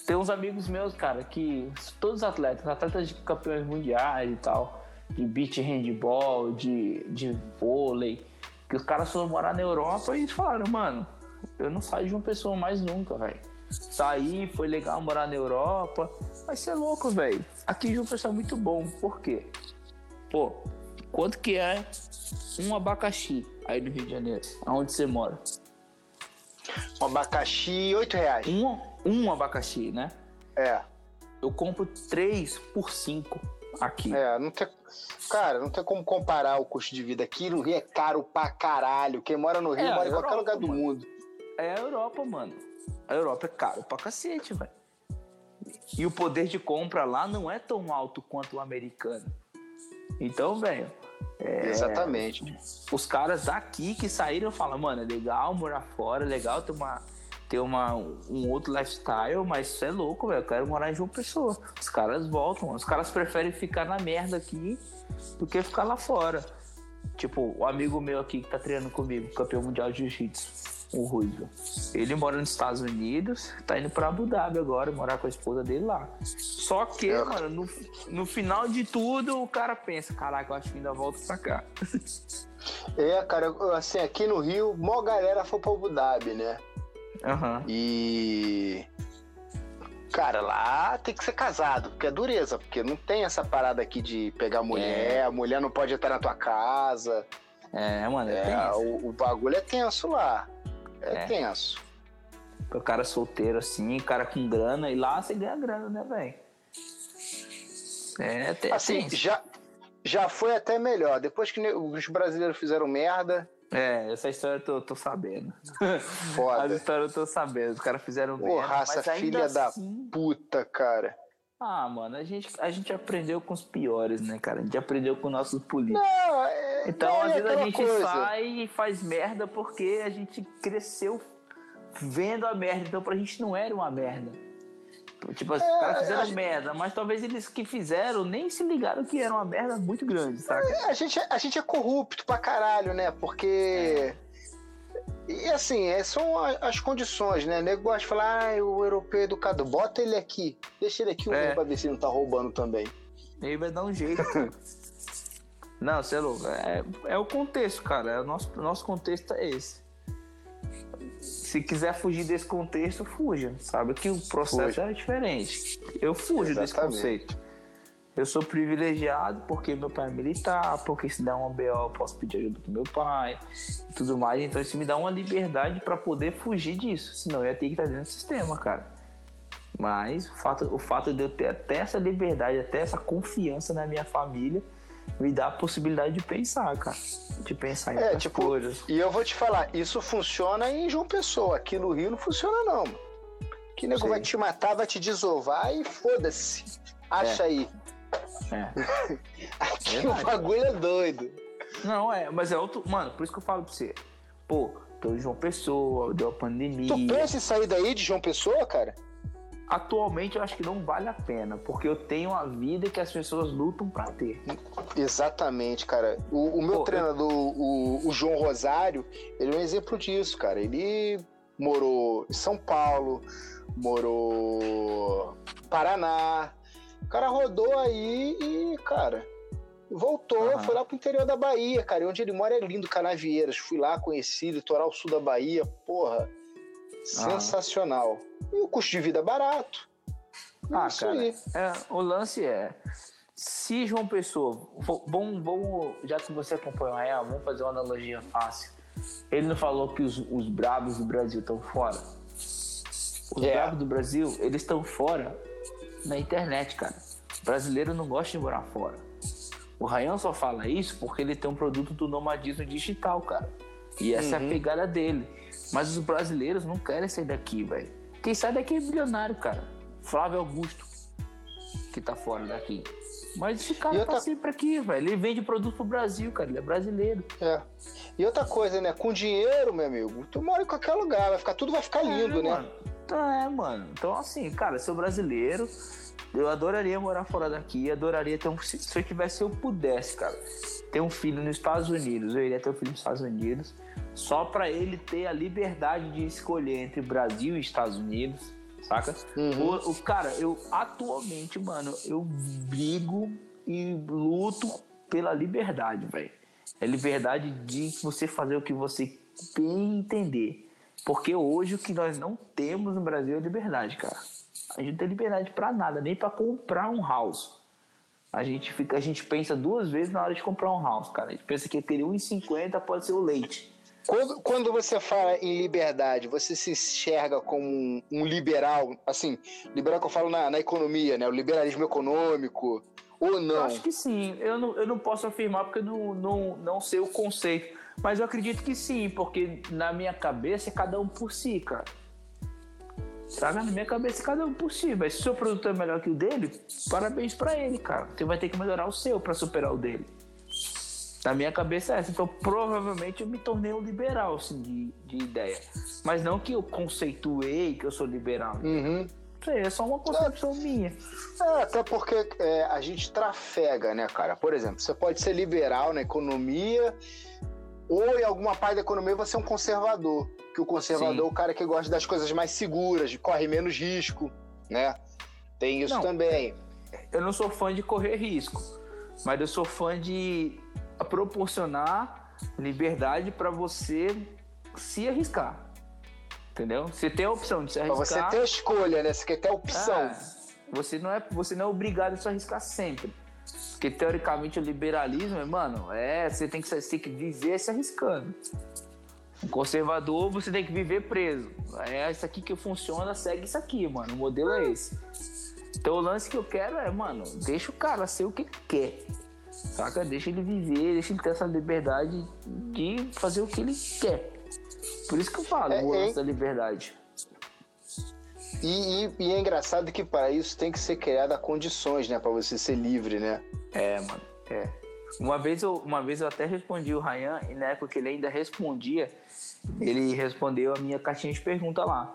[SPEAKER 3] Tem uns amigos meus, cara, que todos atletas, atletas de campeões mundiais e tal, de beach handball, de, de vôlei, que os caras foram morar na Europa e falaram, mano, eu não saio de uma pessoa mais nunca, velho. Saí, foi legal morar na Europa, mas você é louco, velho. Aqui de uma pessoa é muito bom. Por quê? Pô, quanto que é um abacaxi aí no Rio de Janeiro? Aonde você mora?
[SPEAKER 2] Um abacaxi, 8 reais.
[SPEAKER 3] Um, um abacaxi, né?
[SPEAKER 2] É.
[SPEAKER 3] Eu compro três por cinco aqui.
[SPEAKER 2] É, não tem. Cara, não tem como comparar o custo de vida aqui. No Rio é caro pra caralho. Quem mora no Rio
[SPEAKER 3] É,
[SPEAKER 2] mora em qualquer lugar do
[SPEAKER 3] mano.
[SPEAKER 2] mundo.
[SPEAKER 3] É a Europa, mano. A Europa é caro pra cacete, velho. E o poder de compra lá não é tão alto quanto o americano. Então, velho, É.
[SPEAKER 2] Exatamente.
[SPEAKER 3] os caras daqui que saíram falam, mano, é legal morar fora, é legal ter uma ter uma, um outro lifestyle, mas isso é louco, velho. Eu quero morar em João Pessoa. Os caras voltam, os caras preferem ficar na merda aqui do que ficar lá fora. Tipo, o amigo meu aqui que tá treinando comigo, campeão mundial de jiu-jitsu, o Ruivo. Ele mora nos Estados Unidos, tá indo pra Abu Dhabi agora, morar com a esposa dele lá. Só que,
[SPEAKER 2] É.
[SPEAKER 3] mano, no, no final de tudo, o cara pensa, caraca, eu acho que ainda volto pra cá.
[SPEAKER 2] É, cara, assim, aqui no Rio, mó galera foi pra Abu Dhabi, né?
[SPEAKER 3] Aham.
[SPEAKER 2] E. Cara, lá tem que ser casado, porque é dureza, porque não tem essa parada aqui de pegar mulher, a mulher não pode entrar na tua casa.
[SPEAKER 3] É, mano, é,
[SPEAKER 2] É,
[SPEAKER 3] tenso.
[SPEAKER 2] o, o bagulho é tenso lá. É,
[SPEAKER 3] É.
[SPEAKER 2] tenso.
[SPEAKER 3] O cara solteiro assim, cara com grana, e lá você ganha grana, né, velho? É, tem,
[SPEAKER 2] Assim,
[SPEAKER 3] tem-
[SPEAKER 2] já, já foi até melhor. Depois que os brasileiros fizeram merda,
[SPEAKER 3] É, essa história eu tô, tô sabendo. As
[SPEAKER 2] foda.
[SPEAKER 3] histórias eu tô sabendo. Os caras fizeram
[SPEAKER 2] Ô,
[SPEAKER 3] merda,
[SPEAKER 2] raça
[SPEAKER 3] mas ainda
[SPEAKER 2] filha da
[SPEAKER 3] assim-
[SPEAKER 2] puta, cara.
[SPEAKER 3] Ah, mano, a gente, a gente aprendeu com os piores, né, cara? A gente aprendeu com nossos políticos.
[SPEAKER 2] Não, é,
[SPEAKER 3] Então,
[SPEAKER 2] não,
[SPEAKER 3] às
[SPEAKER 2] é
[SPEAKER 3] vezes a
[SPEAKER 2] aquela
[SPEAKER 3] gente
[SPEAKER 2] coisa.
[SPEAKER 3] sai e faz merda porque a gente cresceu vendo a merda. Então, pra gente não era uma merda. Tipo, os
[SPEAKER 2] É,
[SPEAKER 3] caras fizeram
[SPEAKER 2] gente-
[SPEAKER 3] merda, mas talvez eles que fizeram nem se ligaram que era uma merda muito grande, saca?
[SPEAKER 2] A gente, a gente é corrupto pra caralho, né? Porque. E assim, é, são as condições, né? O nego gosta de falar, ah, o europeu é educado. Bota ele aqui. Deixa ele aqui um
[SPEAKER 3] É.
[SPEAKER 2] pra ver se ele não tá roubando também.
[SPEAKER 3] Ele vai dar um jeito. Não, você é louco. É, é o contexto, cara. É o nosso, nosso contexto é esse. Se quiser fugir desse contexto, fuja. Sabe que o processo
[SPEAKER 2] Fuja.
[SPEAKER 3] é diferente. Eu fujo desse
[SPEAKER 2] Exatamente.
[SPEAKER 3] conceito. Eu sou privilegiado porque meu pai é militar, porque se der uma BO eu posso pedir ajuda pro meu pai e tudo mais. Então isso me dá uma liberdade para poder fugir disso. Senão eu ia ter que estar dentro do sistema, cara. Mas o fato, o fato de eu ter até essa liberdade, até essa confiança na minha família, me dá a possibilidade de pensar, cara. De pensar em
[SPEAKER 2] É,
[SPEAKER 3] outras
[SPEAKER 2] tipo,
[SPEAKER 3] coisas.
[SPEAKER 2] E eu vou te falar, isso funciona em João Pessoa. Aqui no Rio não funciona, não. mano. Que nego
[SPEAKER 3] Sim.
[SPEAKER 2] vai te matar, vai te desovar e foda-se. Acha aí.
[SPEAKER 3] É.
[SPEAKER 2] Aqui o
[SPEAKER 3] Verdade.
[SPEAKER 2] bagulho é doido.
[SPEAKER 3] Não, é, mas é outro. Mano, por isso que eu falo pra você. Pô, tô em João Pessoa, deu a pandemia.
[SPEAKER 2] Tu pensa em sair daí de João Pessoa, cara?
[SPEAKER 3] Atualmente eu acho que não vale a pena, porque eu tenho a vida que as pessoas lutam pra ter.
[SPEAKER 2] Exatamente, cara. O, o meu
[SPEAKER 3] Pô,
[SPEAKER 2] treinador, o, o João Rosário, ele é um exemplo disso, cara. Ele morou em São Paulo, morou no Paraná. O cara rodou aí e, cara, voltou,
[SPEAKER 3] Aham.
[SPEAKER 2] foi lá pro interior da Bahia, cara. E onde ele mora é lindo, Canavieiras. Fui lá, conheci, litoral sul da Bahia. Porra, sensacional. E o custo de vida é barato.
[SPEAKER 3] Ah,
[SPEAKER 2] Isso
[SPEAKER 3] cara,
[SPEAKER 2] aí.
[SPEAKER 3] é, o lance é. Se João Pessoa. Vamos, vamos, já que você acompanha o Real, vamos fazer uma analogia fácil. Ele não falou que os, os bravos do Brasil estão fora? Os
[SPEAKER 2] É.
[SPEAKER 3] bravos do Brasil, eles estão fora na internet, cara. O brasileiro não gosta de morar fora. O Rayan só fala isso porque ele tem um produto do nomadismo digital, cara. E essa é
[SPEAKER 2] Uhum.
[SPEAKER 3] a pegada dele. Mas os brasileiros não querem sair daqui, velho. Quem sai daqui é bilionário, cara. Flávio Augusto, que tá fora daqui. Mas esse cara tá
[SPEAKER 2] outra-
[SPEAKER 3] sempre aqui, velho. Ele vende produto pro Brasil, cara. Ele é brasileiro.
[SPEAKER 2] É. E outra coisa, né? Com dinheiro, meu amigo, tu mora em qualquer lugar, vai ficar, tudo vai ficar lindo,
[SPEAKER 3] é,
[SPEAKER 2] né?
[SPEAKER 3] Mano. Então, é, mano. Então, assim, cara, eu sou brasileiro. Eu adoraria morar fora daqui. Adoraria ter um. Se se eu tivesse, se eu pudesse, cara, ter um filho nos Estados Unidos, eu iria ter um filho nos Estados Unidos. Só pra ele ter a liberdade de escolher entre Brasil e Estados Unidos, saca?
[SPEAKER 2] Uhum.
[SPEAKER 3] O, o- cara, eu atualmente, mano, eu brigo e luto pela liberdade, velho. É liberdade de você fazer o que você bem entender. Porque hoje o que nós não temos no Brasil é liberdade, cara. A gente não tem liberdade pra nada, nem pra comprar um house. A gente, fica, a gente pensa duas vezes na hora de comprar um house, cara. A gente pensa que aquele 1,50 pode ser o leite.
[SPEAKER 2] Quando, quando você fala em liberdade, você se enxerga como um, um liberal, assim, liberal que eu falo na, na economia, né? O liberalismo econômico, ou
[SPEAKER 3] Eu
[SPEAKER 2] não?
[SPEAKER 3] acho que sim. Eu não, eu não posso afirmar porque eu não, não, não sei o conceito. Mas eu acredito que sim, porque na minha cabeça é cada um por si, cara. Sabe? Na minha cabeça é cada um por si. Mas se o seu produto é melhor que o dele, parabéns pra ele, cara. Você vai ter que melhorar o seu pra superar o dele. Na minha cabeça é essa. Então provavelmente eu me tornei um liberal, assim, de, de ideia. Mas não que eu conceituei que eu sou liberal.
[SPEAKER 2] Uhum.
[SPEAKER 3] É só uma concepção minha.
[SPEAKER 2] É, até porque é, a gente trafega, né, cara? Por exemplo, você pode ser liberal na economia, ou em alguma parte da economia você é um conservador. Que o conservador
[SPEAKER 3] Sim.
[SPEAKER 2] é o cara que gosta das coisas mais seguras, corre menos risco, né? Tem isso
[SPEAKER 3] Não.
[SPEAKER 2] também.
[SPEAKER 3] eu não sou fã de correr risco, mas eu sou fã de proporcionar liberdade para você se arriscar. Entendeu? Você tem a opção de se
[SPEAKER 2] Pra
[SPEAKER 3] arriscar.
[SPEAKER 2] você ter a escolha, né? Você quer ter a opção.
[SPEAKER 3] É, você não é, você não é obrigado a se arriscar sempre. Porque teoricamente o liberalismo, é, mano, é, você tem que você tem que viver se arriscando. O conservador, você tem que viver preso. É isso aqui que funciona, segue isso aqui, mano. O modelo é esse. Então o lance que eu quero é, mano, deixa o cara ser o que ele quer. Saca? Deixa ele viver, deixa ele ter essa liberdade de fazer o que ele quer. Por isso que eu falo,
[SPEAKER 2] É,
[SPEAKER 3] o
[SPEAKER 2] é-
[SPEAKER 3] da liberdade.
[SPEAKER 2] E, e- e é engraçado que para isso tem que ser criada condições, né? Pra você ser livre, né?
[SPEAKER 3] É, mano, é. Uma vez, eu, uma vez eu até respondi o Ryan, e na época que ele ainda respondia, ele respondeu a minha caixinha de pergunta lá.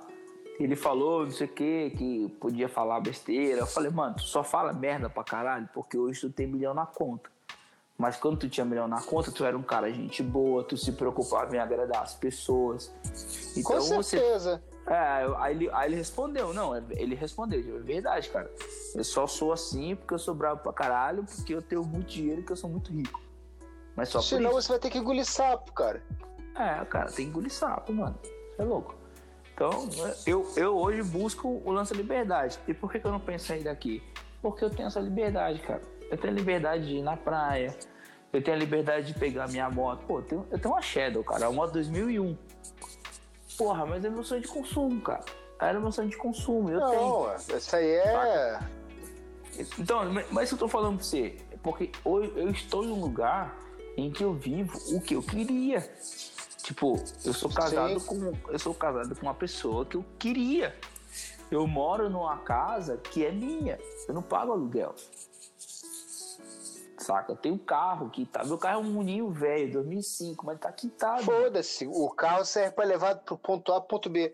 [SPEAKER 3] ele falou, não sei o que, que podia falar besteira. Eu falei, mano, tu só fala merda pra caralho, porque hoje tu tem milhão na conta. Mas quando tu tinha milhão na conta, tu era um cara gente boa, tu se preocupava em agradar as pessoas.
[SPEAKER 2] Então, Com certeza.
[SPEAKER 3] Você... É, aí ele, aí ele respondeu, não, é, ele respondeu, é verdade, cara. Eu só sou assim porque eu sou bravo pra caralho, porque eu tenho muito dinheiro e que eu sou muito rico. Mas só
[SPEAKER 2] Senão você vai ter que engolir sapo, cara.
[SPEAKER 3] É, cara, tem que engolir sapo, mano. Você é louco. Então, eu, eu hoje busco o lance da liberdade. E por que, que eu não penso sair daqui? Porque eu tenho essa liberdade, cara. Eu tenho a liberdade de ir na praia. Eu tenho a liberdade de pegar minha moto. Pô, eu tenho, eu tenho uma Shadow, cara. Uma moto 2001. Porra, mas é meu sonho de consumo, cara. Era meu sonho de consumo. Eu
[SPEAKER 2] não,
[SPEAKER 3] tenho.
[SPEAKER 2] Isso aí é.
[SPEAKER 3] Então, mas eu tô falando pra você. Porque hoje eu estou em um lugar em que eu vivo o que eu queria. Tipo, eu sou casado Sim. com eu sou casado com uma pessoa que eu queria. Eu moro numa casa que é minha. Eu não pago aluguel. Saca? Eu tenho um carro que tá. Meu carro é um Uninho velho, 2005, mas tá quitado.
[SPEAKER 2] Foda-se. O carro serve para levar pro ponto A pro ponto B.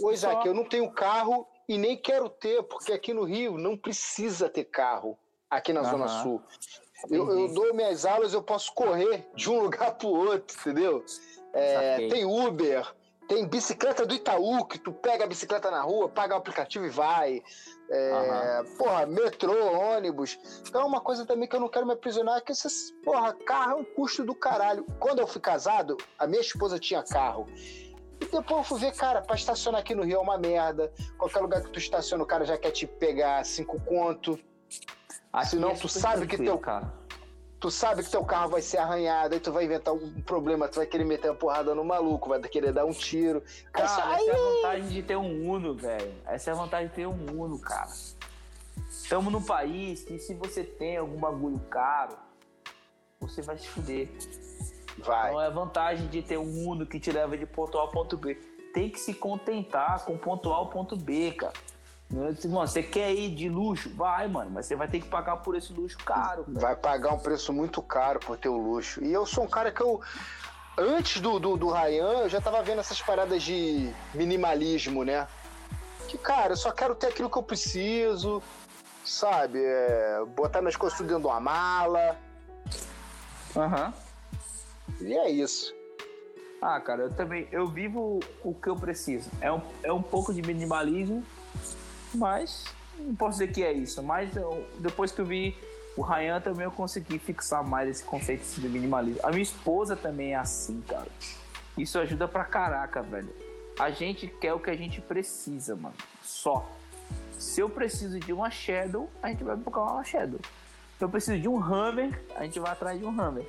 [SPEAKER 2] Ô, Isaac, Só... eu não tenho carro e nem quero ter, porque aqui no Rio não precisa ter carro. Aqui na Zona Sul. Eu, eu, dou minhas aulas, eu posso correr de um lugar pro outro, entendeu? É, tem Uber, tem bicicleta do Itaú, que tu pega a bicicleta na rua, paga o aplicativo e vai. É, uhum. Porra, metrô, ônibus. Então é uma coisa também que eu não quero me aprisionar, que esses, porra, carro é um custo do caralho. Quando eu fui casado, a minha esposa tinha carro. E depois eu fui ver, cara, pra estacionar aqui no Rio é uma merda. Qualquer lugar que tu estaciona, o cara já quer te pegar cinco conto. Aqui Senão é tu sabe que teu cara tu sabe que teu carro vai ser arranhado, aí tu vai inventar um problema, tu vai querer meter uma porrada no maluco, vai querer dar um tiro.
[SPEAKER 3] Cara, essa é a vantagem de ter um Uno, velho. Essa é a vantagem de ter um Uno, cara. Estamos num país que se você tem algum bagulho caro, você vai se fuder.
[SPEAKER 2] Vai.
[SPEAKER 3] Então é a vantagem de ter um Uno que te leva de ponto A ao ponto B. Tem que se contentar com ponto A ao ponto B, cara. Mano, você quer ir de luxo? Vai, mano, mas você vai ter que pagar por esse luxo caro.
[SPEAKER 2] Cara. Vai pagar um preço muito caro por ter o luxo. E eu sou um cara que eu. Antes do, do, do Ryan, eu já tava vendo essas paradas de minimalismo, né? Que, cara, eu só quero ter aquilo que eu preciso, sabe? É, botar minhas coisas tudo dentro de uma mala.
[SPEAKER 3] Aham.
[SPEAKER 2] Uhum. E é isso.
[SPEAKER 3] Ah, cara, eu também. Eu vivo o que eu preciso. É um, é um pouco de minimalismo mas não posso dizer que é isso. Mas eu, depois que eu vi o Ryan também eu consegui fixar mais esse conceito de minimalismo. A minha esposa também é assim, cara. Isso ajuda pra caraca, velho. A gente quer o que a gente precisa, mano. Só. Se eu preciso de uma Shadow, a gente vai buscar uma Shadow. Se eu preciso de um Hammer, a gente vai atrás de um Hammer.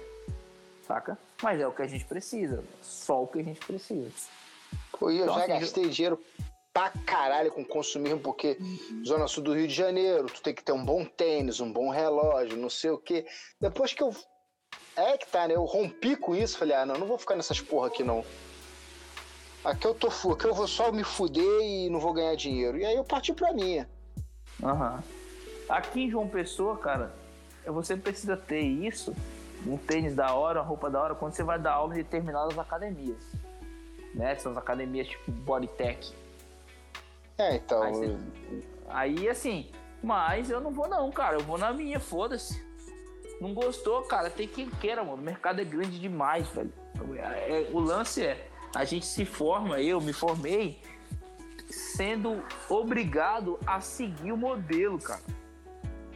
[SPEAKER 3] Saca? Mas é o que a gente precisa. Só o que a gente precisa.
[SPEAKER 2] Pô, eu então, já assim, gastei dinheiro pra caralho com consumismo, porque Zona Sul do Rio de Janeiro, tu tem que ter um bom tênis, um bom relógio, não sei o quê. Depois que eu. É que tá, né? Eu rompi com isso, falei, ah, não, não vou ficar nessas porra aqui não. Aqui eu tô aqui eu vou só me fuder e não vou ganhar dinheiro. E aí eu parti pra minha.
[SPEAKER 3] Aham. Uhum. Aqui em João Pessoa, cara, você precisa ter isso, um tênis da hora, uma roupa da hora, quando você vai dar aula em determinadas academias. Né? São as academias tipo Bodytech
[SPEAKER 2] é, então.
[SPEAKER 3] Aí, você... aí, assim, mas eu não vou não, cara. Eu vou na minha, foda-se. Não gostou, cara, tem quem queira, mano. O mercado é grande demais, velho. É, o lance é, a gente se forma, eu me formei sendo obrigado a seguir o modelo, cara.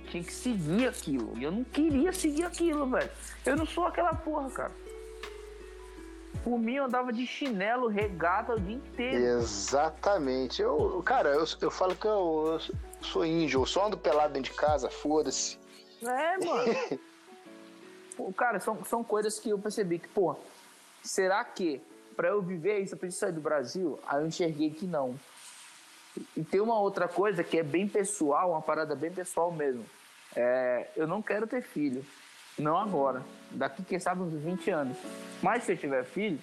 [SPEAKER 3] Tinha que seguir aquilo. E eu não queria seguir aquilo, velho. Eu não sou aquela porra, cara. Por mim, eu andava de chinelo, regata o dia inteiro.
[SPEAKER 2] Exatamente. Eu, cara, eu, eu falo que eu, eu sou índio, eu só ando pelado dentro de casa, foda-se.
[SPEAKER 3] É, mano. pô, cara, são, são coisas que eu percebi que, pô, será que para eu viver isso eu preciso sair do Brasil? Aí eu enxerguei que não. E tem uma outra coisa que é bem pessoal, uma parada bem pessoal mesmo. É, eu não quero ter filho. Não agora. Daqui, quem sabe, uns 20 anos. Mas se eu tiver filho,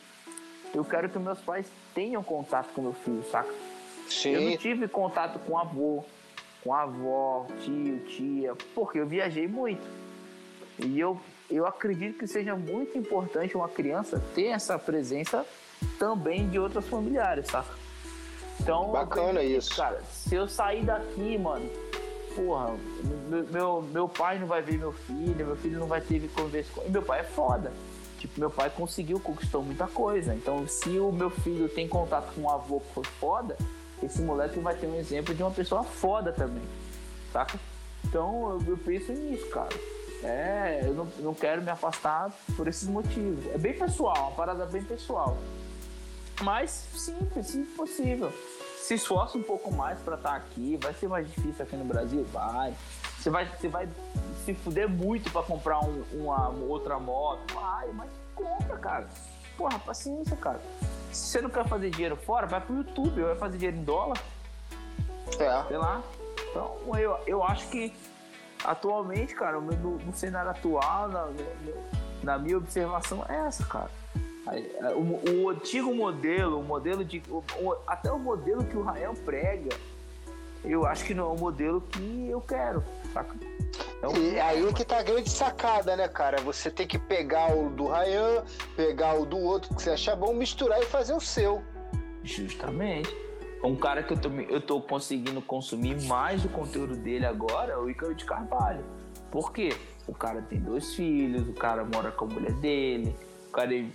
[SPEAKER 3] eu quero que meus pais tenham contato com meu filho, saca?
[SPEAKER 2] Sim.
[SPEAKER 3] Eu não tive contato com avô, com avó, tio, tia, porque eu viajei muito. E eu, eu acredito que seja muito importante uma criança ter essa presença também de outros familiares, saca? Então,
[SPEAKER 2] Bacana
[SPEAKER 3] eu
[SPEAKER 2] isso.
[SPEAKER 3] Cara, se eu sair daqui, mano, porra, meu, meu, pai não vai ver meu filho, meu filho não vai ter conversa com. E meu pai é foda. Tipo, meu pai conseguiu, conquistou muita coisa. Então, se o meu filho tem contato com um avô que foi foda, esse moleque vai ter um exemplo de uma pessoa foda também. Saca? Então, eu, eu penso nisso, cara. É, eu não, não quero me afastar por esses motivos. É bem pessoal, uma parada bem pessoal. Mas simples, se possível. Se esforça um pouco mais para estar aqui. Vai ser mais difícil aqui no Brasil? Vai. Você vai, você vai se fuder muito para comprar um, uma outra moto? Vai, mas compra, cara. Porra, paciência, cara. Se você não quer fazer dinheiro fora, vai pro YouTube, vai fazer dinheiro em dólar,
[SPEAKER 2] É.
[SPEAKER 3] sei lá. Então, eu, eu acho que atualmente, cara, no, no cenário atual, na, na minha observação, é essa, cara. É, O, o antigo modelo, o modelo de. o- o- até o modelo que o Rael prega, eu acho que não é o modelo que eu quero, saca? Então,
[SPEAKER 2] E aí que tá a grande sacada, né, cara? Você tem que pegar o do Ryan, pegar o do outro que você achar bom, misturar e fazer o seu.
[SPEAKER 3] Justamente. Um cara que eu tô, eu tô conseguindo consumir mais o conteúdo dele agora é o Ícaro de Carvalho. Por quê? O cara tem dois filhos, o cara mora com a mulher dele, cara é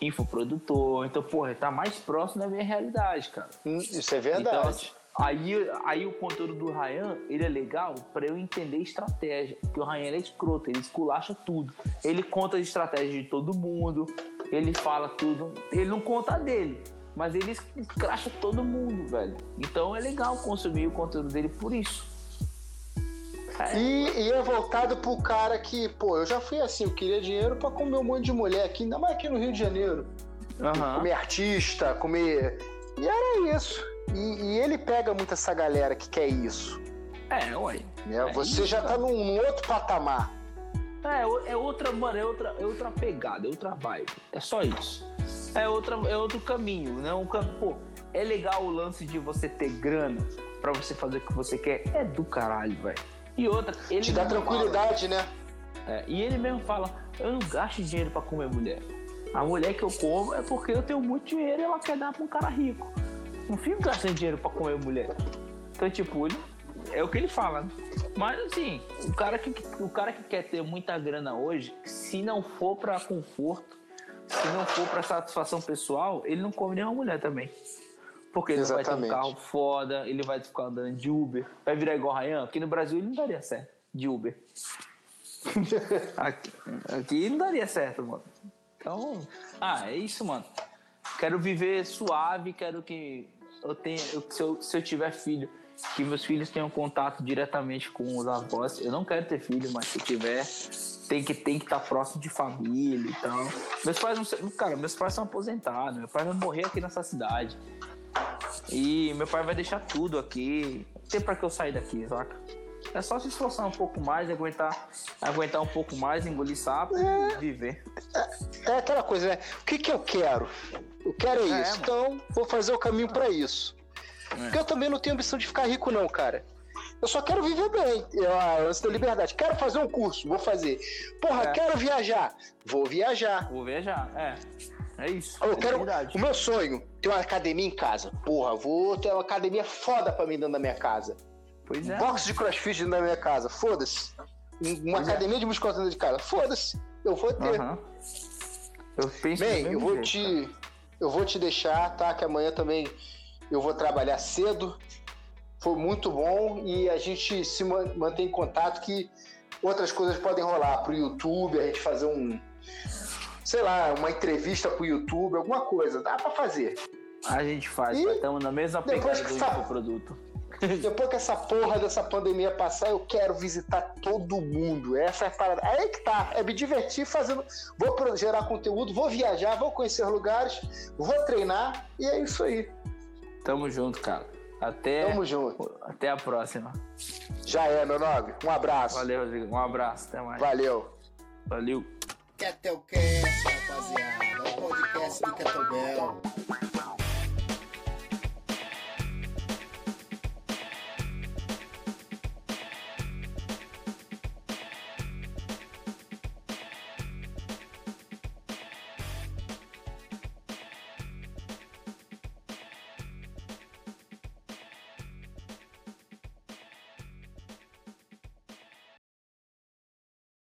[SPEAKER 3] infoprodutor. Então, porra, tá mais próximo da minha realidade, cara.
[SPEAKER 2] Hum, Isso é
[SPEAKER 3] Então,
[SPEAKER 2] verdade.
[SPEAKER 3] aí, aí o conteúdo do Ryan, ele é legal pra eu entender estratégia. Porque o Ryan ele é escroto, ele esculacha tudo. Ele conta as estratégias de todo mundo, ele fala tudo. Ele não conta a dele, mas ele escracha todo mundo, velho. Então é legal consumir o conteúdo dele por isso. É,
[SPEAKER 2] E, e é voltado pro cara que, pô, eu já fui assim, eu queria dinheiro pra comer um monte de mulher aqui, ainda mais aqui no Rio de Janeiro.
[SPEAKER 3] aham.
[SPEAKER 2] Comer artista, comer. E era isso. E, e ele pega muito essa galera que quer isso.
[SPEAKER 3] É, ué.
[SPEAKER 2] Né?
[SPEAKER 3] É
[SPEAKER 2] Você
[SPEAKER 3] isso,
[SPEAKER 2] já tá
[SPEAKER 3] cara.
[SPEAKER 2] num, outro patamar.
[SPEAKER 3] É, é outra, mano, é outra, é outra pegada, é outra vibe. É só isso. É, outra, é outro caminho, né? Um cam... Pô, é legal o lance de você ter grana pra você fazer o que você quer. É do caralho, velho. E outra, ele
[SPEAKER 2] Te dá tranquilidade, né?
[SPEAKER 3] fala- é, e ele mesmo fala, eu não gasto dinheiro pra comer mulher. A mulher que eu como é porque eu tenho muito dinheiro e ela quer dar pra um cara rico. Não fico gastando dinheiro pra comer mulher. Então, tipo, ele, é o que ele fala. né? Mas assim, o cara, que, o cara que quer ter muita grana hoje, se não for pra conforto, se não for pra satisfação pessoal, ele não come nenhuma mulher também. Porque ele vai ter um carro foda, ele vai ficar andando de Uber, vai virar igual o Ryan. Aqui no Brasil ele não daria certo de Uber. aqui, aqui não daria certo, mano. Então, ah, é isso, mano. Quero viver suave, quero que eu tenha, eu- se, eu, se eu tiver filho, que meus filhos tenham contato diretamente com os avós. Eu não quero ter filho, mas se tiver, tem que tem que estar próximo de família e tal. Meus pais não, cara, meus pais são aposentados. Meu pai vai morrer aqui nessa cidade. E meu pai vai deixar tudo aqui. Não tem pra que eu sair daqui, saca? É só se esforçar um pouco mais, aguentar, aguentar um pouco mais, engolir sapo e viver.
[SPEAKER 2] É aquela coisa, né? O que que eu quero? Eu quero
[SPEAKER 3] É,
[SPEAKER 2] isso.
[SPEAKER 3] mano.
[SPEAKER 2] Então, vou fazer o caminho pra isso. Porque eu também não tenho ambição de ficar rico, não, cara. Eu só quero viver bem. Eu, ah, lance da liberdade. Quero fazer um curso, vou fazer. Porra,
[SPEAKER 3] É.
[SPEAKER 2] quero viajar. Vou viajar.
[SPEAKER 3] Vou viajar, é. É isso.
[SPEAKER 2] Eu
[SPEAKER 3] é
[SPEAKER 2] quero.
[SPEAKER 3] verdade.
[SPEAKER 2] O meu sonho, ter uma academia em casa. Porra, vou ter uma academia foda pra mim dentro da minha casa.
[SPEAKER 3] Pois é.
[SPEAKER 2] Box de crossfit dentro da minha casa. Foda-se. Um- Uma
[SPEAKER 3] Pois é.
[SPEAKER 2] academia de musculação dentro de casa. Foda-se. Eu vou ter.
[SPEAKER 3] Aham. Eu penso
[SPEAKER 2] Bem, eu vou
[SPEAKER 3] jeito,
[SPEAKER 2] te. Eu vou te deixar, tá? Que amanhã também eu vou trabalhar cedo. Foi muito bom e a gente se man- mantém em contato que outras coisas podem rolar pro YouTube, a gente fazer um. Sei lá, uma entrevista pro YouTube, alguma coisa. Dá pra fazer.
[SPEAKER 3] A gente faz, estamos na mesma
[SPEAKER 2] depois
[SPEAKER 3] pegada do
[SPEAKER 2] sa-
[SPEAKER 3] infoproduto.
[SPEAKER 2] Depois que essa porra dessa pandemia passar, eu quero visitar todo mundo. Essa é a parada. Aí que tá. É me divertir fazendo. Vou gerar conteúdo, vou viajar, vou conhecer lugares, vou treinar e é isso aí.
[SPEAKER 3] Tamo junto, cara. Até,
[SPEAKER 2] Tamo junto.
[SPEAKER 3] até a próxima.
[SPEAKER 2] Já é, meu nobre. Um abraço.
[SPEAKER 3] Valeu, Rodrigo. Um abraço. Até mais.
[SPEAKER 2] Valeu.
[SPEAKER 3] Valeu.
[SPEAKER 1] Ketelcast, rapaziada. O podcast do Kettlebell.